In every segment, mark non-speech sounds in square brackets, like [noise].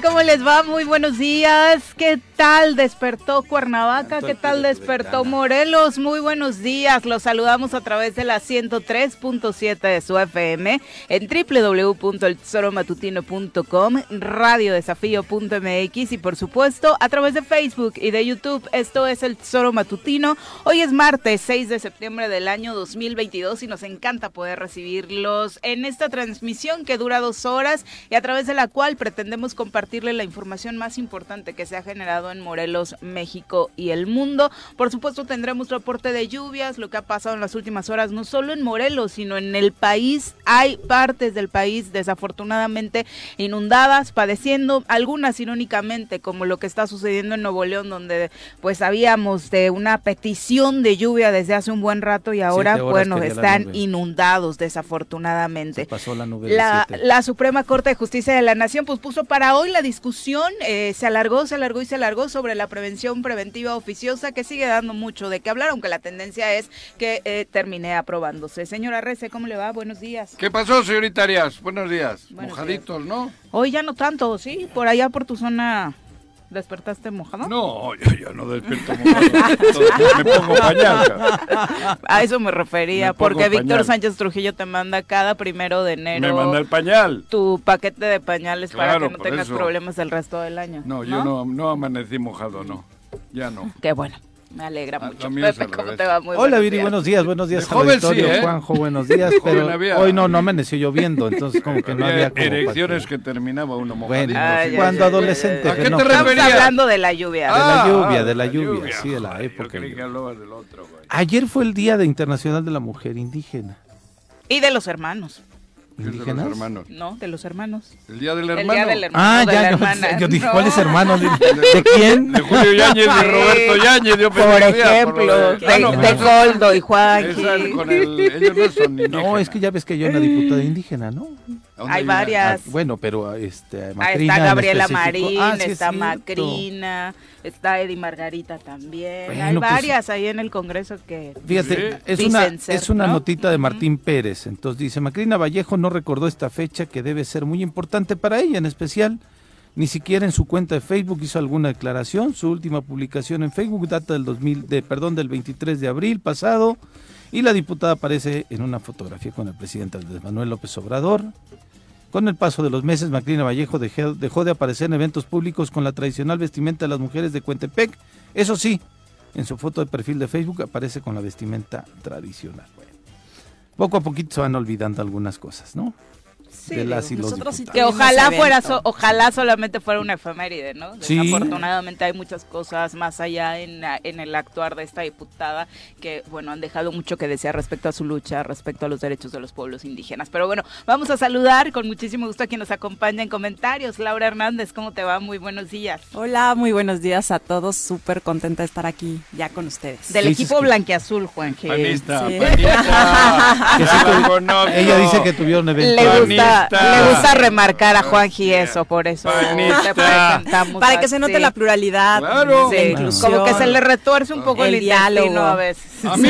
¿Cómo les va? Muy buenos días. ¿Qué tal despertó Cuernavaca? ¿Qué tal despertó Morelos? Muy buenos días. Los saludamos a través de la 103.7 de su FM en www.eltesoromatutino.com, radiodesafío.mx y por supuesto a través de Facebook y de YouTube. Esto es El Tesoro Matutino. Hoy es martes 6 de septiembre del año 2022 y nos encanta poder recibirlos en esta transmisión que dura dos horas y a través de la cual pretendemos compartirle la información más importante que se ha generado en Morelos, México y el mundo. Por supuesto tendremos reporte de lluvias, lo que ha pasado en las últimas horas, no solo en Morelos, sino en el país. Hay partes del país desafortunadamente inundadas, padeciendo algunas irónicamente, como lo que está sucediendo en Nuevo León, donde pues habíamos de una petición de lluvia desde hace un buen rato y ahora, bueno, están inundados desafortunadamente. pasó la, nube la, la Suprema Corte de Justicia de la Nación pues puso para hoy la discusión, eh, se alargó, se alargó y se alargó sobre la prevención preventiva oficiosa que sigue dando mucho de qué hablar, aunque la tendencia es que eh, termine aprobándose. Señora Rece, ¿cómo le va? Buenos días. ¿Qué pasó, señorita Arias? Buenos días. Mojaditos, ¿no? Hoy ya no tanto, ¿sí? Por allá por tu zona ¿Despertaste mojado? No, yo ya no despierto mojado. me pongo pañal. A eso me refería, porque Víctor Sánchez Trujillo te manda cada primero de enero. Me manda el pañal. Tu paquete de pañales para que no tengas problemas el resto del año. No, yo no, no amanecí mojado, no. Ya no. Qué bueno. Me alegra ah, mucho. Pepe, ¿cómo te va? Muy Hola, Viri, buenos días, buenos días. Joven sí, ¿eh? Juanjo, buenos [laughs] días. pero hoy no, no amaneció lloviendo, entonces como que no había. como erecciones que terminaba uno mojadito. Bueno, cuando adolescente. ¿A qué no. te Estamos hablando de la lluvia. de la lluvia, de la lluvia, sí, de la época. Yo que hablabas del otro, güey. Ayer fue el Día de Internacional de la Mujer Indígena. Y de los hermanos. ¿Indígenas? De los hermanos. No, de los hermanos. El día del hermano. El día del hermano. Ah, de ya, la yo, hermana. yo dije, No. ¿cuáles hermanos? [laughs] ¿De, de quién? De Julio Yáñez, de [laughs] Roberto Yáñez. Yo Por pensé, por ejemplo, lo de, no, de Goldo y esa con el- ellos no son [laughs] No, es que ya ves que yo una diputada indígena, ¿no? ¿Dónde Hay una? varias. Ah, bueno, pero este, Ah, Macrina está en Gabriela. Marín, Ah, sí, está. Macrina, está Eddie Margarita también. Hay pues, varias ahí en el Congreso que... Fíjate, es una, ser, es una ¿no? notita de Martín Pérez. Entonces dice, Macrina Vallejo no recordó esta fecha que debe ser muy importante para ella, en especial, ni siquiera en su cuenta de Facebook hizo alguna declaración. Su última publicación en Facebook data del 2000, de, perdón, del 23 de abril pasado y la diputada aparece en una fotografía con el presidente Andrés Manuel López Obrador. Con el paso de los meses, Macrina Vallejo dejó, dejó de aparecer en eventos públicos con la tradicional vestimenta de las mujeres de Cuentepec. Eso sí, en su foto de perfil de Facebook aparece con la vestimenta tradicional. Poco a poquito se van olvidando algunas cosas, ¿no? Sí, de las y los. Que ojalá fuera, so- ojalá solamente fuera una efeméride, ¿no? Sí. Desafortunadamente hay muchas cosas más allá en, la- en el actuar de esta diputada que, bueno, han dejado mucho que desear respecto a su lucha, respecto a los derechos de los pueblos indígenas. Pero bueno, vamos a saludar con muchísimo gusto a quien nos acompaña en comentarios. Laura Hernández, ¿cómo te va? Muy buenos días. Hola, muy buenos días a todos. Súper contenta de estar aquí ya con ustedes. Del Sí, equipo sí. blanquiazul, Juan G. Panista, Sí. panista. [laughs] Que. Ella dice que tuvieron evento. Le gusta, Panista. le gusta remarcar a Juanji eso, por eso Para que se note así. la pluralidad, Claro. Sí, inclusión. como que se le retuerce un poco el, El diálogo. a veces. A mí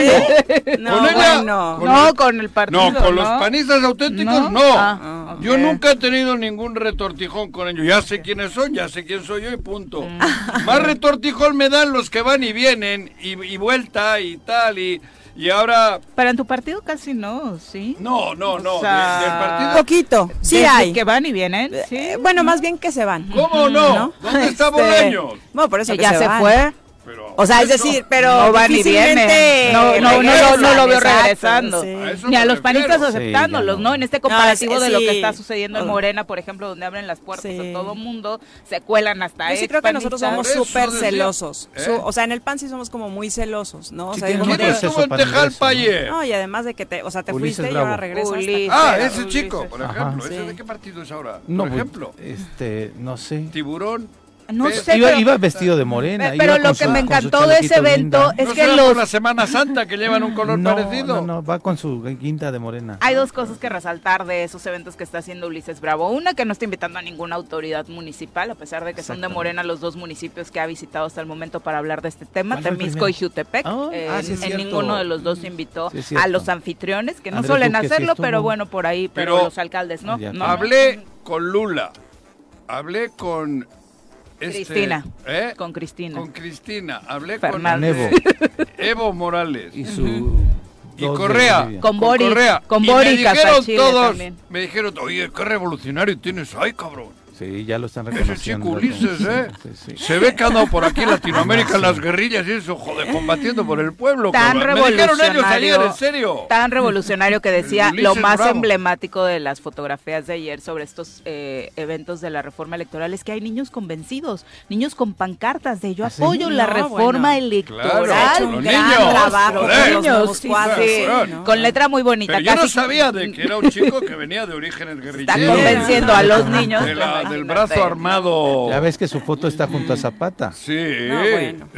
no. No, ¿Con ella? bueno. Con no, el- con el partido. No, con los panistas auténticos ¿No? no. Ah, Yo nunca he tenido ningún retortijón con ellos. Ya sé quiénes son, ya sé quién soy yo y punto. Mm. Más retortijón me dan los que van y vienen y, y vuelta y tal y, y ahora... Pero en tu partido casi no, ¿sí? No, no, no. O sea, de- del Un partido... poquito, sí Desde hay. Que van y vienen, sí. Eh, bueno, más bien que se van. ¿Cómo no? ¿No? ¿Dónde está Este, Bolaños? Bueno, por eso Que ya se van. fue. Pero O sea, es decir, pero no van ni difícilmente vienen. No, no, no, regresan, no, no lo veo regresando. Ni a los panistas aceptándolos, ¿no? no. En este comparativo de lo que está sucediendo en Oh. Morena, por ejemplo, donde abren las puertas Sí. a todo mundo, se cuelan hasta Yo sí creo que nosotros somos súper celosos. ¿eh? O sea, en el PAN sí somos como muy celosos, ¿no? O Sí sea, como un de- ¿Quién proceso estuvo en para Tejalpa ingreso, ¿no? ayer? No, y además de que te, o sea, te Ulises fuiste y ahora regresas. Ulises. Ah, ese chico, por ejemplo. ¿Ese de qué partido es ahora? No, por pues, ejemplo. este, no sé. Tiburón. No Pero- sé, Iba, pero- iba vestido de morena. Pero lo su- que me encantó de ese evento es ¿No que será los por la Semana Santa que llevan un color [laughs] no, parecido? No, no, va con su guinda de morena. Hay dos cosas que resaltar de esos eventos que está haciendo Ulises Bravo. Una, que no está invitando a ninguna autoridad municipal, a pesar de que son de. Morena los dos municipios que ha visitado hasta el momento para hablar de este tema, ¿Cuál fue el Temisco y? Jutepec. Ah, Eh, ah, sí es en ninguno de los dos invitó Sí a los anfitriones, que no Andrés suelen Duque hacerlo, pero bueno, por ahí, pero, Pero- los alcaldes no. Ah, no, Hablé con Lula. hablé con... este, Cristina. ¿eh? Con Cristina. Con Cristina. Hablé Fernández. con Evo. Evo Morales. Y su... Y Correa. Con Boris, Correa. con y me dijeron todos, también. me dijeron, oye, qué revolucionario tienes ahí, cabrón. Sí, ya lo están Ese reconociendo. chico Ulises, ¿eh? Sí, sí. Se ve que anda por aquí en Latinoamérica en las guerrillas y eso, joder, combatiendo por el pueblo. Tan cabrón. Me dijeron ellos ayer, revolucionario. en serio. Tan revolucionario que decía El lo más Bravo. emblemático de las fotografías de ayer sobre estos eh, eventos de la reforma electoral es que hay niños convencidos, niños con pancartas de yo ¿Ah, sí? apoyo la No, reforma bueno. electoral. Claro, niños, gran trabajo joder. con letra muy bonita. Pero yo no casi sabía de que era un chico que venía de orígenes está guerrilleros. convenciendo a los niños. De la- del brazo armado. Ya ves que su foto está junto a Zapata. Sí. No, bueno.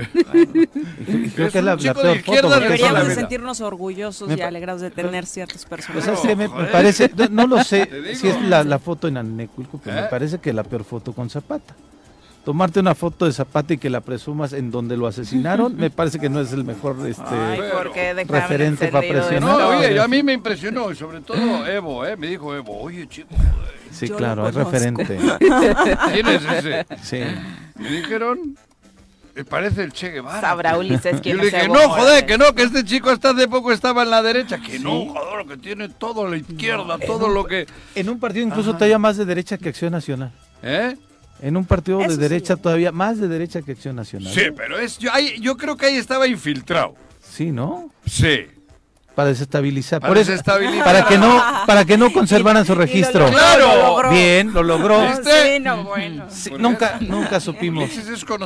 Y creo Es que es la, peor foto. es Deberíamos de sentirnos orgullosos Me y alegrados de tener ciertos Pues, personajes. ¿sabes qué? Me, joder. me parece, no, no lo sé [laughs] si es la, la foto en Anecuilco, pero ¿Eh? me parece que la peor foto con Zapata. Tomarte una foto de Zapata y que la presumas en donde lo asesinaron, me parece que no es el mejor este, Ay, ¿por qué dejaron referente para presionar. No, oye, a mí me impresionó, y sobre todo Evo, ¿eh? Me dijo Evo, oye, chico, Sí, Yo claro, es referente. [laughs] ¿quién es ese? Sí. Me dijeron, me parece el Che Guevara. Sabrá Ulises Yo quién le es dije, no, joder, que no, que este chico hasta hace poco estaba en la derecha. Que no, joder, que tiene todo a la izquierda, todo lo que... En un partido incluso todavía más de derecha que Acción Nacional. ¿Eh? En un partido Eso de sí. derecha todavía más de derecha que Acción Nacional. Sí, pero es, yo, ahí- yo creo que ahí estaba infiltrado. Sí, ¿no? Sí. Para desestabilizar. Para Por eso, desestabilizar. para que no, para que no [laughs] conservaran su lo registro. logró, Claro. lo logró. Bien, lo logró. ¿Viste? Sí, no, bueno. Sí, nunca, nunca supimos.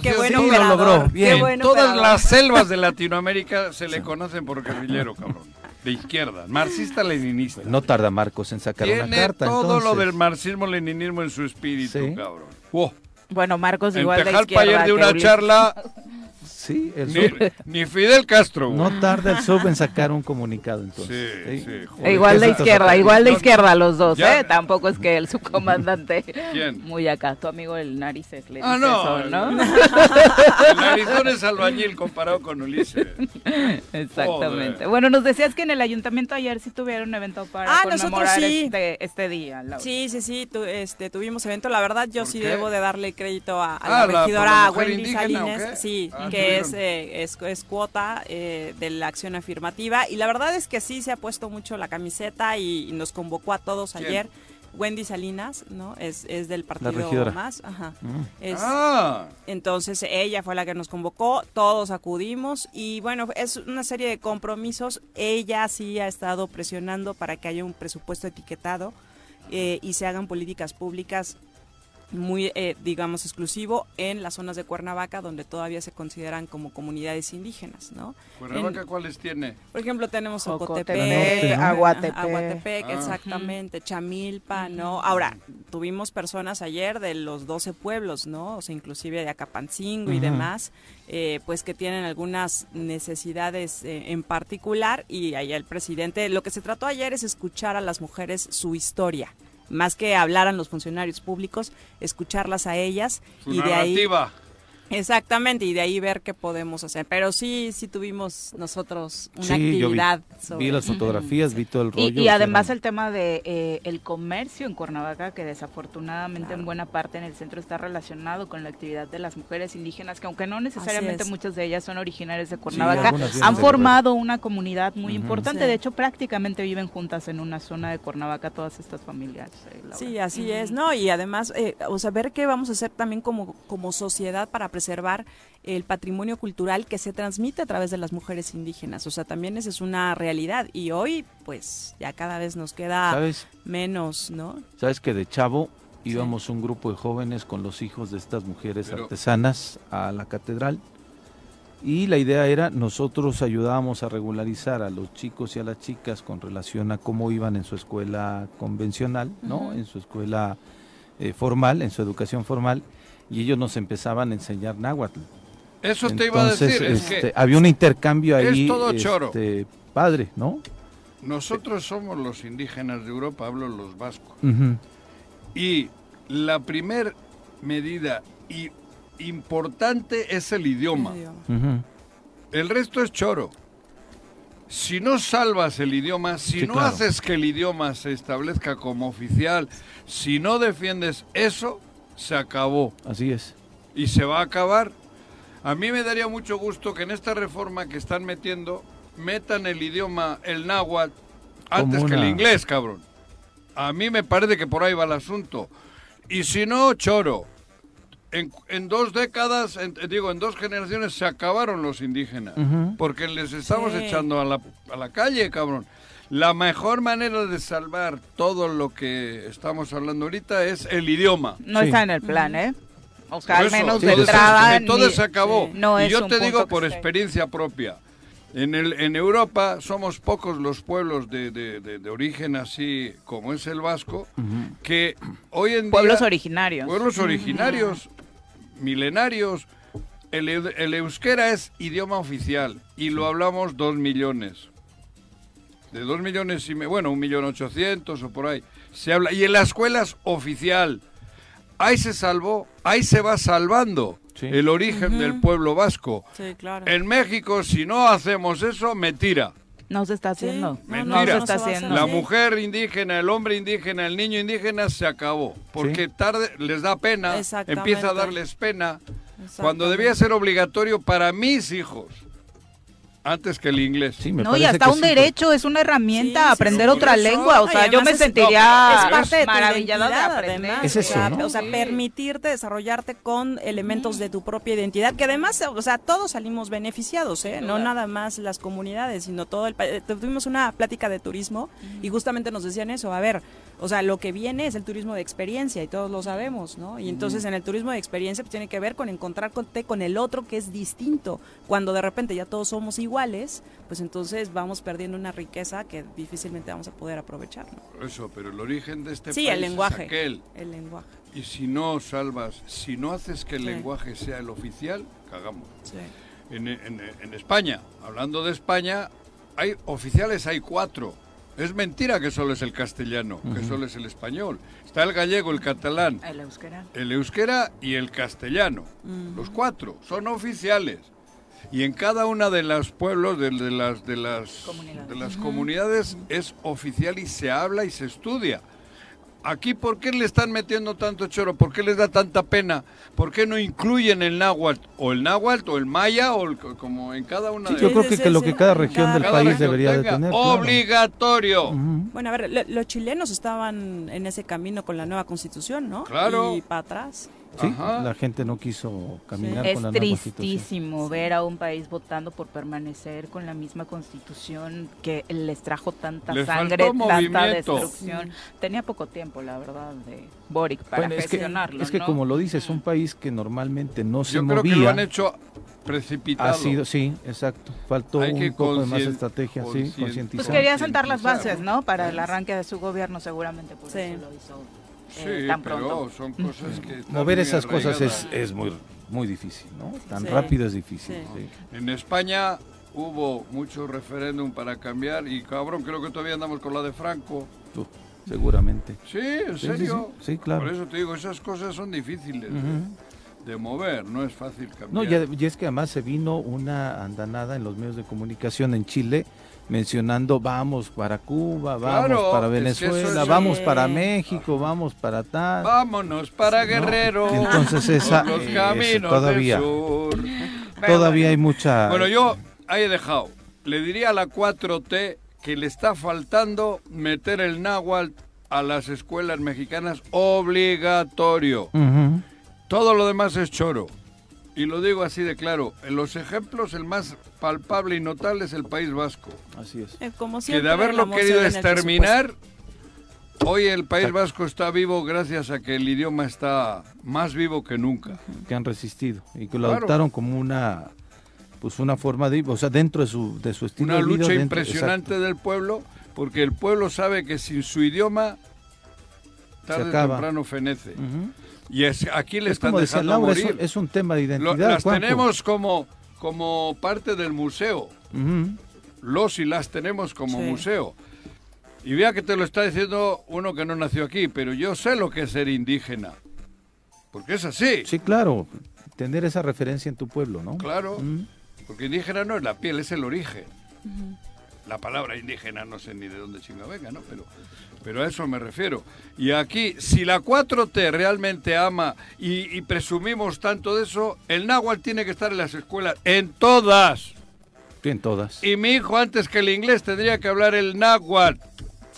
Qué bueno Sí, en lo logró, qué bien. todas operador. las selvas de Latinoamérica se le conocen por guerrillero, cabrón. De izquierda, marxista-leninista. No tarda Marcos en sacar una Tiene carta. todo lo del marxismo-leninismo en su espíritu, Sí. cabrón. Wow. Bueno, Marcos En igual de Tejalpa izquierda ayer de que una charla, Sí, el ni, sub- ni Fidel Castro. güey. no tarda el sub en sacar un comunicado entonces. Sí, sí, E joder. igual de izquierda, igual de izquierda los dos, Ya. ¿eh? Tampoco es que el subcomandante [laughs] ¿Quién? muy acá, tu amigo el narices le Ah, dice no. eso, ¿no? El Arizona es albañil comparado con Ulises. Exactamente. Joder. Bueno, nos decías que en el ayuntamiento ayer sí tuvieron un evento para Ah, nosotros conmemorar sí. este, este día. Laura. Sí, sí, sí, tu- este, tuvimos evento. La verdad, yo ¿Por sí qué? debo de darle crédito a, a Ah, la la- por la regidora Wendy indígena, ¿o Salines, sí, Ah, que. Es, eh, es, es cuota eh, de la acción afirmativa. Y la verdad es que sí se ha puesto mucho la camiseta y, y nos convocó a todos ¿Quién? ayer. Wendy Salinas, ¿no? Es, es del partido más. Ajá. Mm. Es, Ah, entonces ella fue la que nos convocó, todos acudimos y bueno, es una serie de compromisos. Ella sí ha estado presionando para que haya un presupuesto etiquetado eh, y se hagan políticas públicas muy, eh, digamos, exclusivo en las zonas de Cuernavaca donde todavía se consideran como comunidades indígenas, ¿no? Cuernavaca, En- ¿cuáles tiene? por ejemplo, tenemos Ocotepec, ¿no? Aguatepec. Aguatepec, Ah. exactamente, Chamilpa, ¿no? Ahora, tuvimos personas ayer de los 12 pueblos, ¿no? O sea, inclusive de Acapancingo y demás, eh, pues que tienen algunas necesidades eh, en particular y ahí el presidente, lo que se trató ayer es escuchar a las mujeres su historia. Más que hablaran los funcionarios públicos, escucharlas a ellas Su y de ahí. Exactamente, y de ahí ver qué podemos hacer. Pero sí, sí tuvimos nosotros una Sí, yo vi, actividad. vi sobre las eso. fotografías, vi todo el rollo. Y, y además el tema de eh, el comercio en Cuernavaca, que desafortunadamente en buena parte en el centro está relacionado con la actividad de las mujeres indígenas, que aunque no necesariamente es. muchas de ellas son originarias de Cuernavaca, han formado una comunidad muy importante. Sí. De hecho, prácticamente viven juntas en una zona de Cuernavaca todas estas familias. eh. Sí, así es, ¿no? Y además, eh, o sea, ver qué vamos a hacer también como, como sociedad para preservar el patrimonio cultural que se transmite a través de las mujeres indígenas. O sea, también esa es una realidad. Y hoy, pues, ya cada vez nos queda ¿Sabes? menos, ¿no? Sabes que de chavo íbamos un grupo de jóvenes con los hijos de estas mujeres Pero- artesanas a la catedral y la idea era nosotros ayudábamos a regularizar a los chicos y a las chicas con relación a cómo iban en su escuela convencional, ¿no? En su escuela eh, formal, en su educación formal y ellos nos empezaban a enseñar náhuatl. Eso te iba a Entonces, decir, es este, que había un intercambio es ahí todo choro. este, padre, ¿no? nosotros somos los indígenas de Europa, hablo los vascos. Y la primer medida y importante es el idioma. El resto es choro. Si no salvas el idioma, si Sí, no claro. haces que el idioma se establezca como oficial, si no defiendes eso, se acabó Así es. y se va a acabar. A mí me daría mucho gusto que en esta reforma que están metiendo metan el idioma, el náhuatl, antes que el inglés, cabrón. A mí me parece que por ahí va el asunto. Y si no, choro. En, en dos décadas, en- digo, en dos generaciones se acabaron los indígenas. Porque les estamos Sí. echando a la, a la calle, cabrón. La mejor manera de salvar todo lo que estamos hablando ahorita es el idioma. No Sí. está en el plan, ¿eh? O sea, al menos de entrada. entonces ni- se acabó. Sí. No y es yo te digo por esté. experiencia propia. En, el, en Europa somos pocos los pueblos de, de- de- de origen así como es el vasco, que hoy en Pueblos día... originarios. Pueblos originarios, milenarios. El, el euskera es idioma oficial y lo hablamos dos millones. De dos millones y me, bueno, un millón ochocientos o por ahí. Se habla, y en la escuela es oficial. Ahí se salvó, ahí se va salvando Sí. el origen del pueblo vasco. Sí, claro. En México, si no hacemos eso, me tira. No se está haciendo. Sí, no, no, no Mentira. se está haciendo. La mujer indígena, el hombre indígena, el niño indígena se acabó. Porque tarde les da pena, Exactamente. empieza a darles pena. Cuando debía ser obligatorio para mis hijos, antes que el inglés. Sí, me No, y hasta un sí, derecho es una herramienta Sí, aprender sí, otra lengua. O sea, yo me es- sentiría es parte de maravillada de aprender. Es o eso, sea, ¿no? O sea, Sí. permitirte desarrollarte con elementos de tu propia identidad, que además, o sea, todos salimos beneficiados, ¿eh? No nada más las comunidades, sino todo el país. Tuvimos una plática de turismo y justamente nos decían eso, a ver, o sea, lo que viene es el turismo de experiencia y todos lo sabemos, ¿no? Y entonces en el turismo de experiencia pues, tiene que ver con encontrarte con el otro que es distinto. Cuando de repente ya todos somos iguales, pues entonces vamos perdiendo una riqueza que difícilmente vamos a poder aprovechar, ¿no? Eso, pero el origen de este Sí, país el lenguaje. es aquel. El lenguaje. Y si no salvas, si no haces que el Sí. lenguaje sea el oficial, cagamos. Sí. En, en- en España, hablando de España, hay oficiales, hay cuatro. Es mentira que solo es el castellano, que solo es el español. Está el gallego, el catalán, El euskera. el euskera y el castellano. Los cuatro son oficiales. Y en cada una de los pueblos, de, de las, de, las, Comunidades. de las comunidades, es oficial y se habla y se estudia. Aquí, ¿por qué le están metiendo tanto choro? ¿Por qué les da tanta pena? ¿Por qué no incluyen el náhuatl? O el náhuatl, o el maya, o el- como en cada una Sí, de yo Sí, creo que, que lo que cada región Cada del cada país región debería de tener. claro. Obligatorio. Bueno, a ver, lo- los chilenos estaban en ese camino con la nueva constitución, ¿no? Claro. Y para atrás. Sí, Ajá. la gente no quiso caminar Es con la nueva constitución. tristísimo ver a un país votando por permanecer con la misma constitución que les trajo tanta sangre, tanta movimiento. destrucción. Tenía poco tiempo, la verdad, de Boric para Bueno, es que, gestionarlo. es que ¿no? como lo dices, un país que normalmente no se Yo creo que lo movía, han hecho precipitado. ha sido, sí, exacto. Faltó Hay un poco de más conscien- estrategia, sí, concientizar. Pues quería sentar las bases, ¿no? ¿no? Para el arranque de su gobierno, seguramente por Sí. eso lo hizo Sí, eh, tan pero pronto. son cosas que... están Mover esas cosas es, es muy, muy difícil, ¿no? Tan Sí. rápido es difícil. Sí. sí. En España hubo mucho referéndum para cambiar y cabrón, creo que todavía andamos con la de Franco. Tú, seguramente. Sí, en serio. sí. Sí, claro. Por eso te digo, esas cosas son difíciles de- Ujú. de, mover, no es fácil cambiar. No, y, y es que además se vino una andanada en los medios de comunicación en Chile mencionando vamos para Cuba, vamos Claro, para es que eso Venezuela, es- vamos para México, vamos para tal. Vámonos para Guerrero. Entonces esa, los eh, caminos todavía, sur. todavía hay mucha... Bueno, yo ahí he dejado. Le diría a la 4T que le está faltando meter el náhuatl a las escuelas mexicanas obligatorio. Todo lo demás es choro. Y lo digo así de claro. En los ejemplos, el más palpable y notable es el País Vasco. Así es. Eh, como Que de haberlo querido exterminar, hoy el País. Vasco está vivo gracias a que el idioma está más vivo que nunca. que han resistido y que lo Claro. adoptaron como una pues una forma de o sea dentro de su de su estilo Una de vida, lucha dentro- impresionante del pueblo, porque el pueblo sabe que sin su idioma, tarde o temprano fenece. Y es, aquí le es están como decía dejando Laura es morir. un, es un tema de Lo- identidad las Juanjo. tenemos como, como parte del museo. Los y las tenemos como Sí. museo. Y vea que te lo está diciendo uno que no nació aquí, pero yo sé lo que es ser indígena. Porque es así. sí claro tener esa referencia en tu pueblo no Claro. Porque indígena no es la piel, es el origen. La palabra indígena no sé ni de dónde chinga venga, ¿no? Pero, pero a eso me refiero. Y aquí, si la 4T realmente ama y, y presumimos tanto de eso, el náhuatl tiene que estar en las escuelas, en todas. En todas. Y mi hijo, antes que el inglés, tendría que hablar el náhuatl.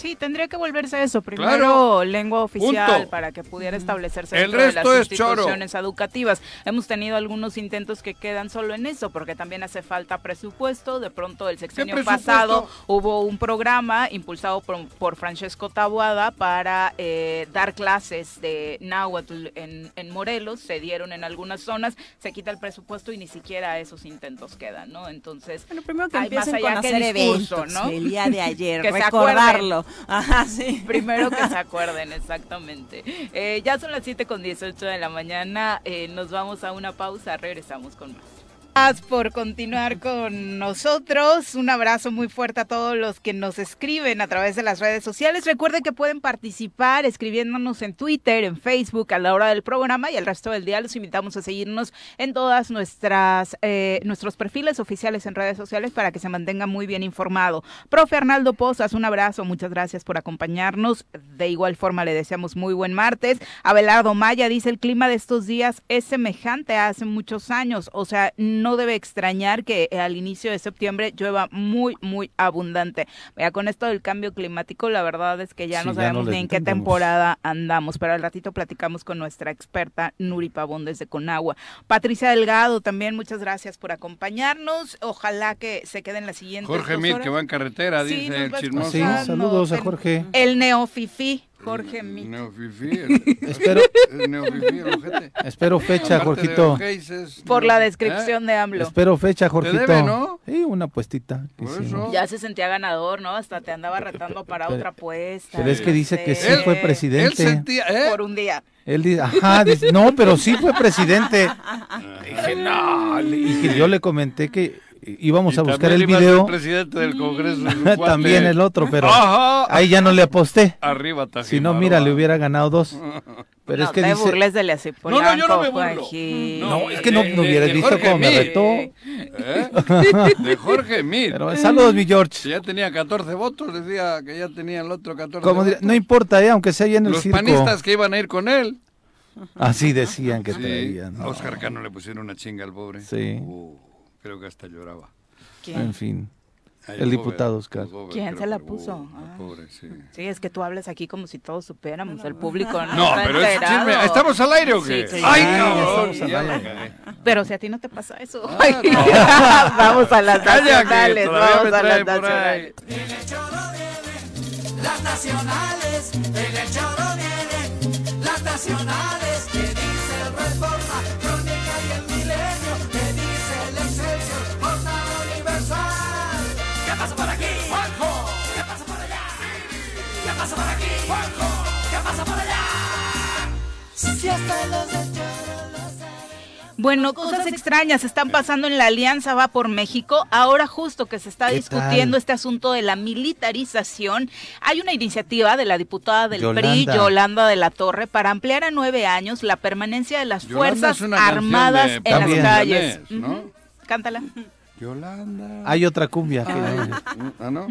Sí, tendría que volverse eso. Primero Claro. lengua oficial Punto. para que pudiera establecerse El de las es choro. instituciones educativas. Hemos tenido algunos intentos que quedan solo en eso, porque también hace falta presupuesto. De pronto, el sexenio pasado hubo un programa impulsado por, por Francesco Tabuada para eh, dar clases de náhuatl en, en Morelos. Se dieron en algunas zonas, se quita el presupuesto y ni siquiera esos intentos quedan, ¿no? Entonces, Bueno, primero que Hay más empiecen allá con que hacer discurso, eventos, ¿no? el día de ayer, [laughs] Que se recordarlo. [laughs] Ajá, sí. Primero que se acuerden, exactamente. Eh, ya son las 7 con 18 de la mañana. eh, nos vamos a una pausa. Regresamos con más. Gracias por continuar con nosotros. Un abrazo muy fuerte a todos los que nos escriben a través de las redes sociales. Recuerden que pueden participar escribiéndonos en Twitter, en Facebook a la hora del programa y el resto del día los invitamos a seguirnos en todas nuestras eh, nuestros perfiles oficiales en redes sociales para que se mantenga muy bien informado. Profe Arnaldo Pozas, un abrazo, muchas gracias por acompañarnos. De igual forma le deseamos muy buen martes. Abelardo Maya dice el clima de estos días es semejante a hace muchos años, o sea, no debe extrañar que al inicio de septiembre llueva muy, muy abundante. Vea, con esto del cambio climático, la verdad es que ya Sí, no ya sabemos no ni en qué temporada andamos, pero al ratito platicamos con nuestra experta Nuri Pavón desde Conagua. Patricia Delgado, también muchas gracias por acompañarnos. Ojalá que se quede en la siguiente. Jorge Mir, que va en carretera, Sí, dice el chismoso. Sí, saludos a El- Jorge. El neofifi, Jorge Mit. Neofifi, el, [laughs] Espero, ojete. espero fecha, Aparte Jorgito. Por la descripción de AMLO. Espero fecha, Jorgito. debe, ¿no? Sí, una puestita. Ya se sentía ganador, ¿no? Hasta te andaba retando para pero- otra apuesta. Pero es que dice que sí fue Él presidente. sentía, ¿eh? Por un día. Él dice, ajá, dice, no, pero sí fue presidente. [laughs] Dije, no. Y que yo le comenté que íbamos Y a buscar el video. presidente del Congreso. [laughs] También el otro, pero Ajá. ahí ya no le aposté. Arriba Tajimaroa. Si no, mira, le hubiera ganado dos. [laughs] Pero no es que te dice, burles de la No, no, yo no me burlo. Juanji. No, es que no, de- no hubieras de visto cómo me retó. ¿Eh? De Jorge Mir. Pero saludos, mi Si George. ya tenía 14 votos, decía que ya tenía el otro 14 Como votos. no importa, eh, aunque sea allá en el Los circo. panistas que iban a ir con él. Así decían que Sí, traían. Oscar Cano le pusieron una chinga al pobre. Sí. Uh, creo que hasta lloraba. En fin. Ay, El pobre, diputado Oscar. pobre, ¿Quién se la puso? Ah. pobre, sí. Sí, es que tú hablas aquí como si todos supiéramos. El público no, No, está pero es chisme. ¿Estamos al aire o qué? Sí. ¡Ay, cabrón! estamos al aire. Pero si a ti no te pasa eso. Ah, Ay, no. [laughs] vamos a las nacionales. Vamos a las nacionales. Las nacionales, en el choro vienen. Las nacionales, Juanjo. ¿Qué pasa por allá? Si hasta los. Bueno, cosas extrañas están pasando en la Alianza Va por México. Ahora justo que se está ¿Qué discutiendo tal? este asunto de la militarización, hay una iniciativa de la diputada del PRI, Yolanda. Yolanda de la Torre, para ampliar a nueve años la permanencia de las Yolanda Fuerzas Armadas de en las calles. Cántala. Yolanda. Hay otra cumbia. que- Ah, ¿no?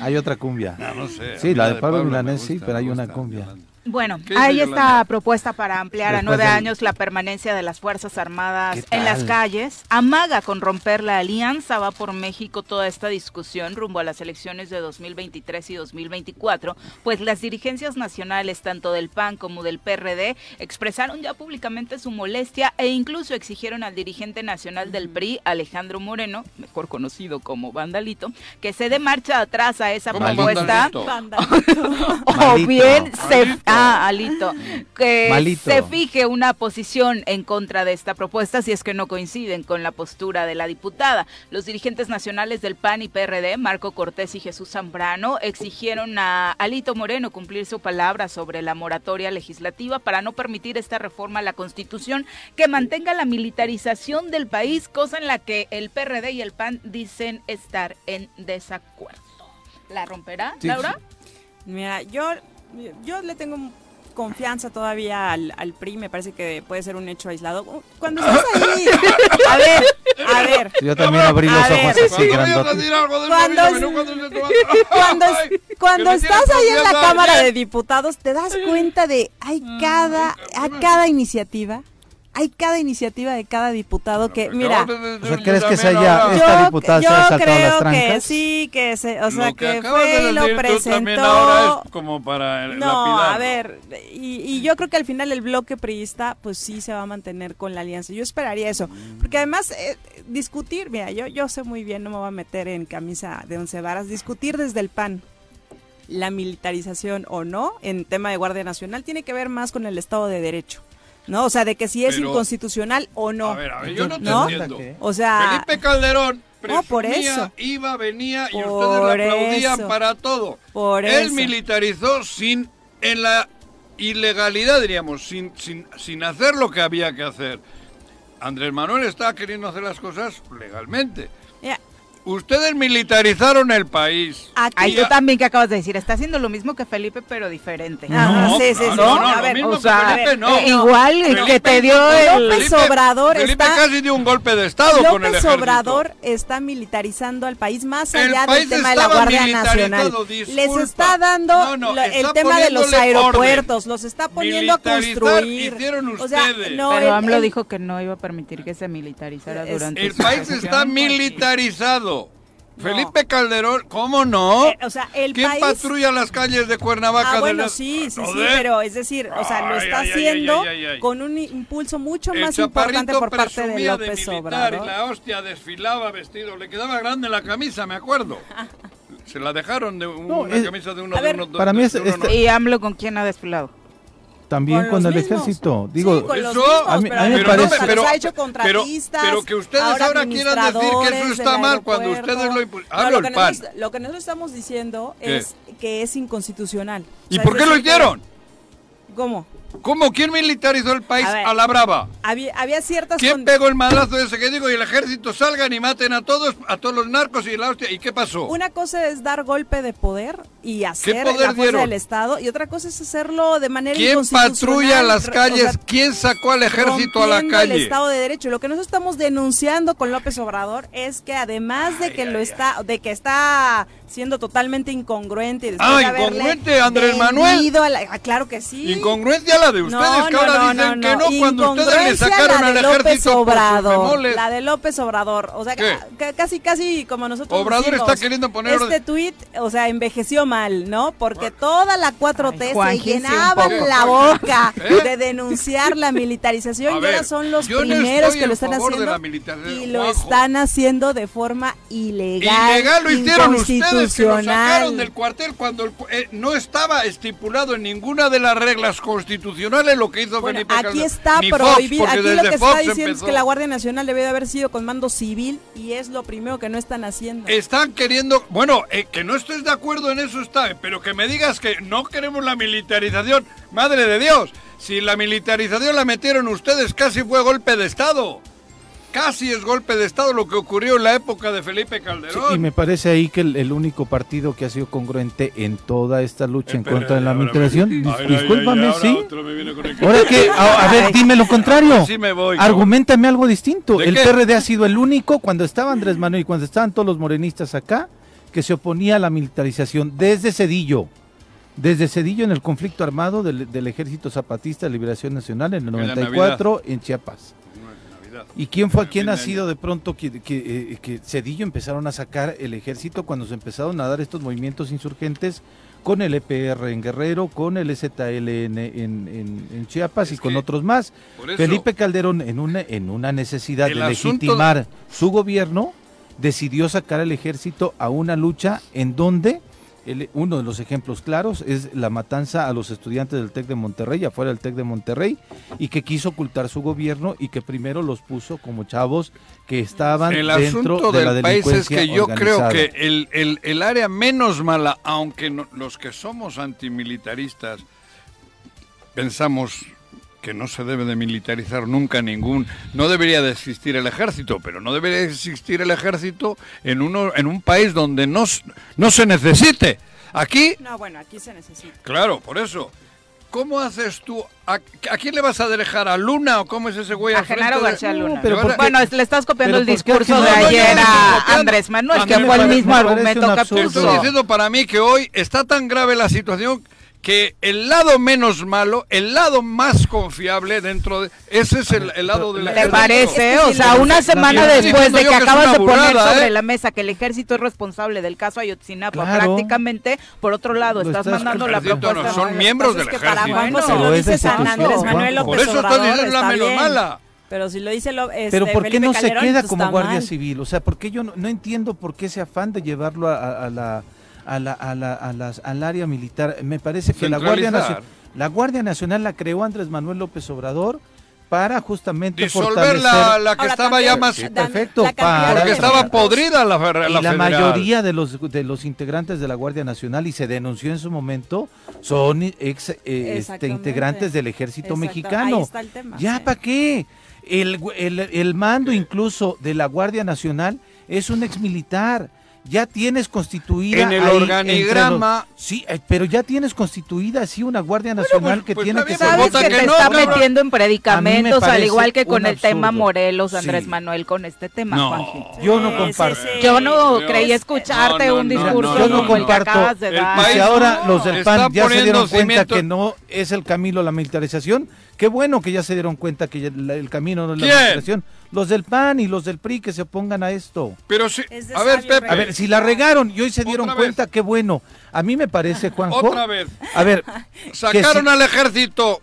hay otra cumbia. No, no sé. Sí, la de Pablo me Milanés, sí, pero hay una cumbia. Yolanda. Bueno, ¿Qué dice hay Yolanda? esta propuesta para ampliar a nueve del- años la permanencia de las Fuerzas Armadas ¿Qué en las calles. Amaga con romper la alianza, va por México toda esta discusión rumbo a las elecciones de 2023 y 2024, pues las dirigencias nacionales, tanto del PAN como del PRD, expresaron ya públicamente su molestia e incluso exigieron al dirigente nacional del PRI, Alejandro Moreno, mejor conocido como Vandalito, que se dé marcha atrás a esa ¿Cómo propuesta Vandalito? [laughs] o bien se. Ah, alito, que Malito. se fije una posición en contra de esta propuesta si es que no coinciden con la postura de la diputada. Los dirigentes nacionales del PAN y PRD, Marco Cortés y Jesús Zambrano, exigieron a Alito Moreno cumplir su palabra sobre la moratoria legislativa para no permitir esta reforma a la Constitución que mantenga la militarización del país, cosa en la que el PRD y el PAN dicen estar en desacuerdo. ¿La romperá, Sí, Laura? sí. Mira, yo, yo le tengo confianza todavía al, al PRI, me parece que puede ser un hecho aislado. Cuando estás ahí, [laughs] a ver, a ver, Yo también abrí los ver. ojos así del Cuando cuando cuando, estás ahí en la Cámara de Diputados, te das cuenta de hay cada, a cada iniciativa, hay cada iniciativa de cada diputado que, mira, O sea, ¿crees que se haya- esta diputada se ha yo saltado las creo que trancas? sí, que se, o sea, Lo que, que, fue de y lo presentó. ahora es como para No, lapidarlo. a ver, y, y yo creo que al final el bloque priista, pues sí se va a mantener con la alianza. Yo esperaría eso, porque además eh, discutir, mira, yo, yo sé muy bien, no me voy a meter en camisa de once varas, discutir desde el PAN la militarización o no en tema de Guardia Nacional tiene que ver más con el Estado de Derecho, ¿no? O sea, de que si es Pero- inconstitucional o no. A ver, a ver, yo no te ¿No? entiendo. O sea, Felipe Calderón No, por presumía, eso. iba, venía y Por ustedes le aplaudían eso. para todo. por Él eso. militarizó sin en la ilegalidad, diríamos, sin, sin, sin hacer lo que había que hacer. Andrés Manuel está queriendo hacer las cosas legalmente. Ustedes militarizaron el país. Ay, Y tú también que acabas de decir, está haciendo lo mismo que Felipe, pero diferente. Ah, No, sí, sí, sí. no, no, Felipe, eh, igual el que Felipe te dio el... López Obrador Felipe está- casi dio un golpe de Estado con el López ejército. Obrador está militarizando al país más El allá del tema de la Guardia Nacional. disculpa. Les está dando No, no, lo- el está tema de los aeropuertos, los está poniendo a construir. hicieron O sea, ustedes. no, Pero el- AMLO el- dijo que no iba a permitir que se militarizara Es- durante El país está militarizado. Felipe Calderón, ¿cómo no? Eh, o sea, el ¿Quién país- patrulla las calles de Cuernavaca? Ah, de bueno, las- sí, sí, sí, pero es decir, o sea, lo Ay, está ay, ay, haciendo ay, ay, ay. con un impulso mucho El más importante por parte de presumía López militar Obrador. Y la hostia desfilaba vestido. Le quedaba grande la camisa, me acuerdo. [laughs] Se la dejaron de un- No, una es- camisa de uno A de ver, uno- de- Para mí de es- este- ¿Y AMLO con quién ha desfilado? También Con el mismos. ejército. Digo, Sí, con los Eso, mismos, a mí- pero a mí me parece- pero- ha hecho pero- contratistas. pero que ustedes ahora quieran decir que eso está mal cuando ustedes lo impu- No, Hablo lo, el que nosotros, lo que nosotros estamos diciendo ¿Qué? es que es inconstitucional. O ¿Y sea, por qué lo hicieron? ¿Cómo? ¿Cómo? ¿Quién militarizó el país A ver. a la brava? Había, había ciertas ¿Quién pegó el madrazo ese que digo y el ejército salgan y maten a todos, a todos los narcos y la hostia? ¿Y qué pasó? Una cosa es dar golpe de poder y hacer poder la fuerza del Estado y otra cosa es hacerlo de manera ¿Quién patrulla las o calles? sea, ¿Quién sacó al ejército a la rompiendo el calle? Estado de Derecho. Lo que nosotros estamos denunciando con López Obrador es que además de que lo está, de que está siendo totalmente incongruente y después Ah, de incongruente, Andrés Manuel. a la- ah, claro que sí. Incongruencia la de ustedes, No, que no, ahora no, dicen no, que no. cuando ustedes le sacaron la al de López ejército Obrador, la de López Obrador, o sea, casi casi como nosotros Obrador decimos, está queriendo poner este tuit, o sea, envejeció mal, ¿no? Porque toda la 4T Ay, se poco. la boca ¿Eh? de denunciar la militarización A y ahora son los primeros que lo están haciendo y lo están haciendo de forma ilegal, Ilegal lo hicieron ustedes, que lo sacaron del cuartel cuando el eh, no estaba estipulado en ninguna de las reglas constitucionales lo que hizo Bueno, Felipe aquí Calderón. está prohibido. Aquí lo que Fox está diciendo empezó. es que la Guardia Nacional debió de haber sido con mando civil y es lo primero que no están haciendo. Están queriendo, bueno, eh, que no estés de acuerdo en eso está, pero que me digas que no queremos la militarización, madre de Dios, si la militarización la metieron ustedes casi fue golpe de Estado. Casi es golpe de Estado lo que ocurrió en la época de Felipe Sí, Calderón. y me parece ahí que el, el único partido que ha sido congruente en toda esta lucha en contra de la Ay, dis- discúlpame, ahora sí. Ahora que, a, a ver, dime lo contrario. Sí me voy. Argumentame algo distinto. ¿De El qué? PRD ha sido el único, cuando estaba Andrés Manuel y cuando estaban todos los morenistas acá, que se oponía a la militarización desde Cedillo. Desde Cedillo en el conflicto armado del, del Ejército Zapatista de Liberación Nacional en el En la 94 en Chiapas. ¿Y quién fue, quién ha sido de pronto que, que, eh, que Cedillo empezaron a sacar el ejército cuando se empezaron a dar estos movimientos insurgentes con el EPR en Guerrero, con el ZLN en, en- en Chiapas Es y con otros más? eso- Felipe Calderón, en una, en una necesidad de asunto- legitimar su gobierno, decidió sacar al ejército a una lucha en donde el- uno de los ejemplos claros es la matanza a los estudiantes del TEC de Monterrey, afuera del TEC de Monterrey, y que quiso ocultar su gobierno y que primero los puso como chavos que estaban El dentro asunto de la del país es delincuencia que yo creo organizada. que el, el- el área menos mala, aunque no- los que somos antimilitaristas pensamos que no se debe de militarizar nunca ningún, no debería de existir el ejército, pero no debería existir el ejército en uno en un país donde no, s- no se necesite. Aquí No, bueno, aquí se necesita. Claro, por eso. ¿cómo haces tú? ¿A, a quién le vas a dejar? ¿A Luna o cómo es ese güey? A Genaro de- García Luna. pero bueno, le estás copiando pero el ¿por qué discurso de no? No, no, ayer no a. Andrés Manuel, que fue el mismo argumento que absurdo. Estoy puso. diciendo para mí que hoy está tan grave la situación que el lado menos malo, el lado más confiable dentro de... Ese es el, el lado de la... ¿Te parece? O sea, una semana después de que acabas de poner burrada, sobre ¿eh? la mesa que el ejército es responsable del caso Ayotzinapa, Claro. prácticamente, por otro lado, estás estás- mandando la Ejército no, propuesta. son miembros del pasa es que para ejército. Juanjo se Pero lo es dice San institución, Andrés Manuel Juanjo. López Por eso diciendo la menos mala. Pero si lo dice lo, este, Pero ¿por qué Felipe no se queda pues como Guardia mal. Civil? O sea, ¿por qué yo no, no entiendo por qué ese afán de llevarlo a, a- a la, a la, a la- a las- al área militar? Me parece que la Guardia. Nacional, la Guardia Nacional la creó Andrés Manuel López Obrador para justamente Disolver fortalecer la, la que Ahora, estaba también, ya más... Sí, perfecto, la para- Porque estaba podrida la, y la la federal. mayoría de los de los integrantes de la Guardia Nacional y se denunció en su momento son ex eh, este, integrantes del Ejército Exacto, Mexicano. ahí está el tema, ¿Ya sí. para qué? El, el, el mando incluso de la Guardia Nacional es un exmilitar. Ya tienes constituida En el ahí organigrama- los- sí, eh, pero ya tienes constituida así una Guardia Nacional pues- que pues tiene que ser Sabes que que te no, está cabrón. metiendo en predicamentos, al igual que con el tema absurdo. Morelos, Andrés Sí. Manuel, con este tema, No. Juanjito. Yo no comparto. sí, sí. Yo no Yo- creí escucharte No, no, un discurso no, no, como el que comparto. acabas de El dar. Y país si ahora no, los del PAN ya se dieron cuenta que no es el camino la militarización, qué bueno que ya se dieron cuenta que el camino no es la ¿Quién? militarización. Los del PAN y los del PRI que se opongan a esto. Pero Es de a ver, Pepe. A ver, si la regaron y hoy se dieron Otra vez. cuenta, qué bueno. A mí me parece, [laughs] Juanjo. Otra vez. A ver, [laughs] Sacaron si- al ejército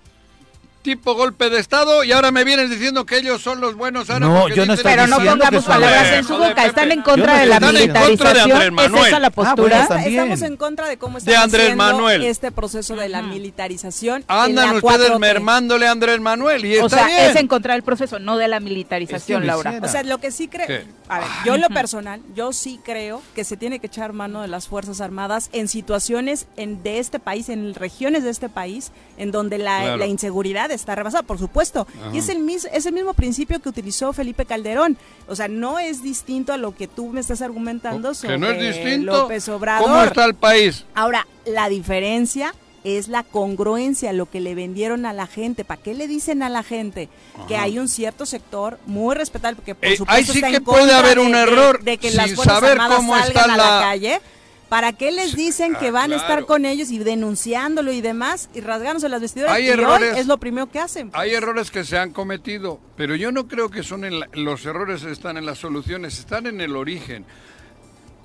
tipo golpe de estado y ahora me vienes diciendo que ellos son los buenos ahora No, yo no estoy Pero no pongamos palabras en su boca. Están en contra no de la de militarización. Andrés ¿Es Manuel. esa la Ah, bueno, postura? está bien. Estamos en contra de cómo está De Andrés haciendo Manuel. este proceso de la militarización. Andan la ustedes 4T. mermándole a Andrés Manuel y O está sea, bien. es en contra del proceso, no de la militarización, Es que lo Laura. O sea, lo que sí creo, a ver, yo en lo personal, yo sí creo que se tiene que echar mano de las Fuerzas Armadas en situaciones en, de este país, en regiones de este país, en donde la, Claro. la inseguridad está rebasada, por supuesto. Y es el, mis, es el mismo principio que utilizó Felipe Calderón. O sea, no es distinto a lo que tú me estás argumentando sobre que no es distinto. López Obrador. ¿Cómo está el país? Ahora, la diferencia es la congruencia, lo que le vendieron a la gente. ¿Para qué le dicen a la gente? Que hay un cierto sector muy respetable, porque por Eh, supuesto ahí sí está en que puede haber un de- error de, que sin las saber cómo está a la la- calle. ¿Para qué les dicen Ah, que van a estar con ellos y denunciándolo y demás y rasgándose las vestiduras? Hay y hoy errores. es lo primero que hacen. Hay errores que se han cometido, pero yo no creo que son en la- los errores están en las soluciones, están en el origen.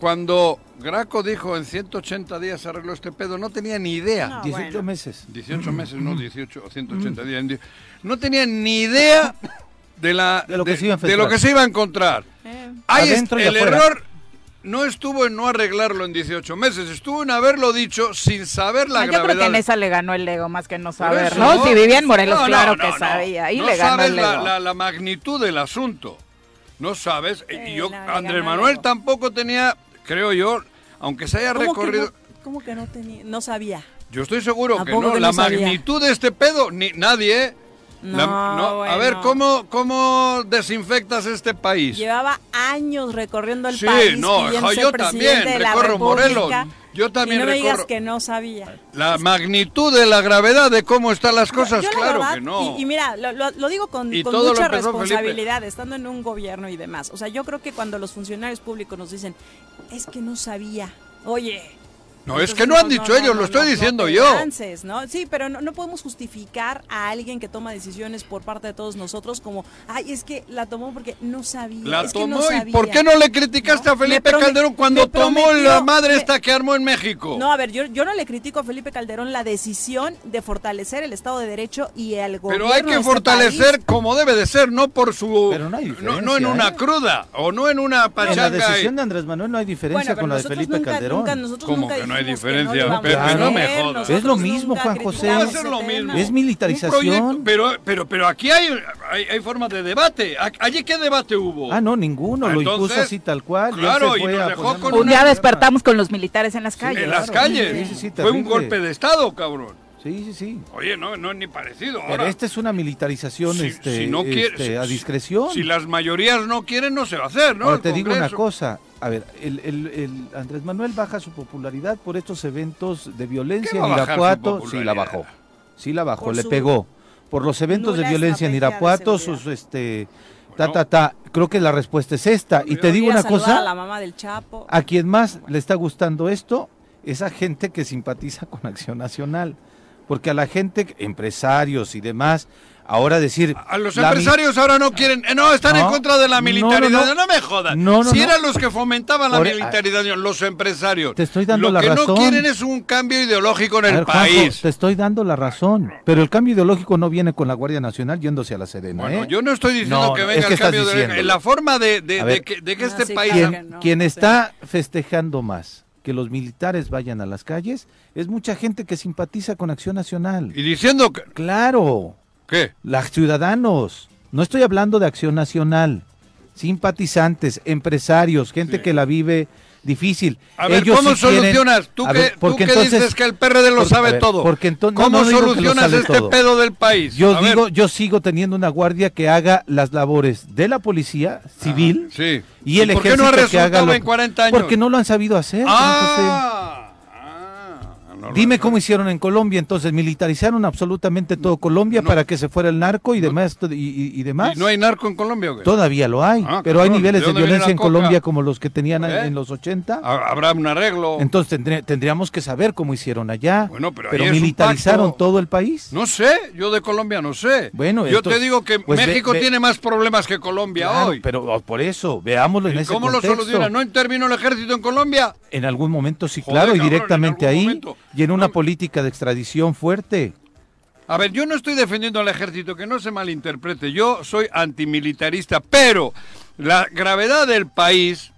Cuando Graco dijo en 180 días se arregló este pedo, no tenía ni idea. No. 18 bueno. meses. 18 meses, no 18 o 180 días. No tenía ni idea de, la, De lo que se iba a de lo que se iba a encontrar. Eh. Ahí es- el afuera. error no estuvo en no arreglarlo en 18 meses, estuvo en haberlo dicho sin saber la Ah, yo gravedad. creo que en esa le ganó el ego más que no saber, ¿no? Si vivía en Morelos, No, claro no, que no. sabía. Ahí no le ganó sabes el la, ego. la- la magnitud del asunto. No sabes. Sí, y yo, Andrés Manuel ego. tampoco tenía, creo yo, aunque se haya ¿Cómo que recorrido. no- ¿Cómo que no tenía? No sabía. Yo estoy seguro ¿A que no. que la no sabía? magnitud de este pedo, ni nadie. La- No, A ver. ¿cómo, ¿cómo desinfectas este país? Llevaba años recorriendo el Sí, país. no, pidiendo yo también recorro Morelos. Yo también y no me digas recorro. que no sabía. La magnitud de la gravedad de cómo están las cosas, Yo claro verdad, que no. Y, y mira, lo, lo- lo digo con, mucha Felipe. responsabilidad, estando en un gobierno y demás. O sea, yo creo que cuando los funcionarios públicos nos dicen, es que no sabía, oye. No, es que no han dicho ellos, lo estoy diciendo yo. lances, ¿no? Sí, pero no, no podemos justificar a alguien que toma decisiones por parte de todos nosotros como, ay, es que la tomó porque no sabía. La es que tomó no y sabía". ¿por qué no le criticaste No, a Felipe Calderón cuando tomó la madre me- esta que armó en México? No, a ver, yo, yo no le critico a Felipe Calderón la decisión de fortalecer el Estado de Derecho y el gobierno Pero hay de que este fortalecer país. como debe de ser, no por su... Pero no hay no, diferencia, no en una ¿eh? cruda o no en una En la pachanga. y- decisión de Andrés Manuel no hay diferencia Bueno, con la de Felipe nunca, Calderón. nunca- nosotros ¿Cómo nunca que no hay diferencia, no Pepe? a No me jodas. Es lo mismo, Juan José. Va a ser lo mismo. Es militarización. Proyecto, pero, pero, pero aquí hay, hay, hay forma de debate. ¿A- ¿Allí qué debate hubo? Ah, no, ninguno. Lo impuso así tal cual. claro, y fue nos a dejó con Un día despertamos con los militares en las calles. en las claro. calles. Sí, sí, sí, Fue un golpe de Estado, cabrón. Sí, sí, sí. Oye, no, no es ni parecido. Pero Ahora, esta es una militarización si, este, si no quiere- este, si- a discreción. Si las mayorías no quieren, no se va a hacer, ¿no? Ahora te digo una cosa. A ver, el, el- el Andrés Manuel baja su popularidad por estos eventos de violencia ¿Qué en Irapuato. Sí, la bajó. sí la bajó, Por le su pegó. Por los eventos de violencia en Irapuato, sus este ta ta ta, creo que la respuesta es esta. Y te digo una saludar a la cosa, mamá del Chapo. a quien más le está gustando esto es a gente que simpatiza con Acción Nacional. Porque a la gente, empresarios y demás, ahora decir... A los empresarios ahora no quieren, eh, no, están en contra de la no, no, militaridad. No, no. me jodas. No, no, si no. eran los que fomentaban la Por- e- militaridad, los empresarios. Te estoy dando Lo la que razón. no quieren es un cambio ideológico en A el ver, Juanjo, país. te estoy dando la razón, pero el cambio ideológico no viene con la Guardia Nacional yéndose a la Sedena. Bueno, ¿eh? yo no estoy diciendo No, que venga es que el cambio en la forma de, de- que, de que este sí, país quien, que no, quien está festejando más que los militares vayan a las calles es mucha gente que simpatiza con Acción Nacional. y diciendo que Claro, ¿qué? los ciudadanos. No estoy hablando de Acción Nacional. Simpatizantes, empresarios, gente Sí. que la vive difícil. A ver, Ellos ¿cómo sí quieren- solucionas? Tú que, ver, tú que entonces- dices que el PRD lo sabe ver, todo. porque ento- no, ¿Cómo no solucionas este todo. pedo del país? Yo A ver. digo, yo sigo teniendo una guardia que haga las labores de la policía civil Ah, Sí. y el por qué ejército no ha que haga lo- en 40 años? Porque no lo han sabido hacer. Ah, ah, no, Dime cómo hicieron en Colombia, entonces militarizaron absolutamente todo Colombia para que se fuera el narco y demás y, y- y demás. ¿Y no hay narco en Colombia o qué? Todavía lo hay, Ah, pero hay niveles ¿de violencia en coca? Colombia como los que tenían ¿Eh? en los 80. Ha- Habrá un arreglo. Entonces tendré- tendríamos que saber cómo hicieron allá. Bueno, pero militarizaron todo el país. No sé, yo de Colombia no sé. Bueno, yo entonces, te digo que pues México ve- tiene más problemas que Colombia Claro, hoy. pero oh, por eso, veámoslo en ¿Y ese cómo lo soluciona? ¿No intervino el ejército en Colombia? En algún momento sí, Joder, claro, y directamente ahí, momento. y en una No. política de extradición fuerte. A ver, yo no estoy defendiendo al ejército, que no se malinterprete. Yo soy antimilitarista, pero la gravedad del país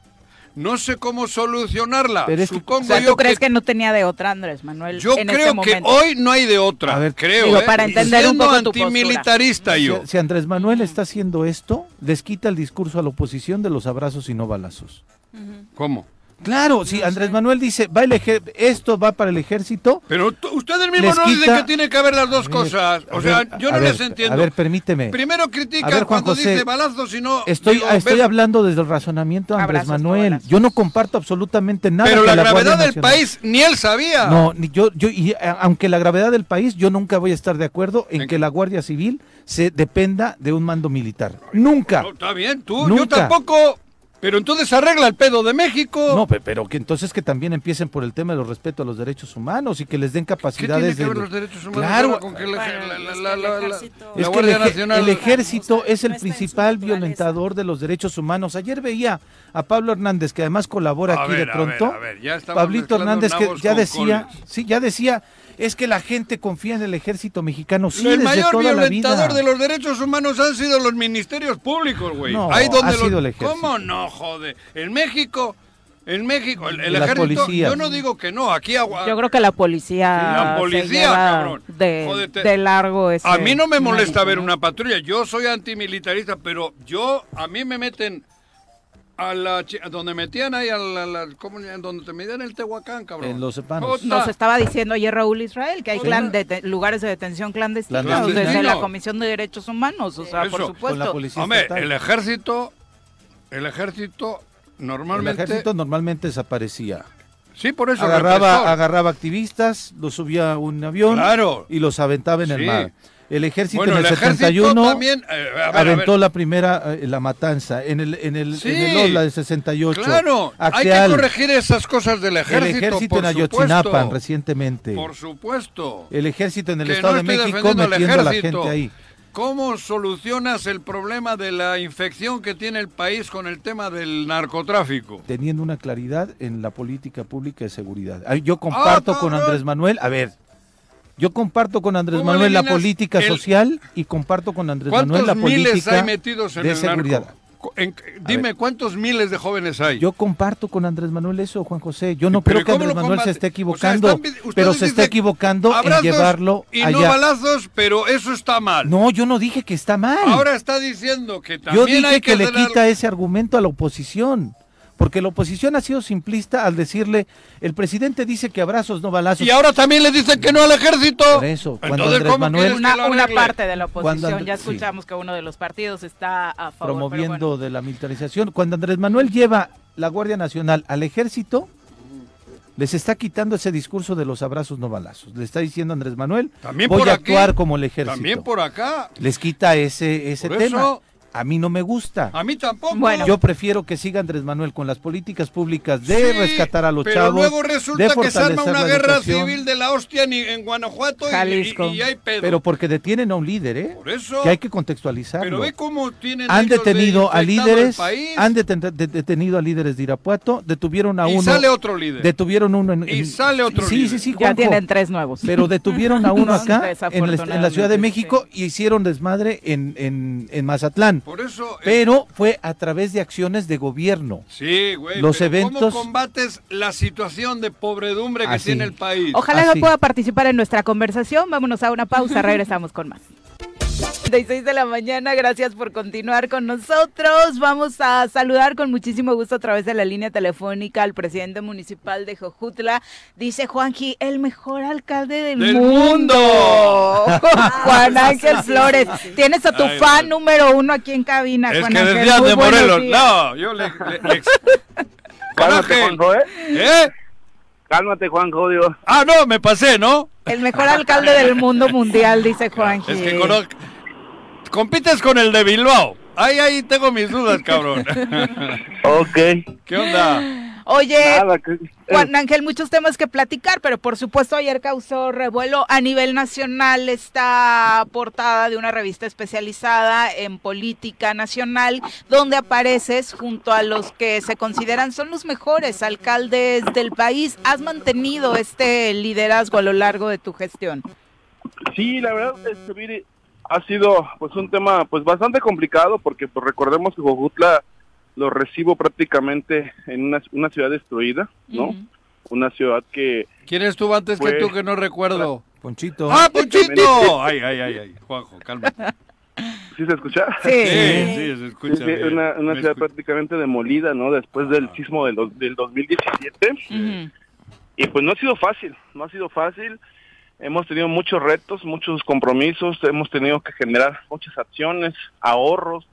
no sé cómo solucionarla. Pero es que- Supongo O sea, yo ¿tú crees que no tenía de otra, Andrés Manuel? Yo en creo este que momento? hoy no hay de otra. A ver, creo, digo, ¿eh? para entender un Siendo poco postura. antimilitarista yo. si Andrés Manuel está haciendo esto, les quita el discurso a la oposición de los abrazos y no balazos. ¿Cómo? Claro, si Andrés Manuel dice, va el ejer- esto va para el ejército, Pero ustedes mismos no dicen que tiene que haber las dos cosas. O sea, ver, yo no ver, les entiendo. A ver, permíteme. Primero A critican ver, Juan cuando José, dice balazos y no... Estoy, digo, estoy hablando desde el razonamiento de Andrés Abrazos, Manuel. Yo no comparto absolutamente nada. Pero la Guardia gravedad del Nacional- país ni él sabía. No, ni yo, yo y, eh, aunque la gravedad del país, yo nunca voy a estar de acuerdo en En- que la Guardia Civil se dependa de un mando militar. Nunca. No, está bien, tú, yo tampoco. Pero entonces arregla el pedo de México. No, pe- pero que entonces que también empiecen por el tema de los respeto a los derechos humanos y que les den ¿Qué tiene capacidades que de ver los derechos humanos Claro, ahora con que el, la, ejército- la Es que el, principal violentador de los derechos humanos. Ayer veía a Pablo Hernández, que además colabora A aquí ver, de a ver, pronto. a ver, ya estamos Pablito Hernández que ya decía, coles. sí, ya decía, es que la gente confía en el ejército mexicano. Sí, el mayor violentador de los derechos humanos han sido los ministerios públicos, güey. No, Ahí donde ha los- sido el ejército. ¿Cómo no, jode? En México, en México, el, el ejército, policías. yo no digo que no, aquí agua... Yo creo que la policía, la policía, cabrón. De, Jódete. de largo ese A mí no me molesta ver una patrulla, yo soy antimilitarista, pero yo, a mí me meten a la, donde metían ahí, a la, la- donde te metían el Tehuacán, cabrón. En los sepanos. Nos estaba diciendo ayer Raúl Israel que hay Sí. clan de lugares de detención clandestinos desde la Comisión de Derechos Humanos, o sea, Por por eso, con la supuesto. policía Hombre, estatal. el ejército, el ejército El normalmente... ejército normalmente desaparecía. Sí, por eso. Agarraba, agarraba activistas, los subía a un avión Claro. y los aventaba en el Sí. mar. El ejército Bueno, en el el, ejército 71 también... eh, a ver, a ver. aventó la primera, eh, la matanza. En el, en el, Sí. en el Osla de 68. Claro, hay que corregir esas cosas del el ejército, ejército por en Ayotzinapa supuesto. recientemente. Por supuesto. El ejército en el Que Estado no de México metiendo a la ejército. gente ahí. ¿Cómo solucionas el problema de la infección que tiene el país con el tema del narcotráfico? Teniendo una claridad en la política pública de seguridad. Yo comparto Ah, con. Andrés Manuel, a ver, yo comparto con Andrés ¿Cómo Manuel la política el- social y comparto con Andrés Manuel ¿Cuántos la política hay metidos en de el seguridad. narco? En- dime, ¿cuántos miles de jóvenes hay? Yo comparto con Andrés Manuel eso, Juan José. Yo no creo que ¿cómo Andrés Manuel se esté O sea, equivocando, están pero se está equivocando en llevarlo y allá. no balazos, pero eso está mal. No, yo no dije que está mal. Ahora está diciendo que yo también dije hay que, que, le algo- quita ese argumento a la oposición. Porque la oposición ha sido simplista al decirle, el presidente dice que abrazos, no balazos. Y ahora también le dicen que no al ejército. Por eso, cuando Entonces, Andrés ¿cómo Manuel- Una, una parte de la oposición, And- ya sí. escuchamos que uno de los partidos está a favor. promoviendo bueno. de la militarización. Cuando Andrés Manuel lleva la Guardia Nacional al ejército, les está quitando ese discurso de los abrazos no balazos. Le está diciendo Andrés Manuel, También voy por a aquí, actuar como el ejército. También por acá. Les quita ese, ese Por tema. eso- A mí no me gusta. A mí tampoco. Bueno. Yo prefiero que siga Andrés Manuel con las políticas públicas de Sí, rescatar a los pero chavos. luego de resulta que se arma fortalecer una guerra educación. civil de la hostia en, en Guanajuato y- Jalisco. y, y hay pedo. Pero porque detienen a un líder, ¿eh? Por eso. Que hay que contextualizarlo. Pero ve cómo tienen han ellos de detenido a líderes, han deten- de- detenido a líderes de Irapuato, detuvieron a y uno, sale otro líder. detuvieron uno en, Y en- sale otro sí, líder. sí, sí, Ya Juanjo. tienen tres nuevos. pero detuvieron a [laughs] uno No, acá en, la- en la Ciudad de México y hicieron desmadre en, en, en Mazatlán. Por eso. eh, Pero fue a través de acciones de gobierno. Sí, güey. Los pero eventos- ¿Cómo combates la situación de pobredumbre que Así. tiene el país? Ojalá Así. que pueda participar en nuestra conversación. Vámonos a una pausa, regresamos con más. 36 de la mañana, gracias por continuar con nosotros. Vamos a saludar con muchísimo gusto a través de la línea telefónica al presidente municipal de Jojutla. Dice Juanji, el mejor alcalde del, ¡Del mundo. [laughs] Juan Ángel Flores. Tienes a tu Ay, fan Dios. número uno aquí en cabina, es Juan que Ángel. Muy de Morelos. No, yo le. le- le ex- Juan [laughs] Cálmate, Ángel. Juanjo, ¿eh? ¿Eh? Cálmate, Juanjo, digo. Ah, no, me pasé, ¿no? El mejor alcalde del mundo mundial, dice Juanji. Es que cono- compites con el de Bilbao. Ahí, ahí tengo mis dudas, cabrón. [laughs] Ok. ¿Qué onda? Oye, Nada, que- Juan Ángel, muchos temas que platicar, pero por supuesto ayer causó revuelo a nivel nacional esta portada de una revista especializada en política nacional, donde apareces junto a los que se consideran son los mejores alcaldes del país. ¿Has mantenido este liderazgo a lo largo de tu gestión? Sí, la verdad, este, mire, ha sido pues un tema pues bastante complicado porque pues recordemos que Jojutla lo recibo prácticamente en una, una ciudad destruida, ¿no? Una ciudad que ¿Quién estuvo antes que tú que no recuerdo? Ponchito. ¡Ah, Ponchito! Ay, ay, ay, ay. Juanjo, cálmate. sí se escucha. Sí. Sí, sí, se escucha. sí, bien. una, ciudad escu- prácticamente demolida, ¿no? Después del sismo del, dos- del 2017. Ujú. Y pues no ha sido fácil, no ha sido fácil. Hemos tenido muchos retos, muchos compromisos, hemos tenido que generar muchas acciones, ahorros,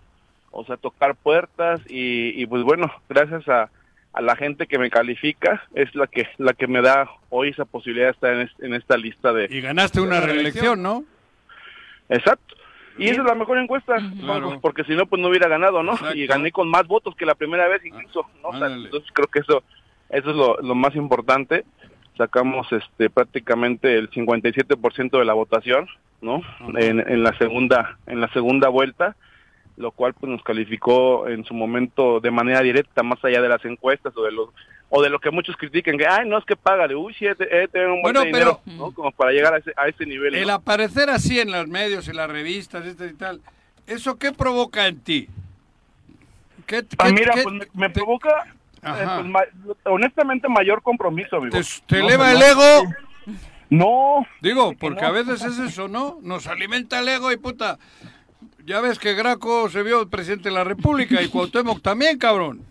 o sea, tocar puertas y, y pues bueno, gracias a, a la gente que me califica es la que la que me da hoy esa posibilidad de estar en, es- en esta lista de... Y ganaste una reelección, ¿no? Exacto. Y esa es la mejor encuesta, Claro. porque si no, pues no hubiera ganado, ¿no? Exacto. Y gané con más votos que la primera vez incluso, ¿no? O sea, Ándale. entonces creo que eso, eso es lo, lo más importante. Sacamos este prácticamente el 57% de la votación, ¿no? En, en la segunda en la segunda vuelta, lo cual pues nos calificó en su momento de manera directa, más allá de las encuestas o de los o de lo que muchos critican que ay no es que págale, uy sí, he he un buen Bueno, dinero, pero- ¿no? Como para llegar a ese, a ese nivel. ¿no? El aparecer así en los medios, en las revistas, este y tal, ¿eso qué provoca en ti? ¿Qué, Ah, qué- mira, qué- pues me, me te- provoca, Ajá. pues, honestamente, mayor compromiso, amigo. te, te No, eleva no, el ego? No, Digo, porque a veces es eso, ¿no? Nos alimenta el ego y puta. Ya ves que Graco se vio presidente de la República y Cuauhtémoc también, cabrón.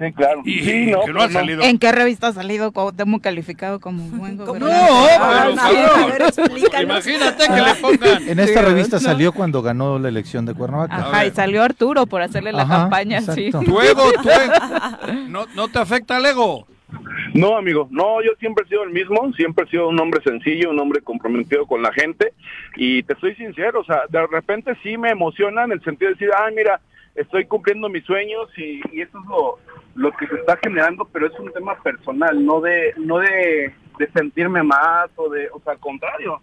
Sí, claro. Y sí, no, que no ha pero salido. ¿En qué revista ha salido Cuauhtémoc calificado como buen No, gobernante? pero Ah. Imagínate que le pongan. En esta revista ¿no? salió cuando ganó la elección de Cuernavaca. Ajá, y salió Arturo por hacerle la Ajá, campaña, sí. exacto. [laughs] Tu ego, tu ego. ¿No, ¿No te afecta el ego? No, amigo, no, yo siempre he sido el mismo, siempre he sido un hombre sencillo, un hombre comprometido con la gente y te soy sincero, o sea, de repente sí me emociona en el sentido de decir, ah, mira, estoy cumpliendo mis sueños y, y eso es lo, lo que se está generando, pero es un tema personal, no de no de, de sentirme más o de, o sea, al contrario,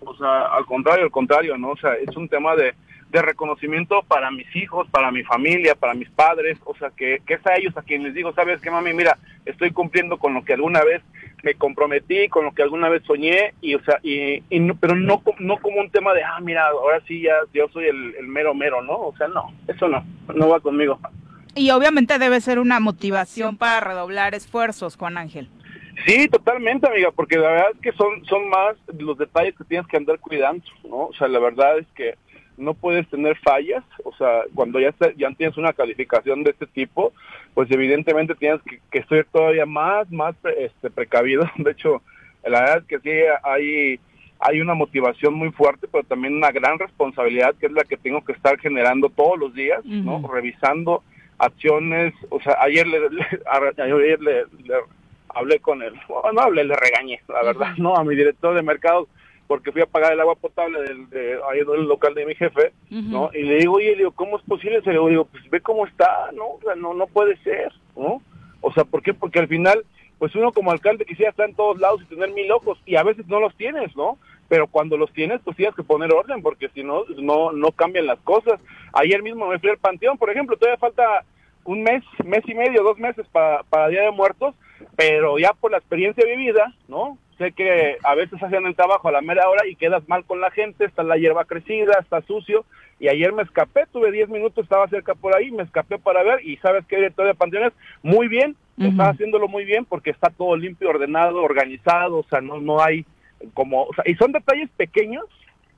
o sea, al contrario, al contrario, ¿no? O sea, es un tema de, de reconocimiento para mis hijos, para mi familia, para mis padres, o sea, que, que es a ellos a quienes les digo, ¿sabes qué, mami? Mira, estoy cumpliendo con lo que alguna vez me comprometí, con lo que alguna vez soñé, y, o sea, y, y no, pero no, no como un tema de, ah, mira, ahora sí ya yo soy el mero mero, ¿no? O sea, no, eso no, no va conmigo. Y obviamente debe ser una motivación para redoblar esfuerzos, Juan Ángel. Sí, totalmente, amiga, porque la verdad es que son, son más los detalles que tienes que andar cuidando, ¿no? O sea, la verdad es que no puedes tener fallas, o sea, cuando ya, está- ya tienes una calificación de este tipo, pues evidentemente tienes que, que ser todavía más, más pre- este, precavido. [laughs] De hecho, la verdad es que sí hay, hay una motivación muy fuerte, pero también una gran responsabilidad que es la que tengo que estar generando todos los días, ¿no? Revisando acciones, o sea, ayer le, ayer le- le hablé con él, no hablé, le regañé, la verdad, no, a mi director de mercado, porque fui a pagar el agua potable del, de, ahí del local de mi jefe, ¿no? Y le digo, oye, le digo, ¿cómo es posible? Se le digo, pues ve cómo está, ¿no? O sea, no, no puede ser, ¿no? O sea, ¿por qué? Porque al final, pues uno como alcalde quisiera estar en todos lados y tener mil ojos, y a veces no los tienes, ¿no? Pero cuando los tienes, pues tienes que poner orden, porque si no, no, no cambian las cosas. Ayer mismo me fui al Panteón, por ejemplo, todavía falta un mes, mes y medio, dos meses para, para Día de Muertos, pero ya por la experiencia vivida, ¿no? Sé que a veces hacen el trabajo a la mera hora y quedas mal con la gente, está la hierba crecida, está sucio, y ayer me escapé, tuve 10 minutos, estaba cerca por ahí, me escapé para ver, y ¿sabes qué, director de Panteones? Muy bien, está haciéndolo muy bien porque está todo limpio, ordenado, organizado, o sea, no, no hay como, o sea, y son detalles pequeños,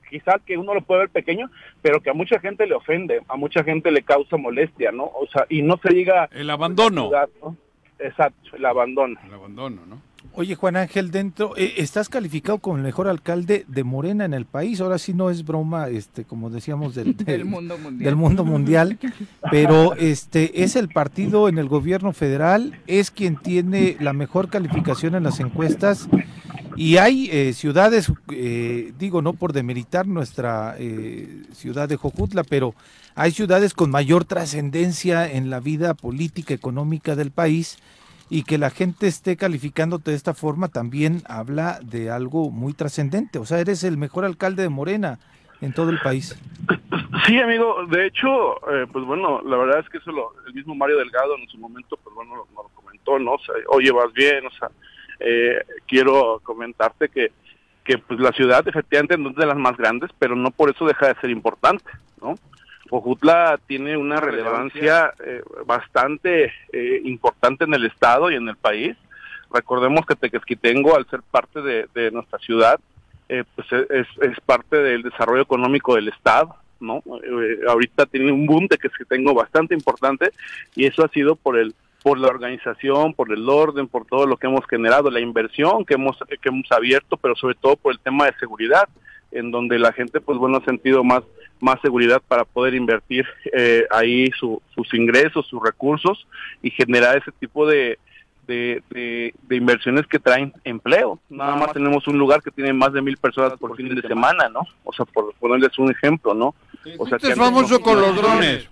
quizás que uno lo puede ver pequeño, pero que a mucha gente le ofende, a mucha gente le causa molestia, ¿no? O sea, y no se diga... El abandono. ciudad, ¿no? Exacto, el abandono. El abandono, ¿no? Oye, Juan Ángel, dentro, eh, estás calificado como el mejor alcalde de Morena en el país. Ahora sí no es broma, este, como decíamos, del, [laughs] Del mundo mundial. del mundo mundial, pero este es el partido en el gobierno federal, es quien tiene la mejor calificación en las encuestas y hay eh, ciudades, eh, digo, no por demeritar nuestra eh, ciudad de Jojutla, pero hay ciudades con mayor trascendencia en la vida política, económica del país y que la gente esté calificándote de esta forma también habla de algo muy trascendente. O sea, eres el mejor alcalde de Morena en todo el país. Sí, amigo, de hecho, eh, pues bueno, la verdad es que eso lo, el mismo Mario Delgado en su momento, pues bueno, nos lo comentó, ¿no? O sea, oye, vas bien, o sea, eh, quiero comentarte que, que pues la ciudad efectivamente no es de las más grandes, pero no por eso deja de ser importante, ¿no? Jojutla tiene una relevancia eh, bastante eh, importante en el estado y en el país. Recordemos que Tequesquitengo, al ser parte de, de nuestra ciudad, eh, pues es, es parte del desarrollo económico del estado, ¿no? Eh, ahorita tiene un boom de Tequesquitengo bastante importante y eso ha sido por el por la organización, por el orden, por todo lo que hemos generado, la inversión que hemos que hemos abierto, pero sobre todo por el tema de seguridad, en donde la gente pues bueno ha sentido más más seguridad para poder invertir eh, ahí su- sus ingresos, sus recursos y generar ese tipo de, de, de- de inversiones que traen empleo. Nada más tenemos un lugar que tiene más de mil personas por fin de semana, ¿no? O sea, por ponerles un ejemplo, ¿no? O sea, Este es que- famoso con los drones.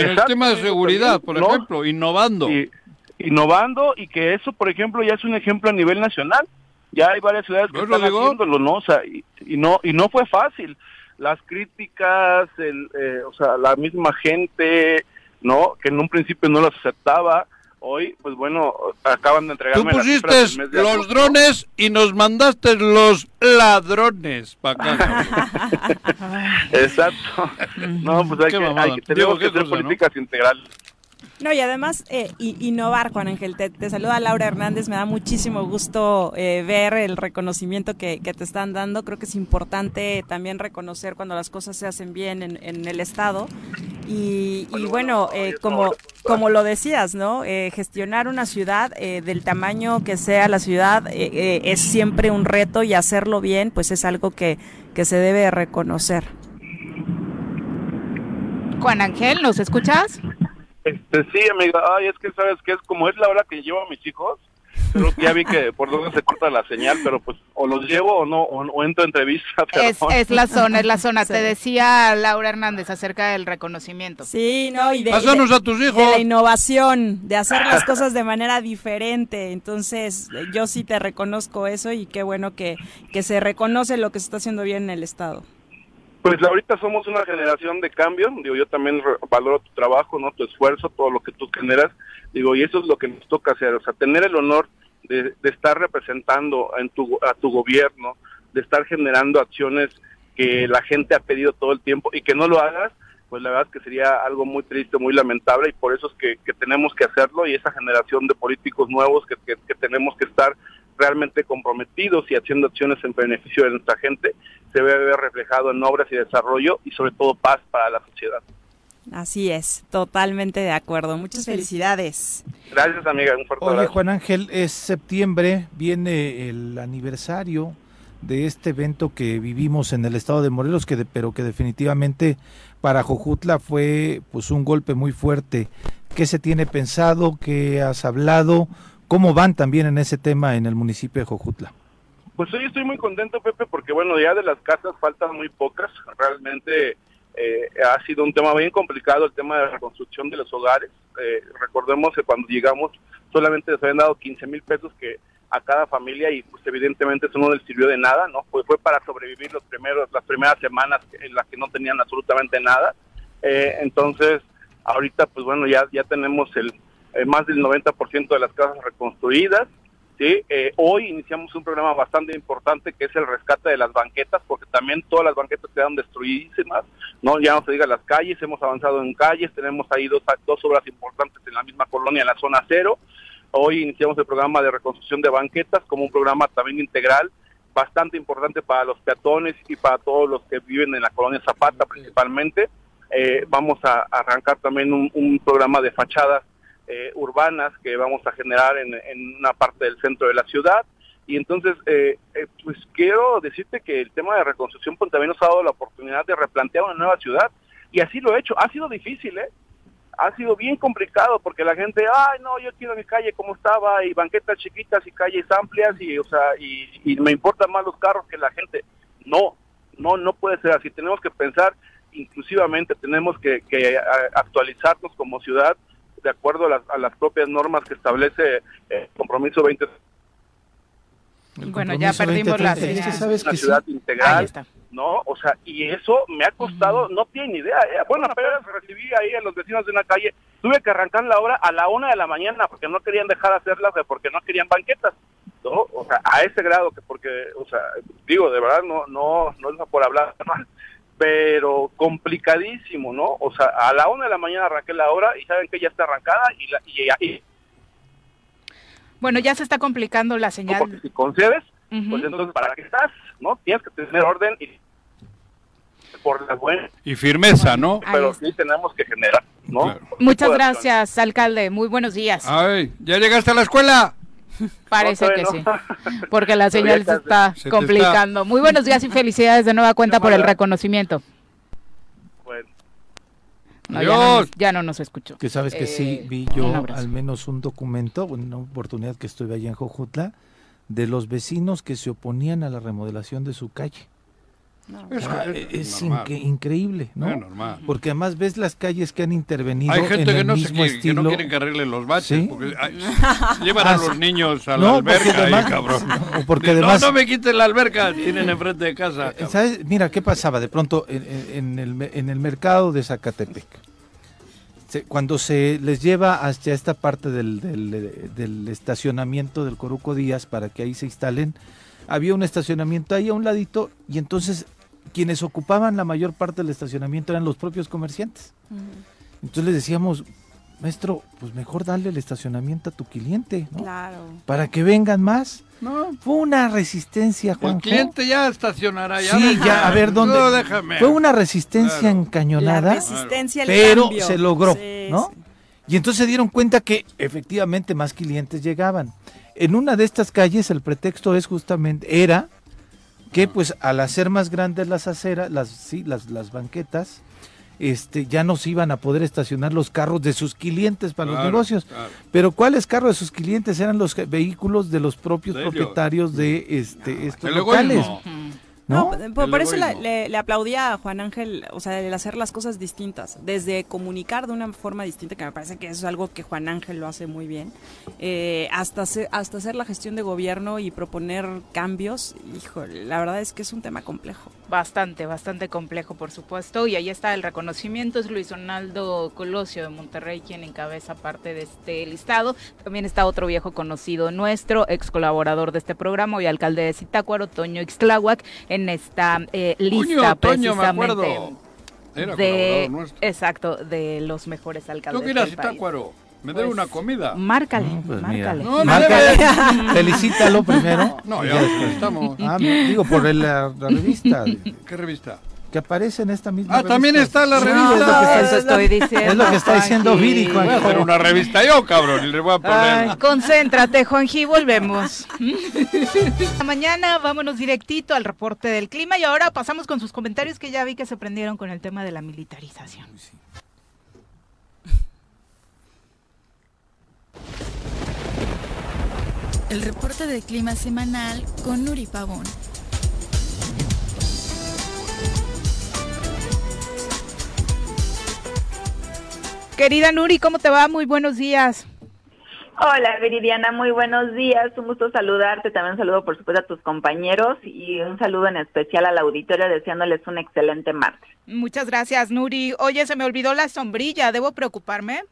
En el tema de seguridad, por ¿no? ejemplo, innovando. y- innovando y que eso, por ejemplo, ya es un ejemplo a nivel nacional. Ya hay varias ciudades que están digo. haciéndolo, ¿no? O sea, y, y no y no fue fácil. Las críticas, el, eh, o sea, la misma gente, ¿no? Que en un principio no las aceptaba. Hoy, pues bueno, acaban de Tú entregarme las pusiste del mes de los agosto. drones y nos mandaste los ladrones para [laughs] acá. Exacto. [laughs] No, pues hay Qué que, mamada. hay que- tenemos Digo, que hacer cosa, ¿no? políticas integrales. No, y además eh, innovar, Juan Ángel. Te, saluda Laura Hernández. Me da muchísimo gusto eh, ver el reconocimiento que, te están dando. Creo que es importante también reconocer cuando las cosas se hacen bien en, en el Estado. Y, bueno, eh, como, como lo decías, ¿no? Eh, gestionar una ciudad eh, del tamaño que sea la ciudad es siempre un reto y hacerlo bien, pues es algo que, que se debe reconocer. Juan Ángel, ¿nos escuchas? Este, sí, amiga, ay, es que sabes que es como es la hora que llevo a mis hijos, creo que ya vi que por dónde se corta la señal, pero pues o los llevo o no, o, o entro a entrevista, [laughs] Es, es la zona, es la zona. Sí. Te decía Laura Hernández acerca del reconocimiento. Sí, no, y de, Pásanos de- a tus de hijos. la innovación, de hacer las [laughs] cosas de manera diferente. Entonces, yo sí te reconozco eso y qué bueno que, que se reconoce lo que se está haciendo bien en el Estado. Pues ahorita somos una generación de cambio, digo, yo también valoro tu trabajo, ¿no? Tu esfuerzo, todo lo que tú generas, digo, y eso es lo que nos toca hacer, o sea, tener el honor de, de estar representando en tu, a tu gobierno, de estar generando acciones que la gente ha pedido todo el tiempo y que no lo hagas, pues la verdad es que sería algo muy triste, muy lamentable y por eso es que, que tenemos que hacerlo y esa generación de políticos nuevos que- que tenemos que estar realmente comprometidos y haciendo acciones en beneficio de nuestra gente se debe ver reflejado en obras y desarrollo y sobre todo paz para la sociedad. Así es, totalmente de acuerdo. Muchas felicidades. Gracias amiga, un fuerte Oye, abrazo. Juan Ángel, es septiembre, viene el aniversario de este evento que vivimos en el estado de Morelos, que de- pero que definitivamente para Jojutla fue pues un golpe muy fuerte. ¿Qué se tiene pensado? ¿Qué has hablado? ¿Cómo van también en ese tema en el municipio de Jojutla? Pues hoy estoy muy contento, Pepe, porque bueno, ya de las casas faltan muy pocas. Realmente eh, ha sido un tema bien complicado el tema de la reconstrucción de los hogares. Eh, recordemos que cuando llegamos solamente les habían dado 15 mil pesos que a cada familia y pues evidentemente eso no les sirvió de nada, ¿no? Pues fue para sobrevivir los primeros, las primeras semanas en las que no tenían absolutamente nada. Eh, entonces, ahorita pues bueno, ya, ya tenemos el más del 90% de las casas reconstruidas. ¿sí? Eh, hoy iniciamos un programa bastante importante que es el rescate de las banquetas, porque también todas las banquetas quedaron destruidísimas, ¿no? Ya no se diga las calles, hemos avanzado en calles, tenemos ahí dos, dos obras importantes en la misma colonia, en la zona cero. Hoy iniciamos el programa de reconstrucción de banquetas como un programa también integral, bastante importante para los peatones y para todos los que viven en la colonia Zapata principalmente. Eh, vamos a arrancar también un, un programa de fachadas eh, urbanas que vamos a generar en, una parte del centro de la ciudad. Y entonces, eh, eh, pues quiero decirte que el tema de reconstrucción pues, también nos ha dado la oportunidad de replantear una nueva ciudad. Y así lo he hecho. Ha sido difícil, ¿eh? Ha sido bien complicado porque la gente, ay, no, yo quiero mi calle como estaba y banquetas chiquitas y calles amplias y, o sea, y, y me importan más los carros que la gente. No, no, no puede ser así. Tenemos que pensar inclusivamente, tenemos que, que actualizarnos como ciudad de acuerdo a las, a las propias normas que establece el compromiso 20 el bueno, ya perdimos 20, la señal. ¿Sabes una ciudad sí? integral, ¿no? O sea, y eso me ha costado, no tiene idea. Eh, bueno, apenas recibí ahí a los vecinos de una calle, tuve que arrancar la obra a la una de la mañana porque no querían dejar hacerlas, porque no querían banquetas, ¿no? O sea, a ese grado que porque, o sea, digo, de verdad, no, no, no es por hablar mal, pero complicadísimo, ¿no? O sea, a la una de la mañana arranqué la obra y saben que ya está arrancada y, la, y, y bueno, ya se está complicando la señal. Porque si concedes, uh -huh. pues entonces, ¿para qué estás? ¿No? Tienes que tener orden y por la buena. Y firmeza, ¿no? Pero sí tenemos que generar, ¿no? Claro. Muchas gracias, alcalde. Muy buenos días. Ay, ¿ya llegaste a la escuela? [laughs] Parece no, que no. sí, [laughs] porque la [laughs] señal se está se complicando. Está... Muy buenos días y felicidades de nueva cuenta por el reconocimiento. Bueno. No, ya, no, ya, no, nos escuchó. Que sabes que eh, sí vi yo al menos un documento, una oportunidad que estuve allá en Jojutla, de los vecinos que se oponían a la remodelación de su calle. No, es, ah, es, es incre increíble, ¿no? Es normal. Porque además ves las calles que han intervenido. Hay gente en que, el no mismo se, estilo. que no quieren que arreglen los baches. ¿Sí? Porque, ay, [laughs] llevan a los niños a la alberca además, ahí, cabrón. No, porque además, [laughs] no, no me quiten la alberca, tienen enfrente de casa. Cabrón. ¿Sabes? Mira, ¿qué pasaba? De pronto en, en, el, en el mercado de Zacatepec cuando se les lleva hacia esta parte del, del, del, estacionamiento del Coruco Díaz para que ahí se instalen, había un estacionamiento ahí a un ladito y entonces quienes ocupaban la mayor parte del estacionamiento eran los propios comerciantes. Uh -huh. Entonces les decíamos, maestro, pues mejor darle el estacionamiento a tu cliente, ¿no? Claro. Para que vengan más. No. Fue una resistencia, Juan. El cliente ya estacionará. Ya sí, ya, a ver, ¿dónde? No, déjame. Fue una resistencia claro. encañonada. La resistencia al pero cambio. se logró, sí, ¿no? Sí. Y entonces se dieron cuenta que efectivamente más clientes llegaban. En una de estas calles el pretexto es justamente, era que pues al hacer más grandes las aceras, las, sí, las, las banquetas, este, ya no se iban a poder estacionar los carros de sus clientes para claro, los negocios. Claro. Pero ¿cuáles carros de sus clientes eran los vehículos de los propios de propietarios de este, no, estos locales? ¿No? no por, por eso le, le, aplaudía a Juan Ángel, o sea, el hacer las cosas distintas, desde comunicar de una forma distinta, que me parece que eso es algo que Juan Ángel lo hace muy bien, eh, hasta, hacer, hasta hacer la gestión de gobierno y proponer cambios, híjole, la verdad es que es un tema complejo. Bastante, bastante complejo, por supuesto, y ahí está el reconocimiento, es Luis Donaldo Colosio de Monterrey quien encabeza parte de este listado, también está otro viejo conocido nuestro, ex colaborador de este programa y alcalde de Zitácuaro, Toño Ixtláhuac, en esta eh, lista Toño, Toño, precisamente Era de exacto de los mejores alcaldes. ¿Tú? Me debe pues, una comida. Márcale, no, pues márcale. No, márcale. [laughs] Felicítalo primero. No, ya estamos. Ah, digo, por el, la, la, revista. ¿Qué revista? Que aparece en esta misma Ah, revista. también está la revista. No, es lo que está, estoy diciendo. Es lo que está diciendo Viri, Voy a hacer una revista yo, cabrón, y le voy a poner. Ay, concéntrate, Juanji, volvemos. [laughs] Mañana vámonos directito al reporte del clima y ahora pasamos con sus comentarios que ya vi que se prendieron con el tema de la militarización. Sí. el reporte de clima semanal con Nuri Pavón. Querida Nuri, ¿cómo te va? Muy buenos días. Hola Viridiana, muy buenos días, un gusto saludarte, también un saludo por supuesto a tus compañeros y un saludo en especial al auditorio deseándoles un excelente martes. Muchas gracias, Nuri. Oye, se me olvidó la sombrilla, ¿debo preocuparme?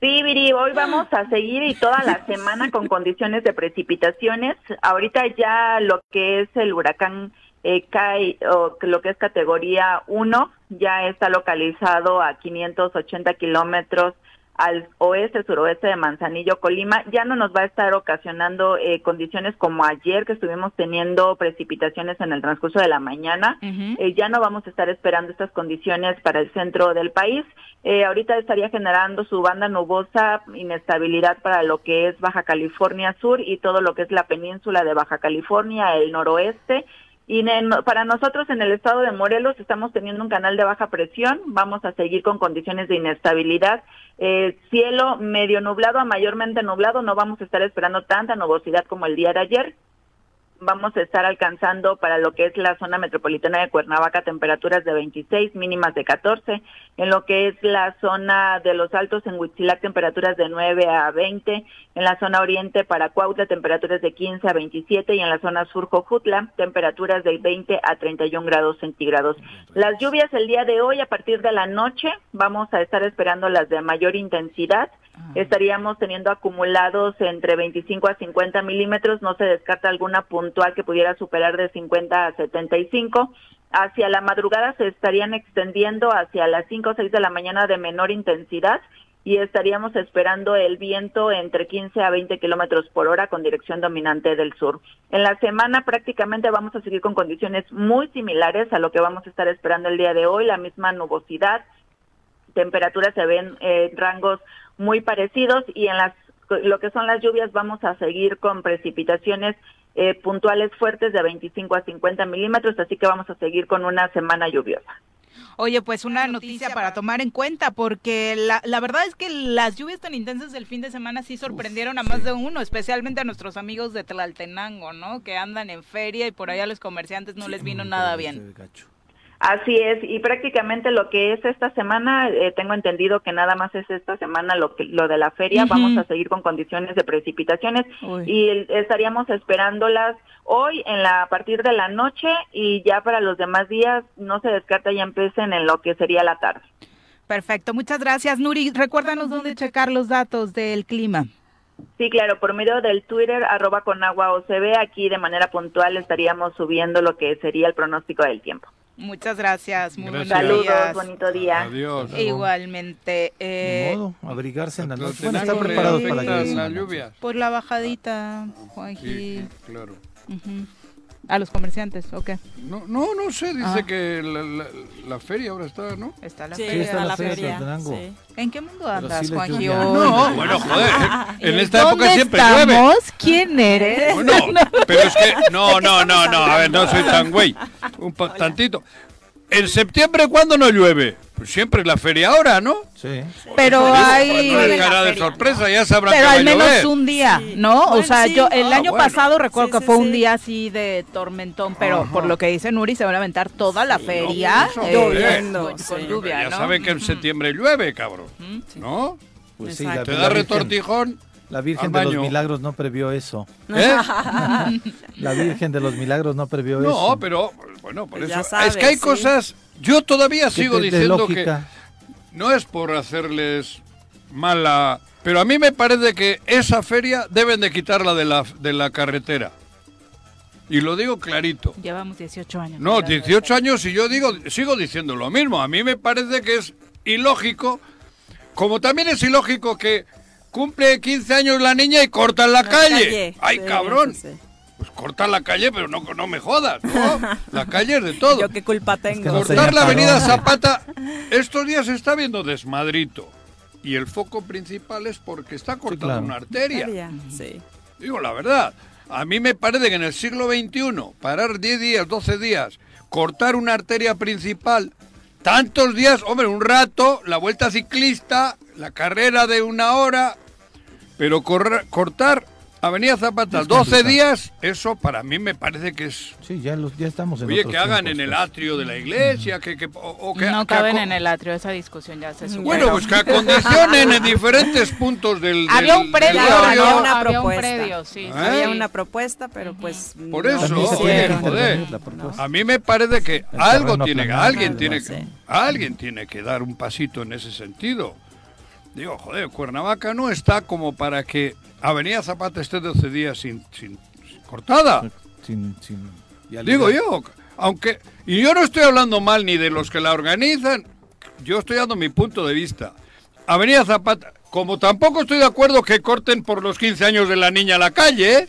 Sí, Viri, hoy vamos a seguir y toda la [laughs] semana con condiciones de precipitaciones. Ahorita ya lo que es el huracán eh, cae, o lo que es categoría 1, ya está localizado a 580 kilómetros al oeste, suroeste de Manzanillo, Colima, ya no nos va a estar ocasionando eh, condiciones como ayer que estuvimos teniendo precipitaciones en el transcurso de la mañana. Eh, ya no vamos a estar esperando estas condiciones para el centro del país. Eh, ahorita estaría generando su banda nubosa inestabilidad para lo que es Baja California Sur y todo lo que es la península de Baja California, el noroeste y para nosotros en el estado de Morelos estamos teniendo un canal de baja presión, vamos a seguir con condiciones de inestabilidad, eh, cielo medio nublado a mayormente nublado, no vamos a estar esperando tanta nubosidad como el día de ayer, vamos a estar alcanzando para lo que es la zona metropolitana de Cuernavaca temperaturas de 26, mínimas de 14. En lo que es la zona de los altos en Huitzilac temperaturas de 9 a 20. En la zona oriente para Cuautla temperaturas de 15 a 27 y en la zona sur Jojutla temperaturas de 20 a 31 grados centígrados. Las lluvias el día de hoy a partir de la noche vamos a estar esperando las de mayor intensidad estaríamos teniendo acumulados entre 25 a 50 milímetros, no se descarta alguna puntual que pudiera superar de 50 a 75. Hacia la madrugada se estarían extendiendo hacia las 5 o 6 de la mañana de menor intensidad y estaríamos esperando el viento entre 15 a 20 kilómetros por hora con dirección dominante del sur. En la semana prácticamente vamos a seguir con condiciones muy similares a lo que vamos a estar esperando el día de hoy, la misma nubosidad, temperaturas se ven en rangos muy parecidos y en las lo que son las lluvias vamos a seguir con precipitaciones eh, puntuales fuertes de 25 a 50 milímetros, así que vamos a seguir con una semana lluviosa. Oye, pues una noticia para tomar en cuenta, porque la, la verdad es que las lluvias tan intensas del fin de semana sí sorprendieron a más de uno, especialmente a nuestros amigos de Tlaltenango, ¿no? Que andan en feria y por allá a los comerciantes no les vino nada bien. Así es, y prácticamente lo que es esta semana, eh, tengo entendido que nada más es esta semana lo, que, lo de la feria, vamos a seguir con condiciones de precipitaciones y estaríamos esperándolas hoy en la a partir de la noche y ya para los demás días no se descarta ya empiecen en lo que sería la tarde. Perfecto, muchas gracias Nuri. Recuérdanos dónde checar los datos del clima. Sí, claro, por medio del Twitter, arroba con agua o se ve, aquí de manera puntual estaríamos subiendo lo que sería el pronóstico del tiempo. Muchas gracias. Muy buenos Saludos, días. bonito día. Adiós. Igualmente. Eh, modo, abrigarse en la noche. Bueno, estar preparados para la lluvia. Por la bajadita, Juanji. Sí, claro. A los comerciantes, ¿o qué? No, no, no sé, dice que la, la, la, feria ahora está, ¿no? Está la sí, feria. está la, feria. Sí. ¿En qué mundo andas, sí Juanji? No, bueno, joder, en esta ¿Dónde época siempre estamos? llueve. ¿Quién eres? Bueno, [laughs] pero es que, no, [laughs] no, no, no, a ver, no soy tan güey, [laughs] un pa- tantito. ¿En septiembre cuándo no llueve? Pues siempre es la feria ahora, ¿no? Sí. Pero hay... No de sorpresa, ya sabrán Pero que al menos llover. un día, Sí. ¿no? o sea, sí. yo el Ah, año bueno. pasado recuerdo Sí, que sí, fue un día así de tormentón, pero Ajá. por lo que dice Nuri se van a aventar toda la feria eso, eh, lloviendo, con, con lluvia, Ya ¿no? saben que en septiembre llueve, cabrón. ¿No? Pues sí. Te da retortijón. [laughs] la Virgen de los. Milagros no previó eso. ¿eh? La Virgen de los Milagros no previó eso. No, pero bueno, por Pues eso. sabes, es que hay sí. cosas. Yo todavía ¿Qué sigo diciendo que no es por hacerles mala, pero a mí me parece que esa feria deben de quitarla de la de la carretera. Y lo digo clarito. Llevamos 18 años. No, hablando de 18 años y yo digo sigo diciendo lo mismo. A mí me parece que es ilógico, como también es ilógico que cumple 15 años la niña y cortan la, La calle. Ay, Sí, cabrón. sí, sí. Pues corta la calle, pero no, no me jodas, ¿no? [laughs] La calle es de todo. Yo qué culpa tengo. que no sé. Cortar la avenida. Zapata, estos días se está viendo desmadrito. Y el foco principal es porque está cortada claro. una arteria. Sí. Digo la verdad. A mí me parece que en el siglo XXI, parar 10 días, 12 días, cortar una arteria principal, tantos días, hombre, un rato, la vuelta ciclista, la carrera de una hora, pero correr- cortar Avenida Zapata, Es 12 complicado. días, eso para mí me parece que es... Sí, ya, los, ya estamos en Oye, que hagan tiempos, en el pues. atrio de la iglesia, que, que- o, o que... no que caben aco- en el atrio, esa discusión ya se superó. Bueno, pues que acondicionen en diferentes puntos del... Había del- un predio, había ¿no? una Había un propuesta. predio, sí. ¿Eh? Había una propuesta, pero pues... Por no eso, se oye, joder. A mí me parece que El algo tiene que, alguien tiene que, alguien tiene que dar un pasito en ese sentido. Digo, joder, Cuernavaca no está como para que Avenida Zapata esté 12 días sin, sin- sin cortada. Sin, sin. Digo yo, aunque y yo no estoy hablando mal ni de los que la organizan, yo estoy dando mi punto de vista. Avenida Zapata, como tampoco estoy de acuerdo que corten por los 15 años de la niña la calle ¿eh?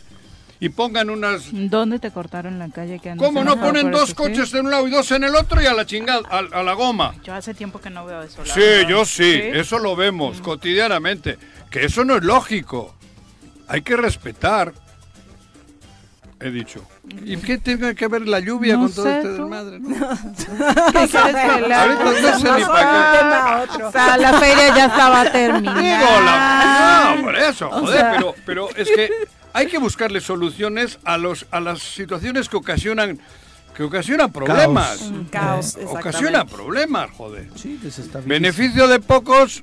Y pongan unas ¿Dónde te cortaron la calle? Que andas ¿Cómo no ponen dos coches en un lado y dos en el otro y a la chingada, a, a la goma? Yo hace tiempo que no veo eso. Sí, verdad. yo sí, eso lo vemos cotidianamente. Que eso no es lógico. Hay que respetar. He dicho. ¿Y qué tiene que ver la lluvia No con todo este desmadre? no? [laughs] ¿Qué quieres pelear? Ahorita no sé ni para qué. O sea, la feria ya estaba terminada. Digo, la- no, por eso, O joder, sea- pero, pero es que hay que buscarle soluciones a los a las situaciones que ocasionan que ocasionan problemas. Caos. Un caos, Ocasiona problemas, joder. Sí. Beneficio de pocos,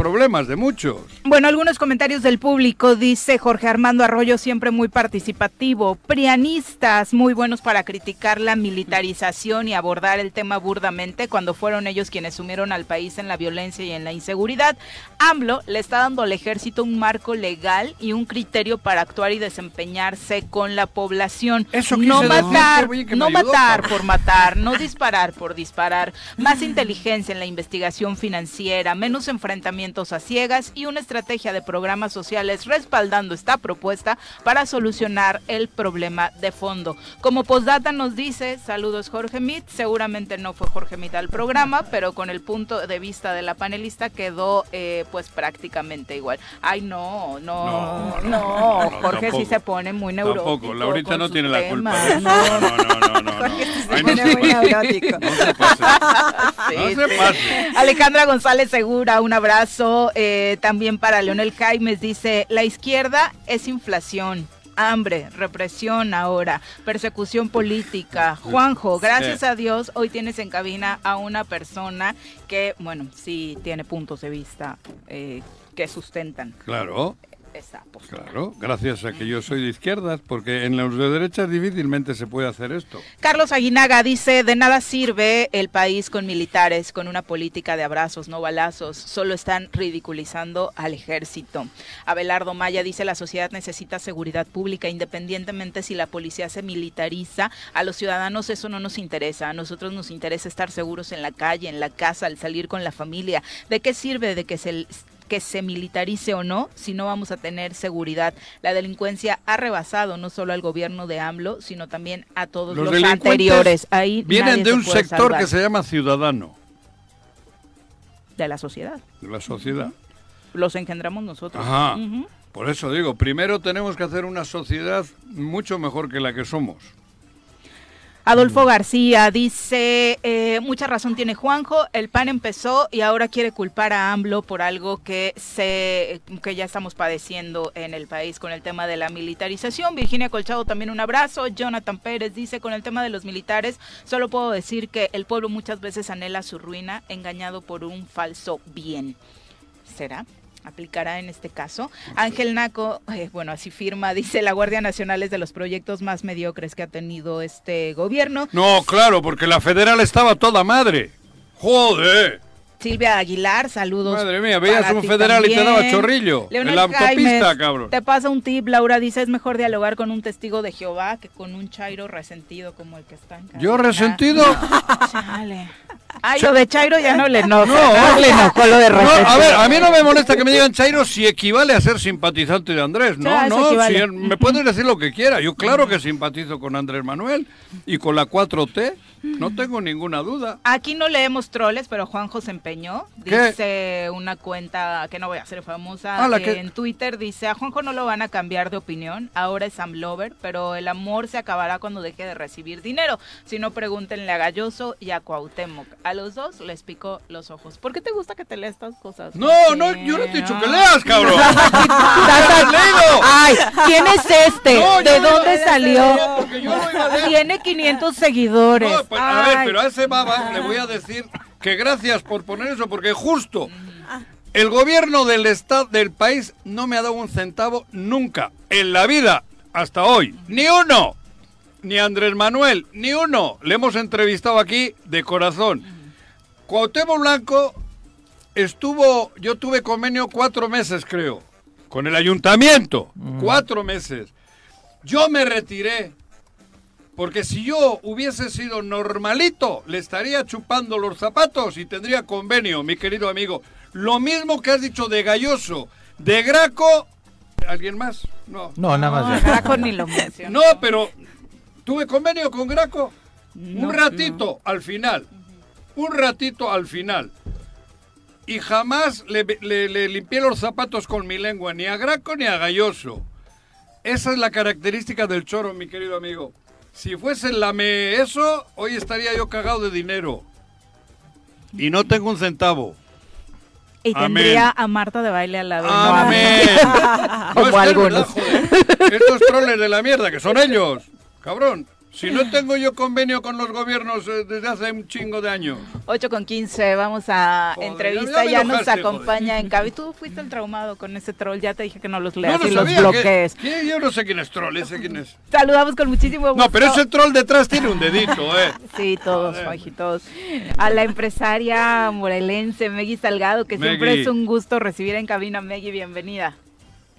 problemas de muchos. Bueno, algunos comentarios del público, dice Jorge Armando Arroyo, siempre muy participativo. Prianistas, muy buenos para criticar la militarización y abordar el tema burdamente cuando fueron ellos quienes sumieron al país en la violencia y en la inseguridad. AMLO le está dando al ejército un marco legal y un criterio para actuar y desempeñarse con la población. Eso no decir, matar, me no ayudó, matar por matar, no disparar por disparar, más inteligencia en la investigación financiera, menos a ciegas y una estrategia de programas sociales respaldando esta propuesta para solucionar el problema de fondo. Como postdata nos dice, saludos Jorge Mit, seguramente no fue Jorge Mit al programa, pero con el punto de vista de la panelista quedó eh, pues prácticamente igual. Ay, no, no, No, no, no, no, Jorge sí tampoco. se pone muy neurótico. Tampoco, Laurita no tiene la culpa. No, no, no, no, no. Ay, no pone se muy neurótico. No se. [laughs] Sí, se sí. pase. Alejandra González Segura, un abrazo. Eh, también para Leonel Jaimes dice, la izquierda es inflación. Hambre, represión ahora, persecución política. Juanjo, gracias a Dios, hoy tienes en cabina a una persona que, bueno, sí tiene puntos de vista eh, que sustentan Claro, esta postura. claro. Gracias a que yo soy de izquierdas, porque en los de derechas difícilmente se puede hacer esto. Carlos Aguinaga dice, de nada sirve el país con militares, con una política de abrazos, no balazos, solo están ridiculizando al ejército. Abelardo Maya dice, la sociedad necesita seguridad pública, independientemente si la policía se militariza, a los ciudadanos eso no nos interesa, a nosotros nos interesa estar seguros en la calle, en la casa, al salir con la familia. ¿De qué sirve de que se que se militarice o no, si no vamos a tener seguridad. La delincuencia ha rebasado no solo al gobierno de AMLO, sino también a todos los, anteriores. Ahí vienen de un sector salvar que se llama ciudadano, de la sociedad. de la sociedad. Los engendramos nosotros. Ajá. Por eso digo, primero tenemos que hacer una sociedad mucho mejor que la que somos. Adolfo García dice, eh, mucha razón tiene Juanjo, el PAN empezó y ahora quiere culpar a AMLO por algo que, se, que ya estamos padeciendo en el país con el tema de la militarización. Virginia Colchado también un abrazo. Jonathan Pérez dice, con el tema de los militares, solo puedo decir que el pueblo muchas veces anhela su ruina, engañado por un falso bien. ¿Será? Aplicará en este caso. Ángel Naco, eh, bueno, así firma, [laughs] dice la Guardia Nacional es de los proyectos más mediocres que ha tenido este gobierno. No, claro, porque la federal estaba toda madre. Joder. Silvia Aguilar, saludos. Madre mía, veías un federal y te daba chorrillo. Leonel en la autopista, cabrón. Te pasa un tip, Laura dice, es mejor dialogar con un testigo de Jehová que con un chairo resentido como el que está en ¿Yo resentido? [laughs] Chale. Ay, lo de chairo ya no le enoja. No. le enojó lo de No, resentido. a ver, a mí no me molesta que me digan Chairo si equivale a ser simpatizante de Andrés. No, Ya, no, equivale. si él- me puedes decir lo que quiera. Yo claro que simpatizo con Andrés Manuel y con la 4T. No tengo ninguna duda. Aquí no leemos troles, pero Juanjo se empeñó. ¿Qué? Dice una cuenta que no voy a hacer famosa Ah, que- en Twitter. Dice, a Juanjo no lo van a cambiar de opinión. Ahora es Sam Lover, pero el amor se acabará cuando deje de recibir dinero. Si no, pregúntenle a Galloso y a Cuauhtémoc. a los dos les picó los ojos. ¿Por qué te gusta que te lea estas cosas? No, no, yo no te he dicho que leas, cabrón. [laughs] Leído? Ay, ¿quién es este? No, ¿De dónde salió? yo no iba a leer. Tiene 500 seguidores. No, pues, a ver, pero a ese baba le voy a decir que gracias por poner eso, porque justo el gobierno del estado del país no me ha dado un centavo nunca en la vida hasta hoy, ni uno, ni Andrés Manuel, ni uno. Le hemos entrevistado aquí de corazón. Cuauhtémoc Blanco estuvo, yo tuve convenio cuatro meses, creo, con el ayuntamiento, cuatro meses. Yo me retiré porque si yo hubiese sido normalito, le estaría chupando los zapatos y tendría convenio, mi querido amigo. Lo mismo que has dicho de Galloso, de Graco. ¿Alguien más? No. No, nada más. No. Graco ni lo menciono. No, pero tuve convenio con Graco. un ratito al final. Un ratito al final. Y jamás le, le- le limpié los zapatos con mi lengua, ni a Graco ni a Galloso. Esa es la característica del choro, mi querido amigo. Si fuese la me eso, hoy estaría yo cagado de dinero. Y no tengo un centavo. Y Amén. tendría a Marta de baile a la vez. no a mí. Amén. [laughs] No, Como algunos. verdad, joder. Estos troles de la mierda, que son ellos. Cabrón. Si no tengo yo convenio con los gobiernos eh, desde hace un chingo de años. 8 con 15, vamos a Joder, entrevista, ya ya, nos acompaña en Cabi. Tú fuiste el traumado con ese troll, ya te dije que no los leas No, no y los bloquees. que- que yo no sé quién es troll, ese quién es. Saludamos con muchísimo gusto. No, pero ese troll detrás tiene un dedito, eh. Sí, todos, Juanji, todos. A la empresaria morelense Meggy Salgado, que siempre es un gusto recibir en cabina. Meggy, bienvenida.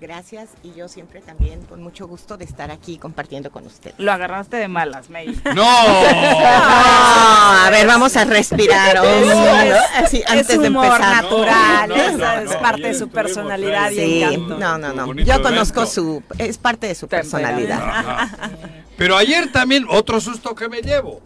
Gracias y yo siempre también con mucho gusto de estar aquí compartiendo con usted. Lo agarraste de malas, Meggy. [laughs] No. a ver, vamos a respirar. hondo, Así, antes es de humor empezar. natural, No, no, esa no, es no, parte de su personalidad y Sí, encanto. no, no, no. Yo conozco evento. su, es parte de su personalidad. Ajá. Pero ayer también, otro susto que me llevo.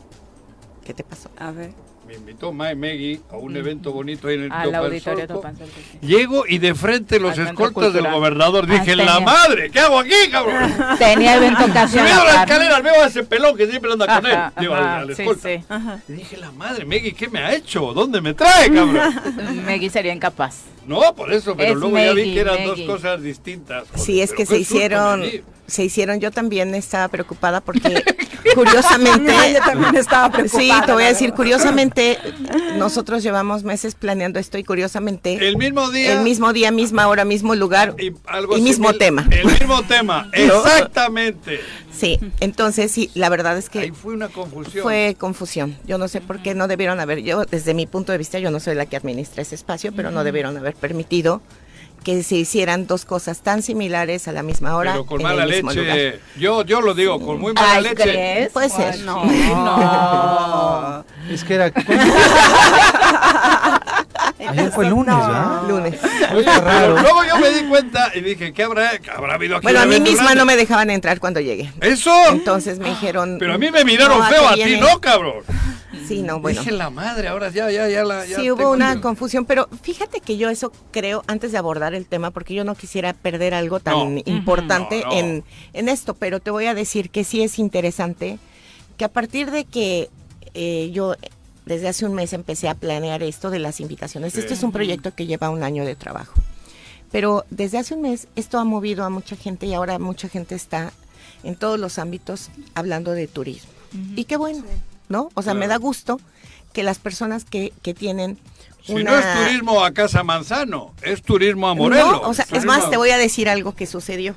¿Qué te pasó? A ver. Me invitó Mae Meggy a un evento bonito ahí en el Al auditorio Solco. Topan Solco, sí. Llego y de frente los Al escoltas del gobernador. Ah, Dije, la madre, ¿qué hago aquí, cabrón? [laughs] Tenía evento casi [laughs] a Subido la escaleras, veo a ese pelón que siempre anda con él. Ajá, Digo, al- ajá, al sí, escolta. sí. Y dije, la madre, Meggy, ¿qué me ha hecho? ¿Dónde me trae, cabrón? [laughs] Meggy sería incapaz. No, por eso, pero Es luego ya vi que eran dos cosas distintas. Joder, Sí, es que se hicieron. Se hicieron, yo también estaba preocupada porque [laughs] curiosamente, Yo también estaba preocupada. sí, te voy a decir, curiosamente, [laughs] nosotros llevamos meses planeando esto y curiosamente, El mismo día. el mismo día, misma hora, mismo lugar y, algo y mismo tema. El mismo tema, [laughs] exactamente. Sí, entonces sí, la verdad es Ahí que fue una confusión. fue confusión. Yo no sé por qué no debieron haber, yo desde mi punto de vista, yo no soy la que administra ese espacio, pero no debieron haber permitido que se hicieran dos cosas tan similares a la misma hora Pero con en el mala mismo lugar. leche. Yo, yo lo digo, con muy mala Ay, leche. ¿crees? Puede ser. No, no. [laughs] Es que era. [laughs] Ayer fue lunes, ¿verdad? Lunes. Oye, raro. luego yo me di cuenta y dije, ¿qué habrá, habrá habido aquí? Bueno, a mí misma grande? no me dejaban entrar cuando llegué. ¡Eso! Entonces me dijeron. Pero a mí me miraron "No, feo, a ti viene". no, cabrón. Sí, no, bueno. Dije la madre, ahora ya, ya, ya la. ya Sí, hubo una yo. confusión, pero fíjate que yo eso creo antes de abordar el tema, porque yo no quisiera perder algo tan No. importante No, no. En, en esto, pero te voy a decir que sí es interesante que a partir de que eh, yo desde hace un mes empecé a planear esto de las invitaciones, Sí. este es un proyecto que lleva un año de trabajo, pero desde hace un mes esto ha movido a mucha gente y ahora mucha gente está en todos los ámbitos hablando de turismo. Y qué bueno, ¿no? O sea, me da gusto que las personas que, que tienen Si una... no es turismo a Casa Manzano, es turismo a Morelos. No, o sea, es más, te voy a decir algo que sucedió.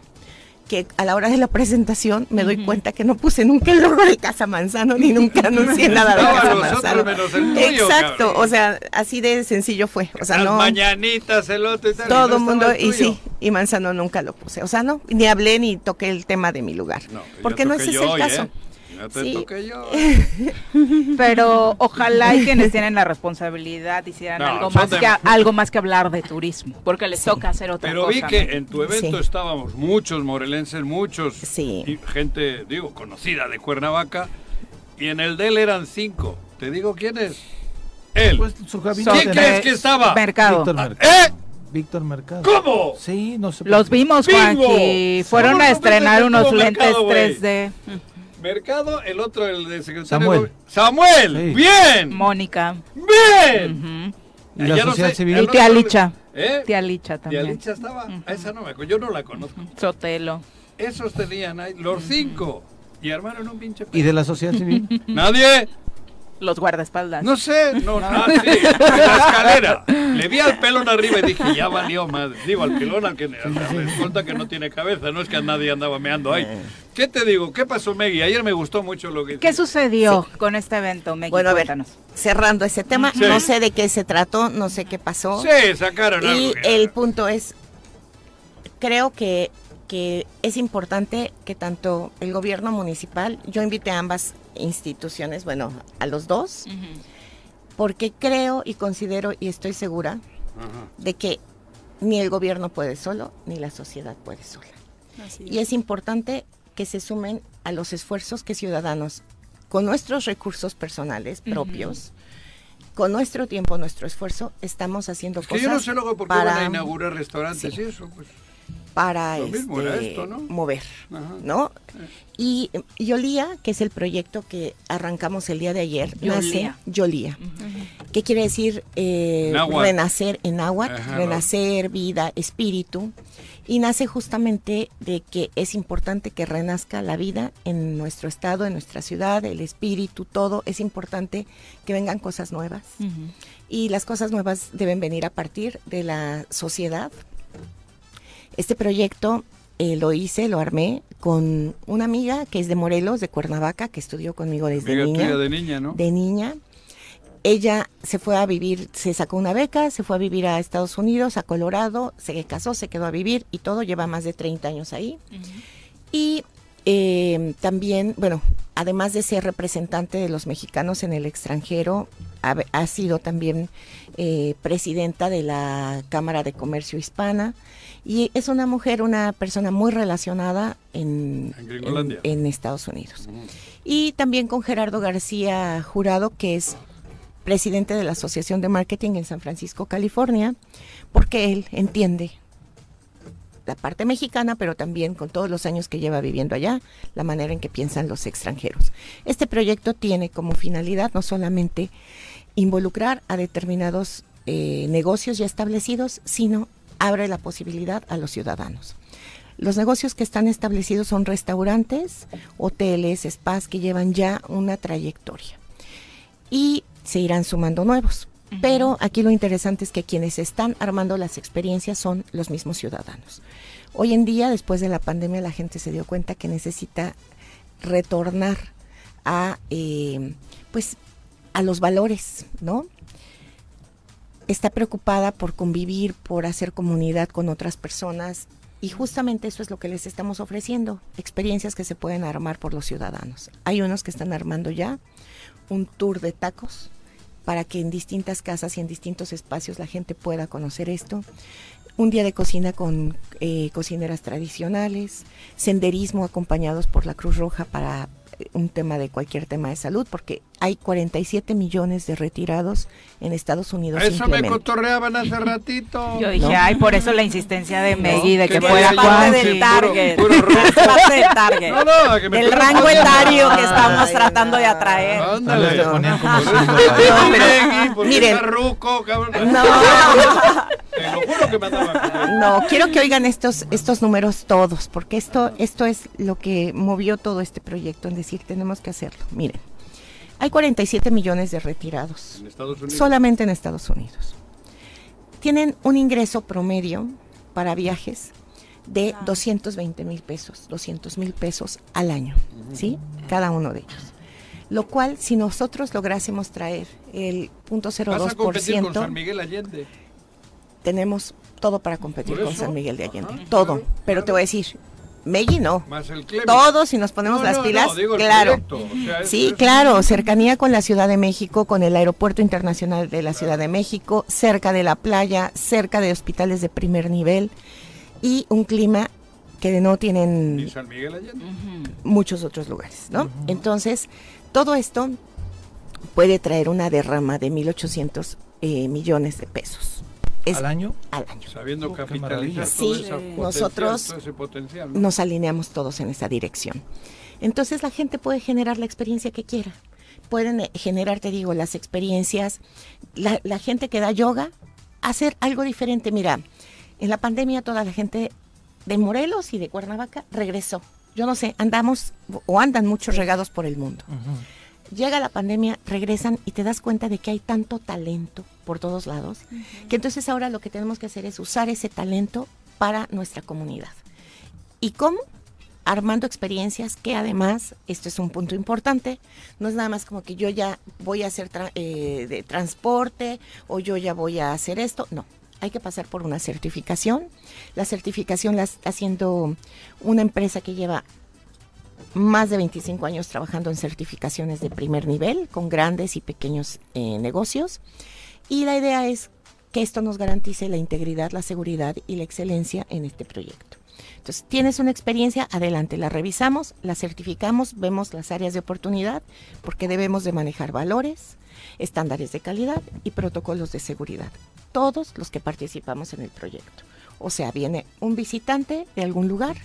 Que a la hora de la presentación me doy cuenta que no puse nunca el logo de Casa Manzano ni nunca [laughs] anuncié nada de Estaban Casa Manzano. menos el tuyo, Exacto, cabrón. o sea, así de sencillo fue. O sea, Las no. mañanitas, el otro y tal, y no Todo el mundo, y sí, y Manzano nunca lo puse. O sea, no, ni hablé ni toqué el tema de mi lugar. No, porque no ese es el hoy, caso. ¿eh? Te Sí. toqué yo. [laughs] Pero ojalá y quienes tienen la responsabilidad hicieran No, algo, más de- que, algo más que hablar de turismo, porque les toca hacer otra Pero cosa. vi que ¿no? en tu evento Sí. estábamos muchos morelenses, muchos Sí. y gente, digo, conocida de Cuernavaca, y en el de él eran cinco. ¿Te digo quién es? Él. Pues su gabinete. ¿Quién crees que estaba? Mercado. Víctor Ah, Mercado. ¿Eh? Víctor Mercado. ¿Cómo? Sí, no sé. Los vimos. Juanji. Fueron a estrenar unos Mercado, lentes güey. 3D. Mercado, el otro, el de secretario. Samuel. de ¡Samuel! Sí. ¡Bien! Mónica. ¡Bien! ¿Y la Ya no sociedad sé, civil? Y tía Licha. ¿Eh? Tía Licha Tía también. Licha estaba. A esa no me acuerdo. Yo no la conozco. Sotelo. Esos tenían ahí, los cinco. Y armaron un pinche. ¿Y de la sociedad civil? [laughs] Nadie. Los guardaespaldas. No sé, no, no, sí, en la escalera. Le vi al pelón arriba y dije, ya valió madre. Digo, al pelón al que al escolta que no tiene cabeza, no es que a nadie andaba meando ahí. ¿Qué te digo? ¿Qué pasó, Meggy? Ayer me gustó mucho lo que ¿Qué sucedió con este evento, Meggy? Bueno, a ver, Cuéntanos. cerrando ese tema, Sí. no sé de qué se trató, no sé qué pasó. Sí, sacaron Y algo. que- el punto es, creo que, que es importante que tanto el gobierno municipal, yo invité a ambas instituciones, bueno, a los dos, porque creo y considero y estoy segura de que ni el gobierno puede solo, ni la sociedad puede sola. Así Y es importante que se sumen a los esfuerzos que ciudadanos, con nuestros recursos personales propios, con nuestro tiempo, nuestro esfuerzo, estamos haciendo Es que cosas yo no sé luego por qué para, van a inaugurar restaurantes Sí. y eso. Pues. Para este, esto, ¿no? mover, Ajá. ¿no? Y Yolía, que es el proyecto que arrancamos el día de ayer, Yolía. nace Yolía. ¿Qué quiere decir eh, renacer en? Ajá, renacer, vida, espíritu. Y nace justamente de que es importante que renazca la vida en nuestro estado, en nuestra ciudad, el espíritu, todo. Es importante que vengan cosas nuevas. Y las cosas nuevas deben venir a partir de la sociedad. Este proyecto eh, lo hice, lo armé con una amiga que es de Morelos, de Cuernavaca, que estudió conmigo desde Amiga niña tuya de niña, ¿no? de niña. Ella se fue a vivir, se sacó una beca, se fue a vivir a Estados Unidos, a Colorado, se casó, se quedó a vivir y todo, lleva más de 30 años ahí. Y eh, también, bueno, además de ser representante de los mexicanos en el extranjero, ha, ha sido también eh, presidenta de la Cámara de Comercio Hispana y es una mujer, una persona muy relacionada en, En Gringolandia. en- en Estados Unidos. Y también con Gerardo García Jurado, que es presidente de la Asociación de Marketing en San Francisco, California, porque él entiende la parte mexicana, pero también con todos los años que lleva viviendo allá, la manera en que piensan los extranjeros. Este proyecto tiene como finalidad no solamente involucrar a determinados eh, negocios ya establecidos, sino abre la posibilidad a los ciudadanos. Los negocios que están establecidos son restaurantes, hoteles, spas que llevan ya una trayectoria y se irán sumando nuevos. Pero aquí lo interesante es que quienes están armando las experiencias son los mismos ciudadanos. Hoy en día, después de la pandemia, la gente se dio cuenta que necesita retornar a, eh, pues, a los valores, ¿no? Está preocupada por convivir, por hacer comunidad con otras personas y justamente eso es lo que les estamos ofreciendo, experiencias que se pueden armar por los ciudadanos. Hay unos que están armando ya un tour de tacos para que en distintas casas y en distintos espacios la gente pueda conocer esto. Un día de cocina con eh, cocineras tradicionales, senderismo acompañados por la Cruz Roja para eh, un tema de cualquier tema de salud, porque hay 47 millones de retirados en Estados Unidos. Eso me cotorreaban hace ratito. Yo dije, No. ay, por eso la insistencia de Meggy de que vaya parte del sí, target. puro- puro [laughs] parte del target. No, no, que me del rango etario que estamos Ay, tratando de no. atraer. Ándale. No, miren. ruco, cabrón. No. Te lo juro que me No, quiero que oigan estos estos números todos, porque esto esto es lo que movió todo este proyecto en decir tenemos que hacerlo. Miren, hay 47 millones de retirados En Estados Unidos. solamente en Estados Unidos. Tienen un ingreso promedio para viajes de 220 mil pesos, 200 mil pesos al año, ¿sí? Cada uno de ellos. Lo cual, si nosotros lográsemos traer el Vas a competir con San 0.02%, Miguel Allende. tenemos todo para competir Por con. San Miguel de Allende. Ajá, todo. claro, Pero claro. te voy a decir, Meggy no. Más el. Todos, si nos ponemos No, las no, no, pilas, digo claro. proyecto, o sea, es- Sí, es- claro, cercanía con la Ciudad de México, con el Aeropuerto Internacional de la Ciudad de México, cerca de la playa, cerca de hospitales de primer nivel y un clima que no ¿Y tienen San Miguel Allende? muchos otros lugares, ¿no? Entonces, todo esto puede traer una derrama de 1.800 eh, millones de pesos. Es ¿Al año? al año. Sabiendo capitalizar maravilla. todo Sí, ese nosotros todo ese potencial, ¿no? nos alineamos todos en esa dirección. Entonces la gente puede generar la experiencia que quiera. Pueden eh, generar, te digo, las experiencias. La, la gente que da yoga, hacer algo diferente. Mira, en la pandemia toda la gente de Morelos y de Cuernavaca regresó. Yo no sé, andamos o andan muchos regados por el mundo. Llega la pandemia, regresan y te das cuenta de que hay tanto talento por todos lados, que entonces ahora lo que tenemos que hacer es usar ese talento para nuestra comunidad. ¿Y cómo? Armando experiencias que además, esto es un punto importante, no es nada más como que yo ya voy a hacer tra- eh, de transporte o yo ya voy a hacer esto, no. Hay que pasar por una certificación. La certificación la está haciendo una empresa que lleva más de 25 años trabajando en certificaciones de primer nivel con grandes y pequeños eh, negocios. Y la idea es que esto nos garantice la integridad, la seguridad y la excelencia en este proyecto. Entonces, tienes una experiencia, adelante, la revisamos, la certificamos, vemos las áreas de oportunidad, porque debemos de manejar valores, estándares de calidad y protocolos de seguridad. Todos los que participamos en el proyecto. O sea, viene un visitante de algún lugar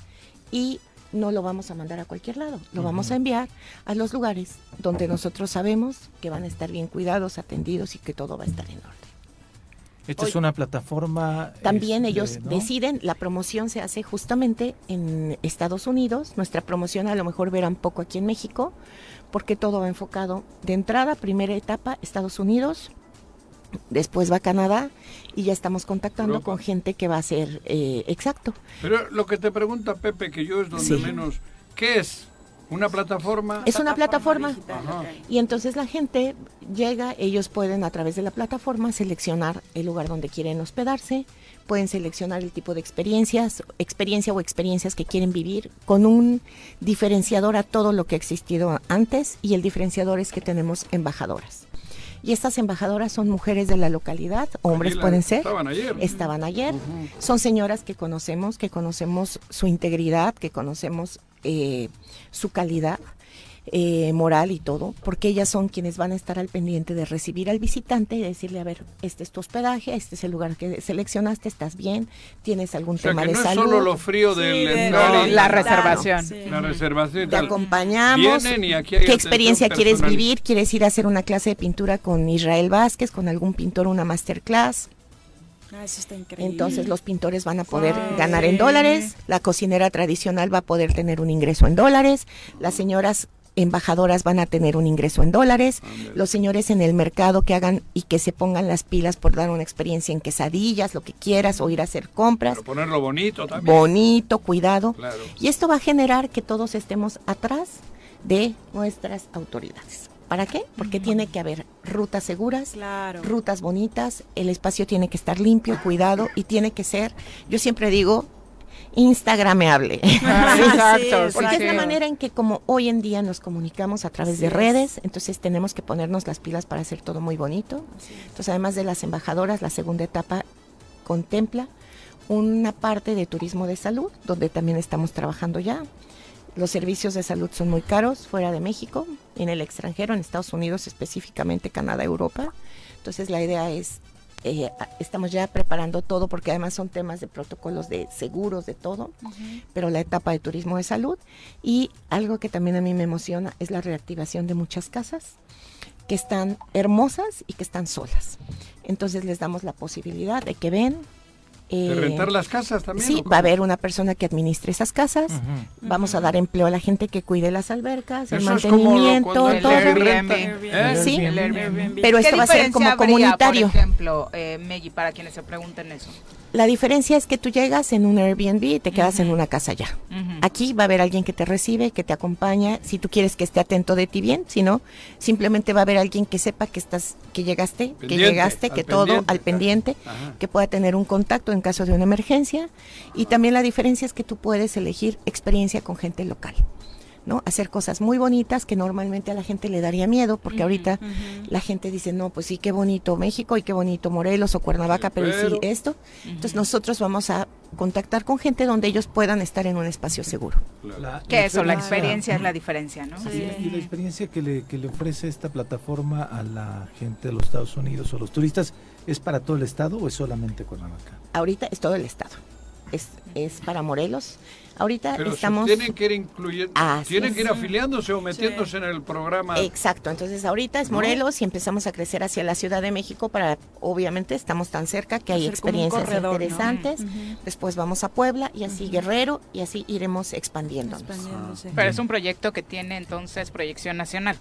y no lo vamos a mandar a cualquier lado, lo vamos a enviar a los lugares donde nosotros sabemos que van a estar bien cuidados, atendidos y que todo va a estar en orden. Esta es una plataforma. También este, ellos ¿no? deciden, la promoción se hace justamente en Estados Unidos, nuestra promoción a lo mejor verán poco aquí en México, porque todo va enfocado de entrada, primera etapa, Estados Unidos, después va Canadá y ya estamos contactando Europa. con gente que va a ser eh, exacto. Pero lo que te pregunta Pepe, que yo es donde Sí. menos... ¿Qué es? ¿Una plataforma? Es una plataforma Ajá. y entonces la gente llega, ellos pueden a través de la plataforma seleccionar el lugar donde quieren hospedarse, pueden seleccionar el tipo de experiencias, experiencia o experiencias que quieren vivir con un diferenciador a todo lo que ha existido antes y el diferenciador es que tenemos embajadoras. Y estas embajadoras son mujeres de la localidad, hombres la- pueden ser. estaban ayer. Estaban ayer. Son señoras que conocemos, que conocemos su integridad, que conocemos eh, su calidad eh, moral y todo, porque ellas son quienes van a estar al pendiente de recibir al visitante y decirle, a ver, este es tu hospedaje, este es el lugar que seleccionaste, estás bien, tienes algún O sea, tema que de no es salud. solo lo frío del de- No, la reservación. Sí. La reservación Te acompañamos. Vienen y aquí hay ¿Qué experiencia quieres vivir? ¿Quieres ir a hacer una clase de pintura con Israel Vázquez, con algún pintor, una masterclass? Ah, eso está increíble. Entonces los pintores van a poder ganar en dólares, la cocinera tradicional va a poder tener un ingreso en dólares, las señoras embajadoras van a tener un ingreso en dólares, los señores en el mercado que hagan y que se pongan las pilas por dar una experiencia en quesadillas, lo que quieras, o ir a hacer compras, Pero ponerlo bonito también. bonito, cuidado. Claro. Y esto va a generar que todos estemos atrás de nuestras autoridades. ¿Para qué? Porque tiene que haber rutas seguras, Claro. rutas bonitas, el espacio tiene que estar limpio, cuidado y tiene que ser, yo siempre digo, instagrameable. [laughs] Ah, Sí, Exacto. sí, Porque es la manera en que como hoy en día nos comunicamos a través de es. redes, entonces tenemos que ponernos las pilas para hacer todo muy bonito. Entonces además de las embajadoras, la segunda etapa contempla una parte de turismo de salud, donde también estamos trabajando ya. Los servicios de salud son muy caros fuera de México, en el extranjero, en Estados Unidos específicamente, Canadá, Europa. Entonces la idea es, eh, estamos ya preparando todo porque además son temas de protocolos de seguros, de todo, pero la etapa de turismo de salud y algo que también a mí me emociona es la reactivación de muchas casas que están hermosas y que están solas. Entonces les damos la posibilidad de que ven. ¿De eh, rentar las casas también? Sí, va a haber una persona que administre esas casas. Vamos a dar empleo a la gente que cuide las albercas, el Eso es como lo- mantenimiento, cuando el todo. Airbnb. ¿Eh? Sí, Airbnb. pero ¿Qué esto va a ser como habría, comunitario. Por ejemplo, eh, Meggy, para quienes se pregunten eso. La diferencia es que tú llegas en un Airbnb y te quedas en una casa ya. Aquí va a haber alguien que te recibe, que te acompaña, si tú quieres que esté atento de ti bien, si no, simplemente va a haber alguien que sepa que estás, que llegaste, que llegaste, que todo pendiente, al pendiente, que pueda tener un contacto en caso de una emergencia. Y también la diferencia es que tú puedes elegir experiencia con gente local. ¿No? Hacer cosas muy bonitas que normalmente a la gente le daría miedo, porque ahorita la gente dice, no, pues sí, qué bonito México y qué bonito Morelos o Cuernavaca, Sí, pero, ¿y sí pero- esto. Entonces nosotros vamos a contactar con gente donde ellos puedan estar en un espacio seguro. Que eso, la experiencia- es la diferencia, ¿no? Y, la- y la experiencia que le, que le ofrece esta plataforma a la gente de los Estados Unidos o los turistas, ¿es para todo el estado o es solamente Cuernavaca? Ahorita es todo el estado. Es, es para Morelos. Ahorita Pero estamos... tienen que ir incluyendo, Así tienen que ir afiliándose o metiéndose en el programa. Exacto, entonces ahorita es ¿No? Morelos y empezamos a crecer hacia la Ciudad de México para, obviamente estamos tan cerca que hay experiencias corredor, ¿no? interesantes, después vamos a Puebla y así Guerrero y así iremos expandiéndonos. Expandiéndose. Pero es un proyecto que tiene entonces proyección nacional.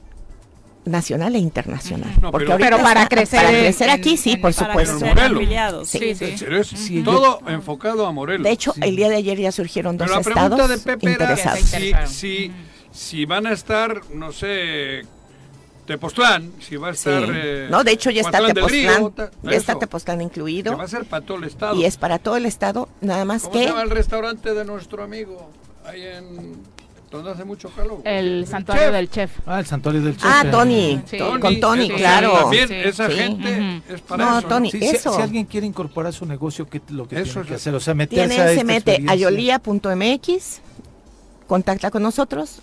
Nacional e internacional. No, porque pero- ahorita Pero para crecer para en- crecer aquí sí, en- por supuesto. Morelos. Sí. Sí, sí. Todo enfocado a Morelos. De hecho, Sí. el día de ayer ya surgieron dos Pero la pregunta estados de Pepe era interesados. Si, si, si van a estar, no sé, Tepoztlán, si va a Sí. estar... eh, no, de hecho ya está Río, Tepoztlán, ya está Tepoztlán que incluido va a ser para todo el estado. y es para todo el estado, nada más ¿Cómo se que llama el restaurante de nuestro amigo? Ahí en... donde hace mucho calor. El santuario Chef. del chef. Ah, el santuario del Ah, Chepe. Tony, Sí. to- con Tony, eso, claro. También Sí, esa sí. gente es para No, eso. Tony, Sí, si- Eso. Si, alguien quiere incorporar su negocio, ¿qué es lo que Eso tiene es que lo- hacer? O sea, meterse Tiene, a se mete a yolía.mx, contacta con nosotros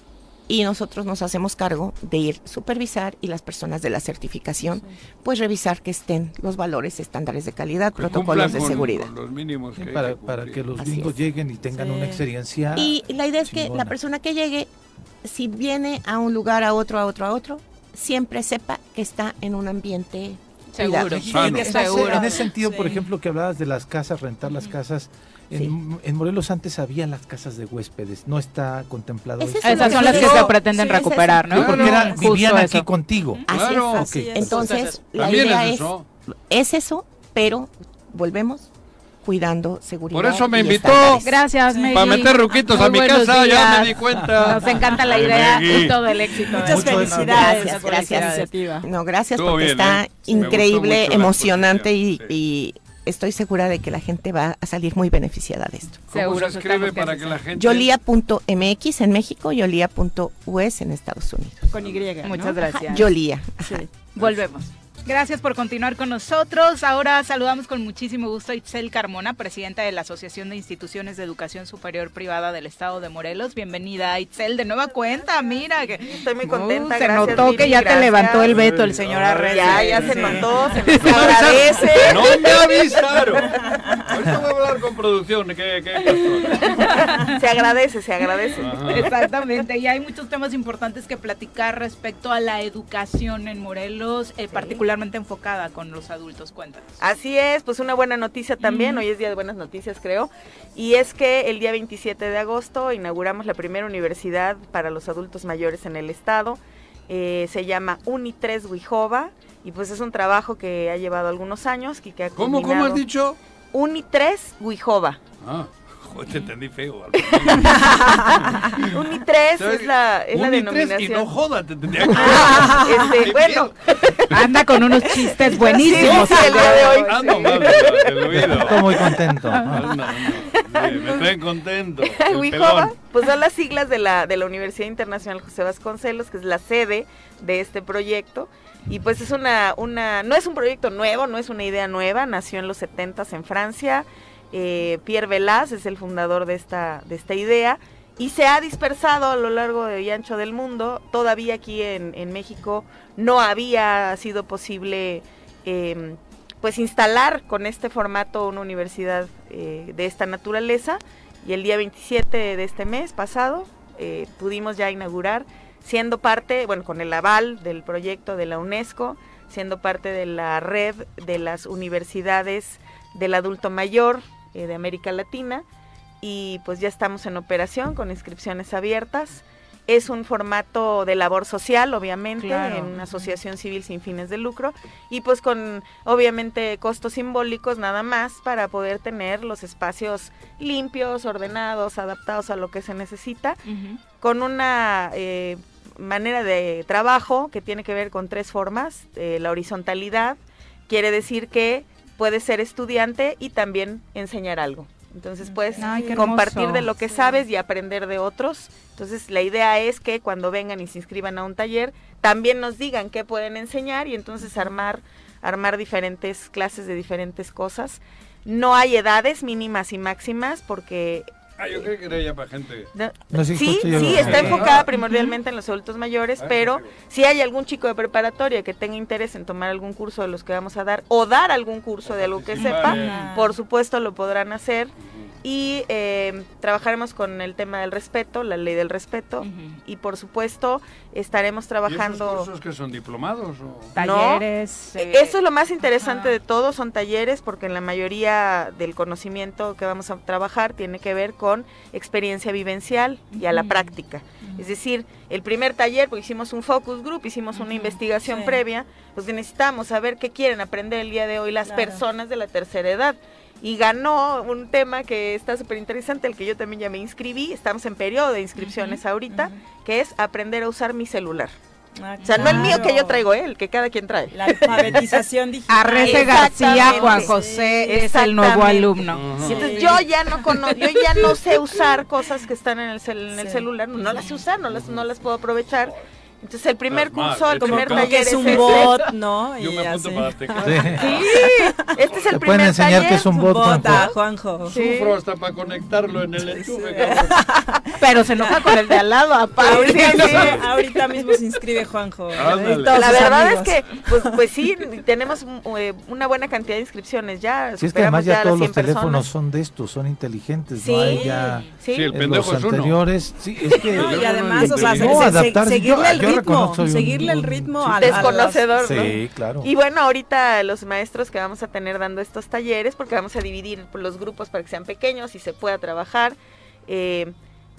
y nosotros nos hacemos cargo de ir supervisar y las personas de la certificación, pues revisar que estén los valores, estándares de calidad, Que protocolos de con- seguridad. con los mínimos Sí, que hay para, que para que los gringos lleguen y tengan Sí. una experiencia. Y la idea es que la persona que llegue, si viene a un lugar, a otro, a otro, a otro, siempre sepa que está en un ambiente Seguro. cuidado. Seguro. en ese sentido, por Sí. ejemplo, que hablabas de las casas, rentar las casas, en, en Morelos antes había las casas de huéspedes, no está contemplado Es eso. eso Esas son las que digo. se pretenden Sí, recuperar. ¿no? Claro. Porque era- Justo vivían eso. aquí contigo. Así Claro. es. Así es. Entonces, la También idea es es, eso. es eso, pero volvemos cuidando seguridad. Por eso me invitó. estándares. Gracias, Megui. Para meter ruquitos Muy a mi buenos casa, ya días. me di cuenta. Nos encanta la idea Megui. y todo el éxito. Muchas felicidades Gracias, por gracias. No, gracias Estuvo porque bien, está ¿eh? Increíble, emocionante y estoy segura de que la gente va a salir muy beneficiada de esto. ¿Cómo Seguro, se escribe para que que la gente... Yolía.mx en México, Yolía.us en Estados Unidos. Con Y. ¿no? Muchas gracias. Yolía. Sí. Volvemos. Gracias por continuar con nosotros. Ahora saludamos con muchísimo gusto a Itzel Carmona, presidenta de la Asociación de Instituciones de Educación Superior Privada del Estado de Morelos. Bienvenida, Itzel, de nueva cuenta. Mira, que Estoy muy contenta, Uh, se gracias, notó que ya te levantó el veto el señor Arrece. Ya, ya se Sí. notó, se [laughs] nos agradece. ¡No me avisaron! Ahorita voy a hablar con producción. ¿Qué, qué pasó? Se agradece, se agradece. Ajá. Exactamente, y hay muchos temas importantes que platicar respecto a la educación en Morelos, eh, particularmente enfocada con los adultos. Cuéntanos. Así es, pues una buena noticia también, hoy es día de buenas noticias creo, y es que el día 27 de agosto inauguramos la primera universidad para los adultos mayores en el estado, Eh, se llama Uni3 Huijova, y pues es un trabajo que ha llevado algunos años. y que ha ¿Cómo, cómo has dicho? Uni3 Huijova. Ah, joder, [laughs] te entendí feo. [laughs] Uni3 es la, es la Uni tres denominación. Y no joda, te entendí. Ah, [laughs] este, bueno, Anda con unos chistes buenísimos. Sí, sí, el día de hoy. Ando mal del- del oído. Estoy muy contento. Ando, ando. Sí, me traen contento. el Huijova, pues son las siglas de la, de la Universidad Internacional José Vasconcelos, que es la sede de este proyecto. Y pues es una, una, no es un proyecto nuevo, no es una idea nueva, nació en los 70 en Francia. Eh, Pierre Velaz es el fundador de esta, de esta idea y se ha dispersado a lo largo de y ancho del mundo. Todavía aquí en, México no había sido posible eh, pues instalar con este formato una universidad eh, de esta naturaleza y el día 27 de este mes pasado eh, pudimos ya inaugurar siendo parte, bueno, con el aval del proyecto de la UNESCO, siendo parte de la red de las universidades del adulto mayor eh, de América Latina y pues ya estamos en operación con inscripciones abiertas. Es un formato de labor social, obviamente, Claro. en una asociación civil sin fines de lucro y pues con obviamente costos simbólicos nada más para poder tener los espacios limpios, ordenados, adaptados a lo que se necesita, con una eh, manera de trabajo que tiene que ver con tres formas. Eh, la horizontalidad quiere decir que puedes ser estudiante y también enseñar algo. Entonces puedes Ay, qué compartir de lo que sabes y aprender de otros. Entonces la idea es que cuando vengan y se inscriban a un taller, también nos digan qué pueden enseñar y entonces armar, armar diferentes clases de diferentes cosas. No hay edades mínimas y máximas porque Ah, yo creo que era ya para gente. no, No, sí, sí, está Ah. enfocada primordialmente en los adultos mayores, Ah, pero si hay algún chico de preparatoria que tenga interés en tomar algún curso de los que vamos a dar o dar algún curso de algo que sepa, por supuesto lo podrán hacer y eh, trabajaremos con el tema del respeto, la ley del respeto y por supuesto estaremos ¿Y trabajando... esos cursos que son diplomados? O? Talleres. No, eh, eso es lo más interesante de todo, son talleres porque en la mayoría del conocimiento que vamos a trabajar tiene que ver con experiencia vivencial y a la práctica. Es decir, el primer taller, pues hicimos un focus group, hicimos una investigación sí. previa, pues necesitamos saber qué quieren aprender el día de hoy las Claro. personas de la tercera edad. Y ganó un tema que está súper interesante, el que yo también ya me inscribí, estamos en periodo de inscripciones ahorita, que es aprender a usar mi celular. Ah, O sea, no el mío que yo traigo, ¿eh? el que cada quien trae. La alfabetización [laughs] digital. Arrece García. Juan José es el nuevo alumno. Sí, entonces yo ya no conozco, yo ya no sé usar cosas que están en el, cel- en el Sí. celular, no las sé usar, no las, no las puedo aprovechar. Entonces el primer curso, el de primer Como que taller es un bot, [laughs] ¿no? Yo me apunto para [laughs] Azteca. Sí, este es el Te primer pueden enseñar taller. que es un bot, Bot a Juanjo. Juanjo. Sí. Sufro hasta para conectarlo en el enchufe. [laughs] cabrón. Pero se enoja con el de al lado, aparte. Ahorita, Sí, sí. ahorita mismo se inscribe Juanjo. La verdad amigos. es que, pues, pues sí, tenemos eh, una buena cantidad de inscripciones ya. Si es que superamos además ya todos los 100 personas. teléfonos son de estos, son inteligentes, Sí, no hay ya sí. Sí, el pendejo los es uno. anteriores. Sí, es que No, y además, o sea, seguirle el ritmo, un- seguirle el ritmo sí. a, a Desconocedor, ¿no? Sí, claro. Y bueno, ahorita los maestros que vamos a tener dando estos talleres, porque vamos a dividir por los grupos para que sean pequeños y se pueda trabajar, eh,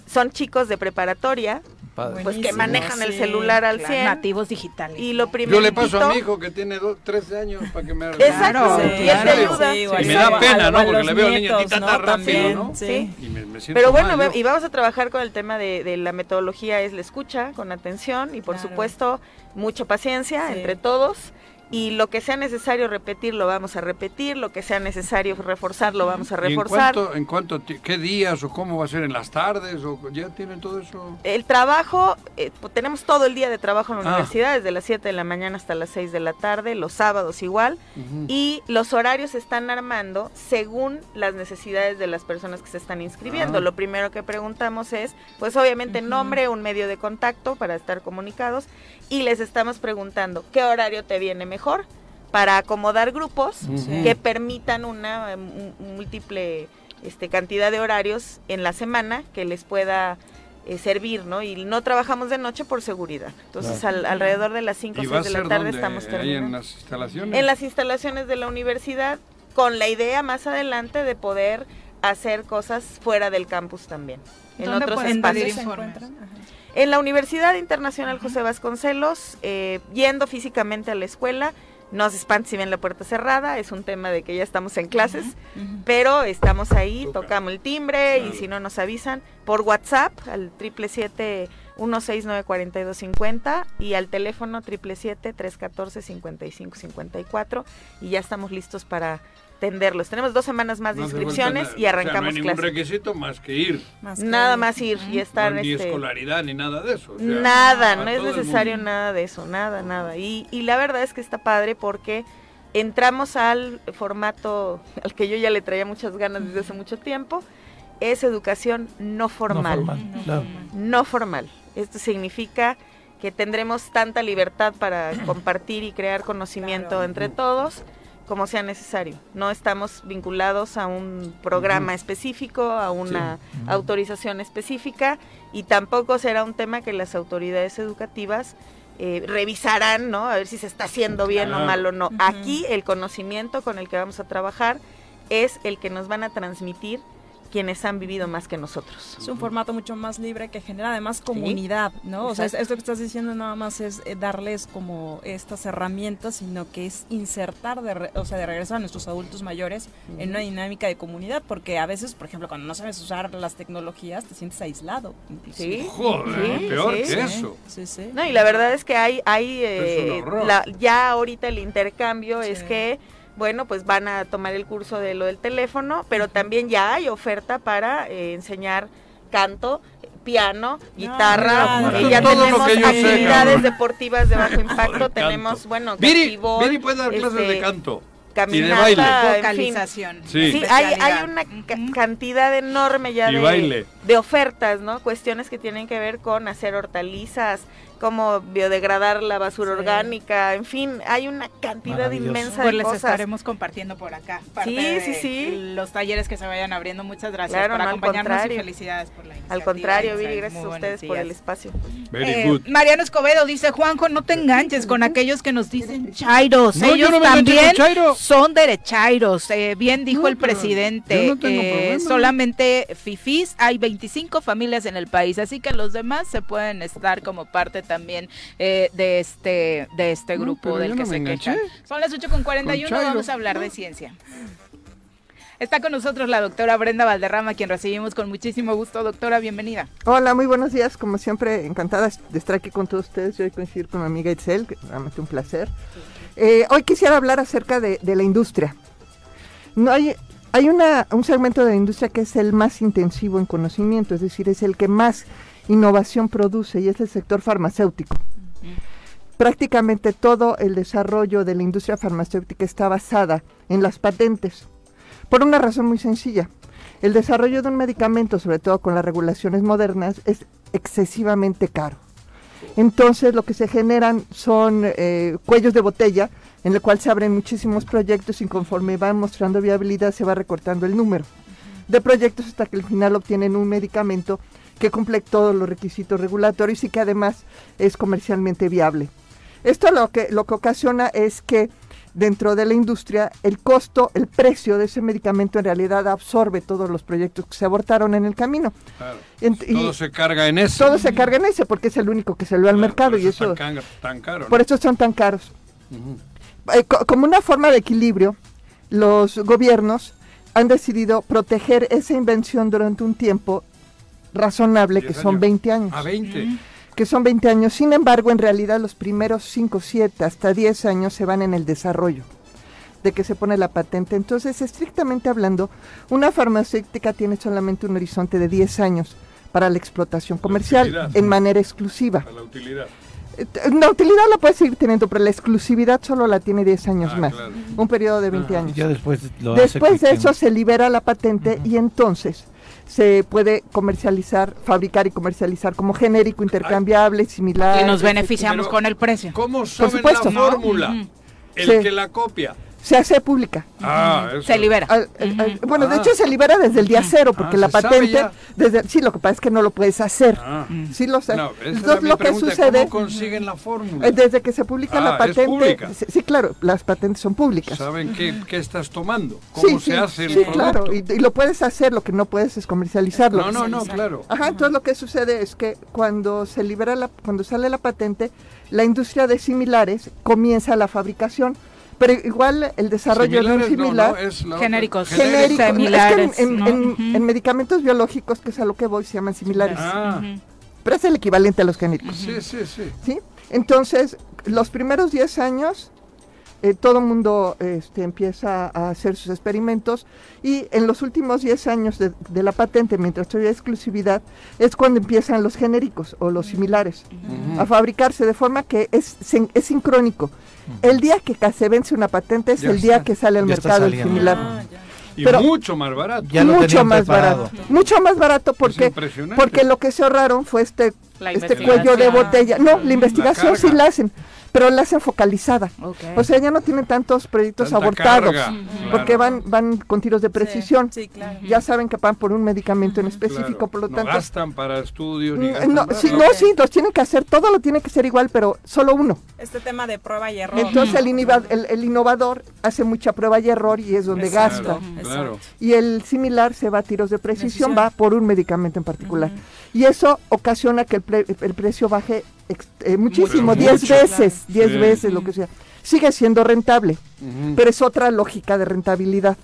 son chicos de preparatoria, Padre. pues que manejan el sí, celular al Claro, 100. nativos digitales. Y lo primero. Yo le paso a mi hijo que tiene do- 13 años para que me haga. Exacto, Claro, claro. ayuda. Sí, o Y me da pena, ¿no? Porque le veo al niño tita ¿no? tan rápido, ¿no? Sí. Y me, me siento Pero bueno, mal, y vamos a trabajar con el tema de, de la metodología, es la escucha con atención y por Claro. supuesto mucha paciencia Sí. entre todos. Y lo que sea necesario repetir, lo vamos a repetir. Lo que sea necesario reforzar, lo vamos a ¿Y en reforzar. cuánto, en cuánto qué días o cómo va a ser en las tardes o ya tienen todo eso? El trabajo, eh, pues, tenemos todo el día de trabajo en la Ah. universidad, desde las 7 de la mañana hasta las 6 de la tarde, los sábados igual. Y los horarios se están armando según las necesidades de las personas que se están inscribiendo. Ah. Lo primero que preguntamos es, pues obviamente nombre, un medio de contacto para estar comunicados y les estamos preguntando qué horario te viene mejor para acomodar grupos que permitan una eh, m- múltiple este, cantidad de horarios en la semana que les pueda eh, servir, ¿no? Y no trabajamos de noche por seguridad. Entonces, al- alrededor de las 5 o ¿Y 6 va a de la tarde estamos ¿Ahí terminando en las instalaciones? en las instalaciones de la universidad con la idea más adelante de poder hacer cosas fuera del campus también, en ¿Dónde otros pueden pedir espacios. ¿Se encuentran? Ajá. En la Universidad Internacional José Vasconcelos, eh, yendo físicamente a la escuela, no se espanten si ven la puerta cerrada, es un tema de que ya estamos en clases, pero estamos ahí, Toca. tocamos el timbre y si no nos avisan por WhatsApp al 777-169-4250 y al teléfono 777-314-5554 y ya estamos listos para atenderlos. Tenemos dos semanas más de No inscripciones y arrancamos o sea, no hay ningún clases. requisito más que ir. Más que- Nada más ir y estar... No, ni este, escolaridad ni nada de eso. o sea, Nada, no es necesario nada de eso, nada, nada. Y, y la verdad es que está padre porque entramos al formato al que yo ya le traía muchas ganas desde hace mucho tiempo, es educación no No formal. formal, claro. No formal. Esto significa que tendremos tanta libertad para compartir y crear conocimiento Claro. entre todos como sea necesario. No estamos vinculados a un programa específico, a una Sí. Autorización específica y tampoco será un tema que las autoridades educativas eh, revisarán, ¿no? A ver si se está haciendo bien o mal o no. Aquí el conocimiento con el que vamos a trabajar es el que nos van a transmitir quienes han vivido más que nosotros. Es un formato mucho más libre que genera además comunidad, ¿no? O sea, esto que estás diciendo nada más es eh, darles como estas herramientas, sino que es insertar, de re- o sea, de regresar a nuestros adultos mayores en una dinámica de comunidad, porque a veces, por ejemplo, cuando no sabes usar las tecnologías, te sientes aislado. inclusive. Sí, Joder, Sí, peor sí. que eso. Sí, sí. No, y la verdad es que hay, hay eh, Es un horror. la- ya ahorita el intercambio Sí. es que, bueno, pues van a tomar el curso de lo del teléfono, pero también ya hay oferta para eh, enseñar canto, piano, guitarra, claro. eh, ya Todo tenemos sé, actividades deportivas de bajo [laughs] impacto, Joder, tenemos, bueno, Viri, Viri puede dar clases de este, canto. caminata, baile. en fin. Vocalización. Sí. Sí, hay, hay una ca- cantidad enorme ya Y de, baile. de ofertas, ¿no? Cuestiones que tienen que ver con hacer hortalizas, cómo biodegradar la basura orgánica, en fin, hay una cantidad inmensa Pues de les cosas. estaremos compartiendo por acá. parte Sí, de sí, sí. Los talleres que se vayan abriendo. Muchas gracias Claro, por no, acompañarnos y felicidades por la iniciativa. Al contrario. Viri, gracias Muy a ustedes por el espacio. Very Eh, good. Mariano Escobedo dice, Juanjo, no te enganches con aquellos que nos dicen chairos. No, Ellos no también chairo. son derechairos. Eh, bien dijo No, el presidente. yo no tengo eh, solamente fifís, hay 25 familias en el país, así que los demás se pueden estar como parte también eh, de este de este grupo del yo que no se quejan. Son las 8 con 41, Con chairo. vamos a hablar de ciencia. Está con nosotros la doctora Brenda Valderrama, quien recibimos con muchísimo gusto. Doctora, bienvenida. Hola, muy buenos días. Como siempre, encantada de estar aquí con todos ustedes y hoy coincidir con mi amiga Itzel, que realmente un placer. Eh, hoy quisiera hablar acerca de, de la industria. No hay, hay una, un segmento de la industria que es el más intensivo en conocimiento, es decir, es el que más innovación produce y es el sector farmacéutico. Prácticamente todo el desarrollo de la industria farmacéutica está basada en las patentes, por una razón muy sencilla. El desarrollo de un medicamento, sobre todo con las regulaciones modernas, es excesivamente caro. Entonces lo que se generan son eh, cuellos de botella en el cual se abren muchísimos proyectos y conforme van mostrando viabilidad se va recortando el número de proyectos hasta que al final obtienen un medicamento que cumple todos los requisitos regulatorios y que además es comercialmente viable. Esto lo que, lo que ocasiona es que dentro de la industria el costo, el precio de ese medicamento en realidad absorbe todos los proyectos que se abortaron en el camino. Claro. Y Todo se carga en eso. todo se carga en ese porque es el único que salió al Claro, mercado por y es eso, tan, tan caro. ¿no? por eso son tan caros. Eh, co- como una forma de equilibrio, los gobiernos han decidido proteger esa invención durante un tiempo razonable, que son años. 20 años. A 20. Que son 20 años. Sin embargo, en realidad los primeros 5, 7, hasta 10 años se van en el desarrollo de que se pone la patente. Entonces, estrictamente hablando, una farmacéutica tiene solamente un horizonte de 10 años para la explotación comercial en manera exclusiva. A la utilidad. Eh, La utilidad la puede seguir teniendo, pero la exclusividad solo la tiene 10 años Ah, más, claro. un periodo de 20 Ah, años. Ya después lo hace Después de eso se libera la patente y entonces se puede comercializar, fabricar y comercializar como genérico, intercambiable, similar. Y nos beneficiamos con el precio. ¿Cómo saben supuesto. la fórmula? Ujú. El Sí. que la copia. Se hace pública. Ah, eso. Se libera. Al- al- al- bueno, de Ah. hecho se libera desde el día cero, porque Ah, la ¿se sabe patente, desde, sí, lo que pasa es que no lo puedes hacer. Ah. Sí lo sé. No, Entonces lo que sucede, ¿Cómo consiguen la fórmula? eh, desde que se publica Ah, la es patente, pública. sí, sí, claro, las patentes son públicas. ¿Saben qué, qué estás tomando? ¿Cómo Sí, se sí, hace el sí, producto? claro, y, y lo puedes hacer, lo que no puedes es comercializarlo. No, no, no, claro. Ajá, entonces lo que sucede es que cuando se libera la, cuando sale la patente, la industria de similares comienza la fabricación, pero igual el desarrollo de un Similares, no, similar no, es la otra. Genéricos. genérico, Similares, es que en, en- ¿no? en- Ujú. en medicamentos biológicos, que es a lo que voy, se llaman similares, Ah, pero es el equivalente a los genéricos. sí, sí, sí. ¿sí? Entonces, los primeros 10 años, eh, todo el mundo este, empieza a hacer sus experimentos y en los últimos 10 años de, de la patente, mientras todavía hay exclusividad, es cuando empiezan los genéricos o los similares a fabricarse, de forma que es, sin- es sincrónico. El día que se vence una patente es Ya el día que sale al mercado el similar. Ah. Y Pero- mucho más barato. Ya mucho más preparado. barato. Mucho más barato porque, porque lo que se ahorraron fue este, La este cuello de botella. No, la investigación sí carga. la hacen, pero la hacen focalizada. Ok. O sea, ya no tienen tantos proyectos Tanta abortados, carga, porque van van con tiros de precisión. Sí, claro. Ya saben que van por un medicamento en específico, Claro, por lo no tanto... gastan para estudios ni Mm, gastan no, sí, no, sí, los tienen que hacer, todo lo tiene que ser igual, pero solo uno. Este tema de prueba y error. Entonces el, inova- el, el innovador hace mucha prueba y error y es donde Exacto. gasta. Claro, claro. Y el similar se va a tiros de precisión, Precisión. va por un medicamento en particular. Y eso ocasiona que el, pre- el precio baje eh, muchísimo, Pero 10 mucho, veces, 10 Sí. veces, lo que sea. Sigue siendo rentable, pero es otra lógica de rentabilidad.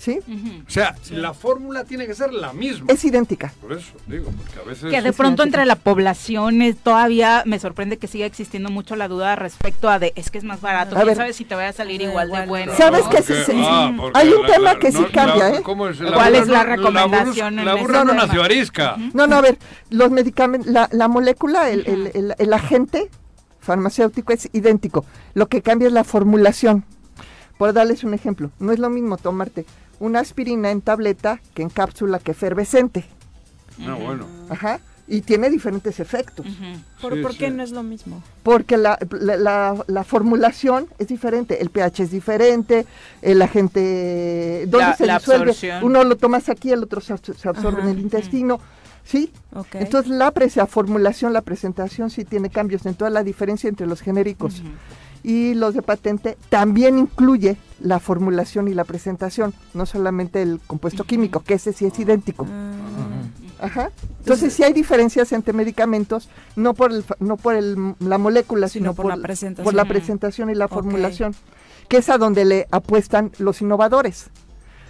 ¿Sí? O sea, la fórmula tiene que ser la misma. Es idéntica. Por eso, digo, porque a veces... Que de pronto entre la población eh, todavía me sorprende que siga existiendo mucho la duda respecto a de es que es más barato. A ¿Quién ver. sabe si te vaya a salir igual de bueno? ¿Sabes No, qué? Sí, sí. ah, porque Hay un tema que sí cambia, ¿eh? ¿cómo es? ¿Cuál burra es la no- recomendación La, en burra- la no nació arisca. No, no, a ver, los medicamentos, la, la molécula, el, el- el- el agente farmacéutico es idéntico. Lo que cambia es la formulación. Por darles un ejemplo, no es lo mismo tomarte una aspirina en tableta que en cápsula que efervescente. No, bueno. Ajá. y tiene diferentes efectos. ¿Por, Sí, por qué sí. no es lo mismo? Porque la, la, la- la formulación es diferente, el pH es diferente, el agente, ¿dónde La- se la disuelve? absorción. Uno lo tomas aquí, el otro se, absor- se absorbe en el intestino, ¿sí? Ok. Entonces la, pre- la formulación, la presentación sí tiene cambios, en toda la diferencia entre los genéricos y los de patente también incluye la formulación y la presentación, no solamente el compuesto químico, que ese sí es idéntico. Ajá. Entonces sí hay diferencias entre medicamentos, no por el, no por el, la molécula, sino, Sino por la presentación. por la presentación y la formulación, que es a donde le apuestan los innovadores,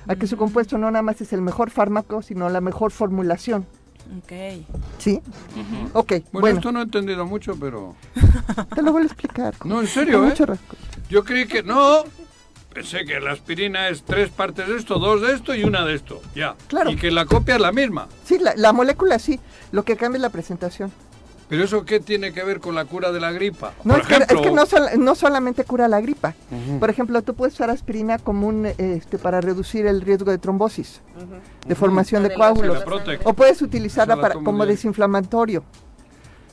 a que su compuesto no nada más es el mejor fármaco, sino la mejor formulación. Ok. ¿Sí? Ok, Bueno, bueno, esto no he entendido mucho, pero... [laughs] te lo voy a explicar. No, en serio, ¿eh? Yo creí que no. Pensé que la aspirina es tres partes de esto, dos de esto y una de esto. Ya. Claro. Y que la copia es la misma. Sí, la, la molécula sí, lo que cambia es la presentación. Pero eso qué tiene que ver con la cura de la gripa? No, Por es, que, ejemplo, es que no, sol- no solamente cura la gripa. Por ejemplo, tú puedes usar aspirina como un, eh, este, para reducir el riesgo de trombosis, de formación de coágulos. O puedes utilizarla para, como bien. desinflamatorio.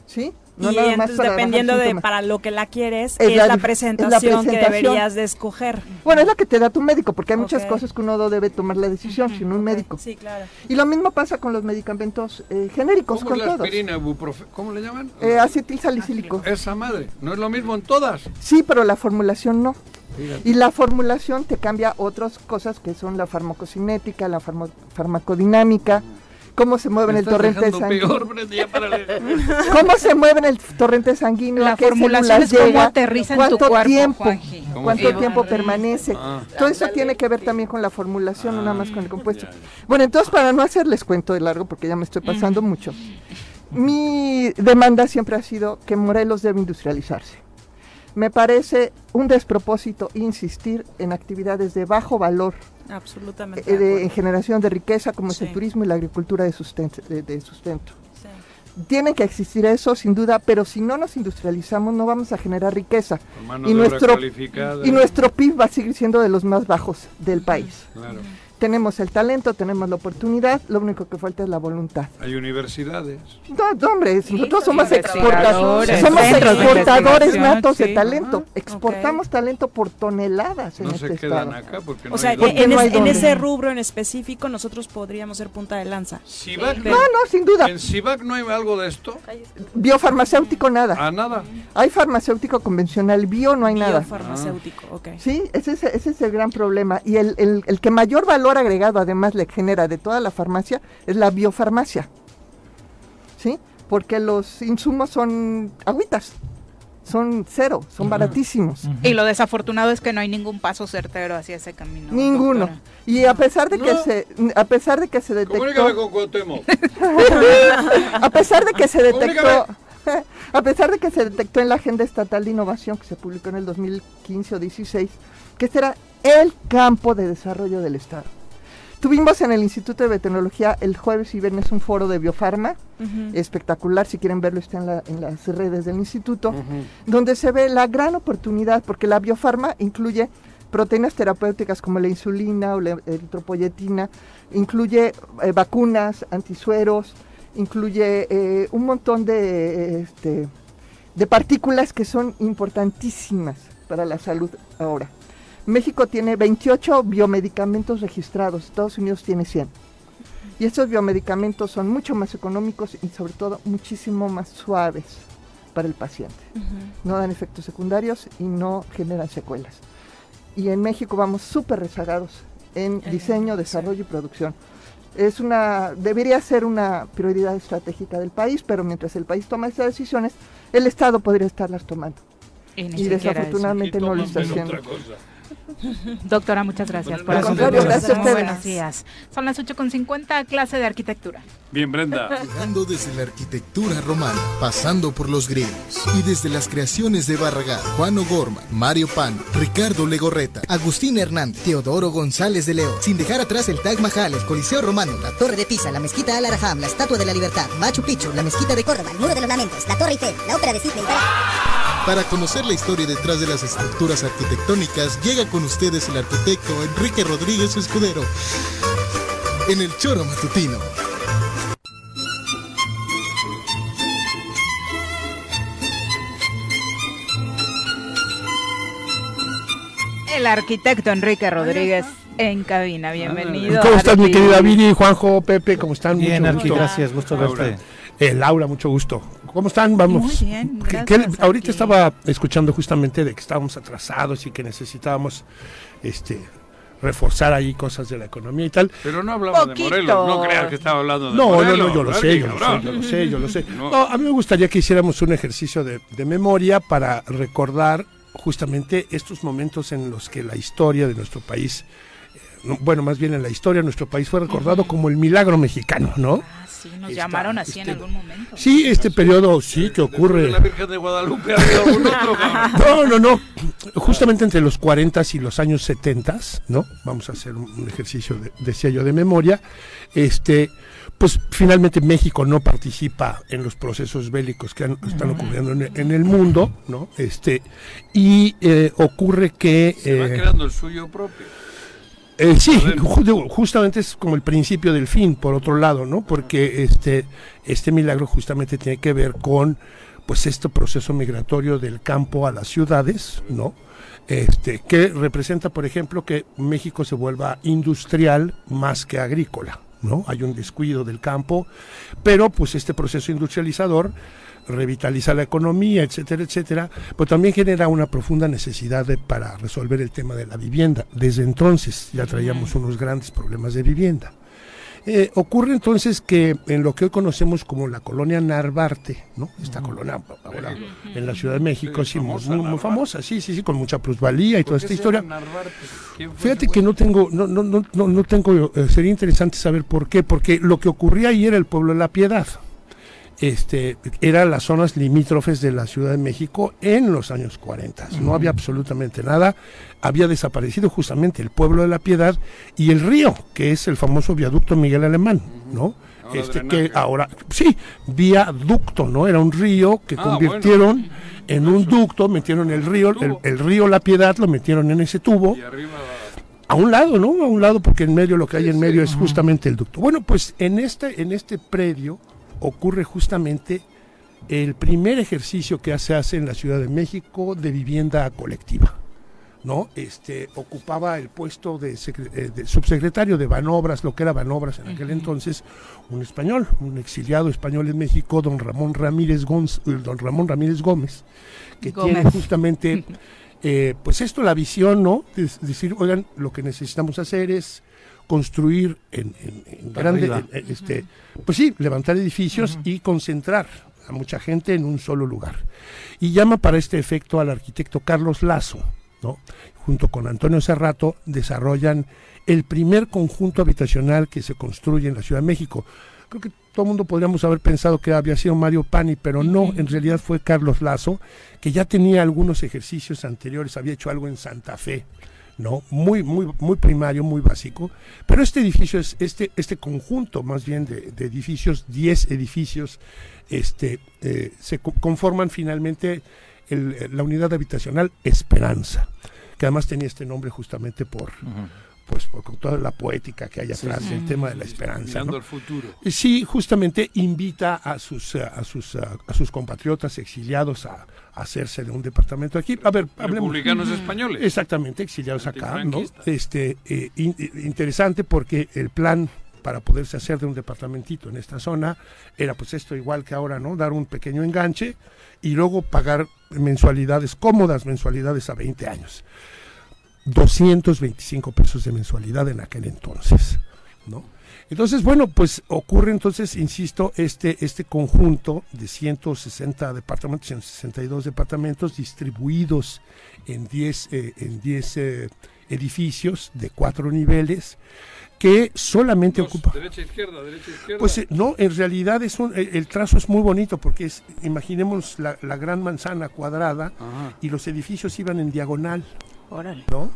¿Sí? No y nada más entonces dependiendo de para lo que la quieres, Es es, la la, dif- es la presentación que deberías de escoger. Bueno, es la que te da tu médico, porque hay muchas cosas que uno no debe tomar la decisión, sino un médico. Sí, claro. Y lo mismo pasa con los medicamentos eh, genéricos, ¿Cómo con la todos. aspirina? Ibuprofe- ¿Cómo le llaman? Eh, acetil salicílico. Esa madre. ¿No es lo mismo en todas? Sí, pero la formulación no. Fíjate. Y la formulación te cambia otras cosas que son la farmacocinética, la farmo- farmacodinámica, cómo se mueve en el torrente sanguíneo. peor. [laughs] ¿Cómo se mueve en el torrente sanguíneo? La ¿A qué formulación es cómo llega? aterriza en tu ¿Cuánto cuerpo, tiempo? Juanji. ¿Cómo ¿Cuánto tiempo permanece? Ah. Todo eso tiene que ver también con la formulación, no nada más con el compuesto. Bueno, entonces para no hacerles cuento de largo, porque ya me estoy pasando mucho, mi demanda siempre ha sido que Morelos debe industrializarse. Me parece un despropósito insistir en actividades de bajo valor Absolutamente. eh, de de- en acuerdo. generación de riqueza como es el turismo y la agricultura de sustento. de- de sustento. Sí. Tiene que existir eso, sin duda, pero si no nos industrializamos no vamos a generar riqueza. Y nuestro, y nuestro PIB va a seguir siendo de los más bajos del país. Claro. Tenemos el talento, tenemos la oportunidad, lo único que falta es la voluntad. Hay universidades. No, no, hombre, nosotros somos exportadores, somos de exportadores natos de sí. talento. Ah, Exportamos talento por toneladas en No este se quedan estado. acá porque no O sea, hay en, es- en ese rubro en específico nosotros podríamos ser punta de lanza. Cibac, No, no, sin duda. ¿En Cibac no hay algo de esto? Biofarmacéutico nada. Ah, nada. Hay farmacéutico convencional, bio no hay nada. Biofarmacéutico, ok. Sí, ese es, ese es el gran problema. Y el, el- el que mayor valor agregado además le genera de toda la farmacia es la biofarmacia. ¿Sí? Porque los insumos son agüitas. Son cero, son baratísimos. Y lo desafortunado es que no hay ningún paso certero hacia ese camino. Ninguno. doctora. Y a pesar de que No. se a pesar de que se detectó con [laughs] a pesar de que se detectó [laughs] a pesar de que se detectó en la agenda estatal de innovación que se publicó en el 2015 o 16 que este era el campo de desarrollo del estado. Tuvimos en el Instituto de Biotecnología el jueves y viernes un foro de biofarma espectacular, si quieren verlo está en, la- en las redes del instituto, donde se ve la gran oportunidad, porque la biofarma incluye proteínas terapéuticas como la insulina o la eritropoyetina, incluye eh, vacunas, antisueros, incluye eh, un montón de, este, de partículas que son importantísimas para la salud ahora. México tiene 28 biomedicamentos registrados, Estados Unidos tiene 100. Y estos biomedicamentos son mucho más económicos y sobre todo muchísimo más suaves para el paciente. No dan efectos secundarios y no generan secuelas. Y en México vamos súper rezagados en diseño, desarrollo y producción. Es una, debería ser una prioridad estratégica del país, pero mientras el país toma esas decisiones, el Estado podría estarlas tomando. Y, Y desafortunadamente no lo está haciendo. [laughs] Doctora, muchas gracias por acompañarnos. gracias Muy buenos días. Son las 8.50, clase de arquitectura. Bien, Brenda. Llegando desde la arquitectura romana, pasando por los griegos y desde las creaciones de Barragán, Juan O'Gorman, Mario Pan, Ricardo Legorreta, Agustín Hernández, Teodoro González de León, sin dejar atrás el Taj Mahal, el Coliseo Romano, la Torre de Pisa, la Mezquita Al Araham, la Estatua de la Libertad, Machu Picchu, la Mezquita de Córdoba, el Muro de los Lamentos, la Torre Eiffel, la Ópera de Sydney. Para para conocer la historia detrás de las estructuras arquitectónicas, llega con ustedes el arquitecto Enrique Rodríguez Escudero en el Choro Matutino. El arquitecto Enrique Rodríguez en cabina, ah. bienvenido. ¿Cómo estás, mi querida Viri, Juanjo, Pepe? ¿Cómo están? Bien, mucho Arqui, gusto. gracias, gusto verte. Eh, Laura, mucho gusto. ¿Cómo están? Vamos. Muy bien, ¿Qué- gracias, qué- ahorita estaba escuchando justamente de que estábamos atrasados y que necesitábamos este reforzar ahí cosas de la economía y tal. Pero no hablamos Poquito. de Morelos, no creas que estaba hablando de No, no, Morelos. no, yo lo sé, yo lo sé, yo lo sé, yo lo sé. No. No, a mí me gustaría que hiciéramos un ejercicio de, de memoria para recordar justamente estos momentos en los que la historia de nuestro país, eh, no, bueno, más bien en la historia nuestro país fue recordado como el milagro mexicano, ¿no? Ah, sí, nos llamaron así en este, algún momento. Sí, este periodo sí que ocurre. La Virgen de Guadalupe ha habido algún otro. [laughs] No, no, no. Justamente entre los 40 y los años 70, ¿no? Vamos a hacer un un ejercicio, de, decía yo, de memoria. Este, pues finalmente México no participa en los procesos bélicos que han- están ocurriendo en, en el mundo, ¿no? Este, y eh, ocurre que... Se va eh, creando el suyo propio. Eh, sí, justamente es como el principio del fin, por otro lado, ¿no? Porque este, este milagro justamente tiene que ver con pues este proceso migratorio del campo a las ciudades, ¿no? Este, que representa, por ejemplo, que México se vuelva industrial más que agrícola, ¿no? Hay un descuido del campo, pero pues este proceso industrializador revitaliza la economía, etcétera, etcétera, pero también genera una profunda necesidad de- para resolver el tema de la vivienda. Desde entonces ya traíamos unos grandes problemas de vivienda. Eh, ocurre entonces que en lo que hoy conocemos como la colonia Narvarte, ¿no? Esta colonia ahora en la Ciudad de México, sí, muy, muy- muy famosa, sí, sí, sí, con mucha plusvalía y toda esta historia. Fíjate que no tengo, no, no, no, no, no tengo, eh, sería interesante saber por qué, porque lo que ocurría ahí era el pueblo de la Piedad. Este, eran las zonas limítrofes de la Ciudad de México en los años 40. No había absolutamente nada. Había desaparecido justamente el pueblo de la Piedad y el río, que es el famoso viaducto Miguel Alemán, ¿no? Ahora este que ahora, sí, viaducto, ¿no? Era un río que Ah, convirtieron en un ducto, metieron el río, el, el río La Piedad, lo metieron en ese tubo Y arriba a un lado, ¿no? A un lado, porque en medio lo que hay en medio es justamente el ducto. Bueno, pues en este, en este predio ocurre justamente el primer ejercicio que se hace en la Ciudad de México de vivienda colectiva. ¿no? Este, ocupaba el puesto de, eh, de subsecretario de Banobras, lo que era Banobras en aquel entonces, un español, un exiliado español en México, don Ramón Ramírez, Gonz- eh, don Ramón Ramírez Gómez, que tiene Gómez. justamente [laughs] eh, pues esto, la visión, ¿no? Es decir, oigan, lo que necesitamos hacer es construir en, en- en grande, en- en, este, pues sí, levantar edificios y concentrar a mucha gente en un solo lugar. Y llama para este efecto al arquitecto Carlos Lazo, ¿no? Junto con Antonio Serrato desarrollan el primer conjunto habitacional que se construye en la Ciudad de México. Creo que todo el mundo podríamos haber pensado que había sido Mario Pani, pero no, en realidad fue Carlos Lazo, que ya tenía algunos ejercicios anteriores, había hecho algo en Santa Fe, ¿no? Muy, muy, muy primario, muy básico. Pero este edificio es, este, este conjunto más bien de, edificios, 10 edificios, este, eh, se co- conforman finalmente eh, la unidad habitacional Esperanza, que además tenía este nombre justamente por, pues, por con toda la poética que hay atrás, el tema de la esperanza. mirando ¿no? al futuro. Sí, justamente invita a sus eh, a sus eh, a sus compatriotas exiliados a, a hacerse de un departamento aquí. A ver, hablemos. Republicanos españoles. Exactamente, exiliados acá, ¿no? Este eh, in- eh, interesante porque el plan para poderse hacer de un departamentito en esta zona era pues esto igual que ahora, ¿no? Dar un pequeño enganche y luego pagar mensualidades cómodas, mensualidades a 20 años. 225 pesos de mensualidad en aquel entonces, ¿no? Entonces, bueno, pues ocurre entonces, insisto, este, este conjunto de 160 departamentos, 162 departamentos distribuidos en 10, eh, en 10 eh, edificios de cuatro niveles que solamente Dos, ocupa... Derecha, izquierda, derecha, izquierda. Pues eh, no, en realidad es un, el, el trazo es muy bonito porque es, imaginemos la, la gran manzana cuadrada Ajá. y los edificios iban en diagonal, Órale. ¿no?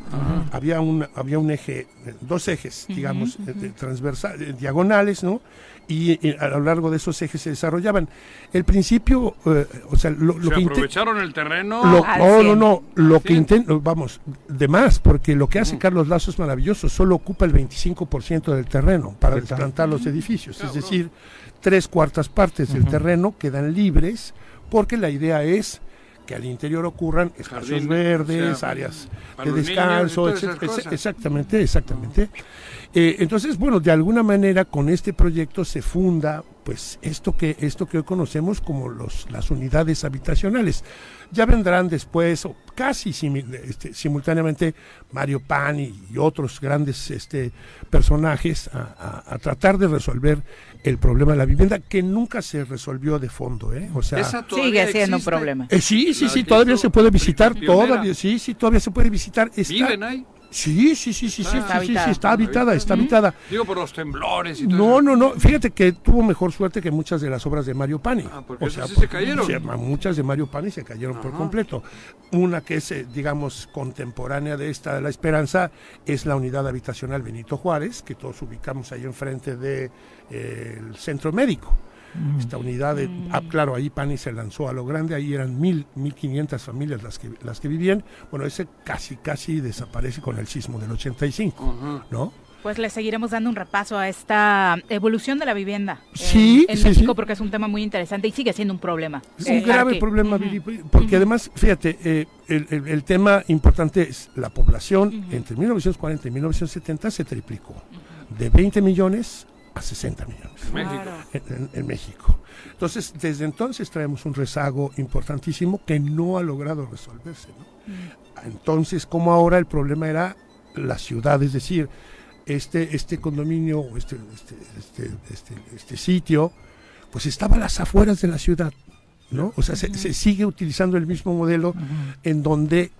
Había un había un eje, dos ejes, digamos, transversales, diagonales, ¿no? Y eh, a lo largo de esos ejes se desarrollaban. El principio, eh, o sea, lo, lo Se que aprovecharon el terreno. lo- no, no, no, lo que cien. intenta, vamos, de más, porque lo que hace Carlos Lazo es maravilloso, solo ocupa el 25% del terreno para desplantar los edificios, es decir, tres cuartas partes del terreno quedan libres, porque la idea es que al interior ocurran espacios Jardín, verdes, o sea, áreas de descanso, cosas. exactamente, exactamente. Eh, entonces, bueno, de alguna manera con este proyecto se funda pues esto que esto que hoy conocemos como los las unidades habitacionales. Ya vendrán después o casi simi- este, simultáneamente Mario Pani y otros grandes este personajes a, a- a tratar de resolver el problema de la vivienda que nunca se resolvió de fondo, ¿eh? O sea, Sigue siendo un problema. eh, sí, sí, sí, todavía se puede visitar, pionera. todavía, sí, sí, todavía se puede visitar. Está, ¿Viven ahí? Sí, sí, sí, sí, sí, Está sí, sí, está habitada, está habitada. Digo, por los temblores y todo No, eso. no, no, fíjate que tuvo mejor suerte que muchas de las obras de Mario Pani. Ah, porque esas sí se cayeron. muchas de Mario Pani se cayeron por completo. Una que es, eh, digamos, contemporánea de esta, de La Esperanza, es la unidad habitacional Benito Juárez, que todos ubicamos ahí enfrente del centro médico. Esta unidad, de, ah, claro, ahí Pani se lanzó a lo grande, ahí eran mil, mil quinientas familias las que, las que vivían. Bueno, ese casi, casi desaparece con el sismo del 85, Ajá. ¿no? Pues le seguiremos dando un repaso a esta evolución de la vivienda en, Sí, en sí, México sí. porque es un tema muy interesante y sigue siendo un problema. Es Eh, un grave Arqui. problema. Viri, porque además, fíjate, eh, el, el- el tema importante es la población entre 1940 y 1970 se triplicó, de 20 millones a 60 millones En México. en, en- en México. Entonces, desde entonces traemos un rezago importantísimo que no ha logrado resolverse. ¿no? Entonces, como ahora el problema era la ciudad, es decir, este, este condominio, o este, este, este, este, este sitio, pues estaba a las afueras de la ciudad, ¿no? O sea, se, se sigue utilizando el mismo modelo en donde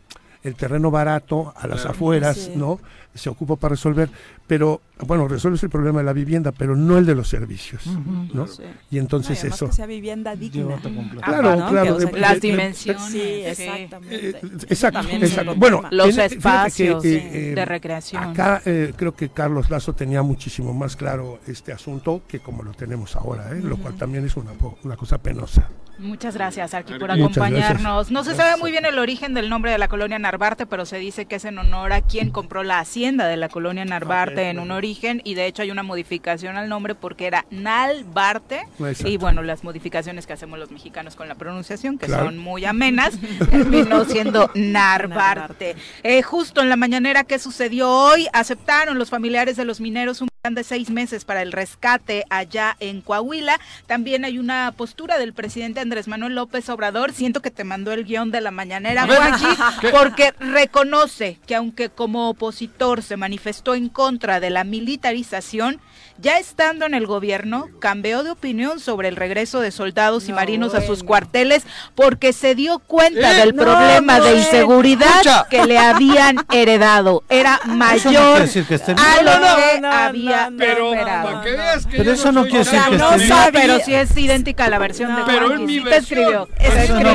el terreno barato a las Claro. afueras, Sí. ¿no? Se ocupa para resolver, pero bueno, resuelves el problema de la vivienda, pero no el de los servicios, ¿no? Sí. Y entonces No, y además eso. que sea vivienda digna. Claro, ¿no? claro, Que, o sea, eh, Las eh, dimensiones. Sí, sí. exactamente. Eh, exacto, exacto. Bueno. Los espacios, que, sí, eh, de recreación. Acá eh, creo que Carlos Lazo tenía muchísimo más claro este asunto que como lo tenemos ahora, ¿eh? lo cual también es una, una cosa penosa. Muchas gracias, Arqui, por acompañarnos. No se sabe muy bien el origen del nombre de la colonia Narvarte, pero se dice que es en honor a quien compró la hacienda de la colonia Narvarte en un origen y de hecho hay una modificación al nombre porque era Nalbarte Exacto. y bueno, las modificaciones que hacemos los mexicanos con la pronunciación, que Claro. son muy amenas, terminó siendo Narvarte. Eh, justo en la mañanera que sucedió hoy, aceptaron los familiares de los mineros un de seis meses para el rescate allá en Coahuila. También hay una postura del presidente Andrés Manuel López Obrador. Siento que te mandó el guion de la mañanera, [laughs] ¿qué? porque reconoce que aunque como opositor se manifestó en contra de la militarización, ya estando en el gobierno, cambió de opinión sobre el regreso de soldados y No, marinos a sus cuarteles porque se dio cuenta Eh, del no, problema no, de eh, inseguridad escucha. que le habían heredado. Era mayor a lo que no, había no, Pero esperado. que Pero eso no quiere decir que no sabe, pero sí es idéntica a la versión de. Pero Sí te escribió.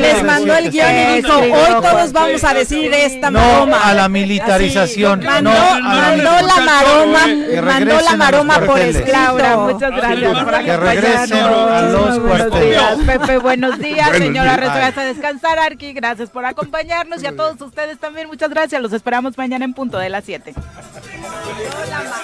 Les mandó el guion y dijo, hoy todos vamos a decir esta No maroma. a la militarización. Así, no mandó, mandó la maroma, mandó la maroma por cuarteles. Laura, muchas gracias por acompañarnos. a los Buenos días, Pepe, buenos días. Buenos Señora días. Rezo, a descansar, Arqui. Gracias por acompañarnos y a todos ustedes también. Muchas gracias. Los esperamos mañana en punto de las 7. Bájale,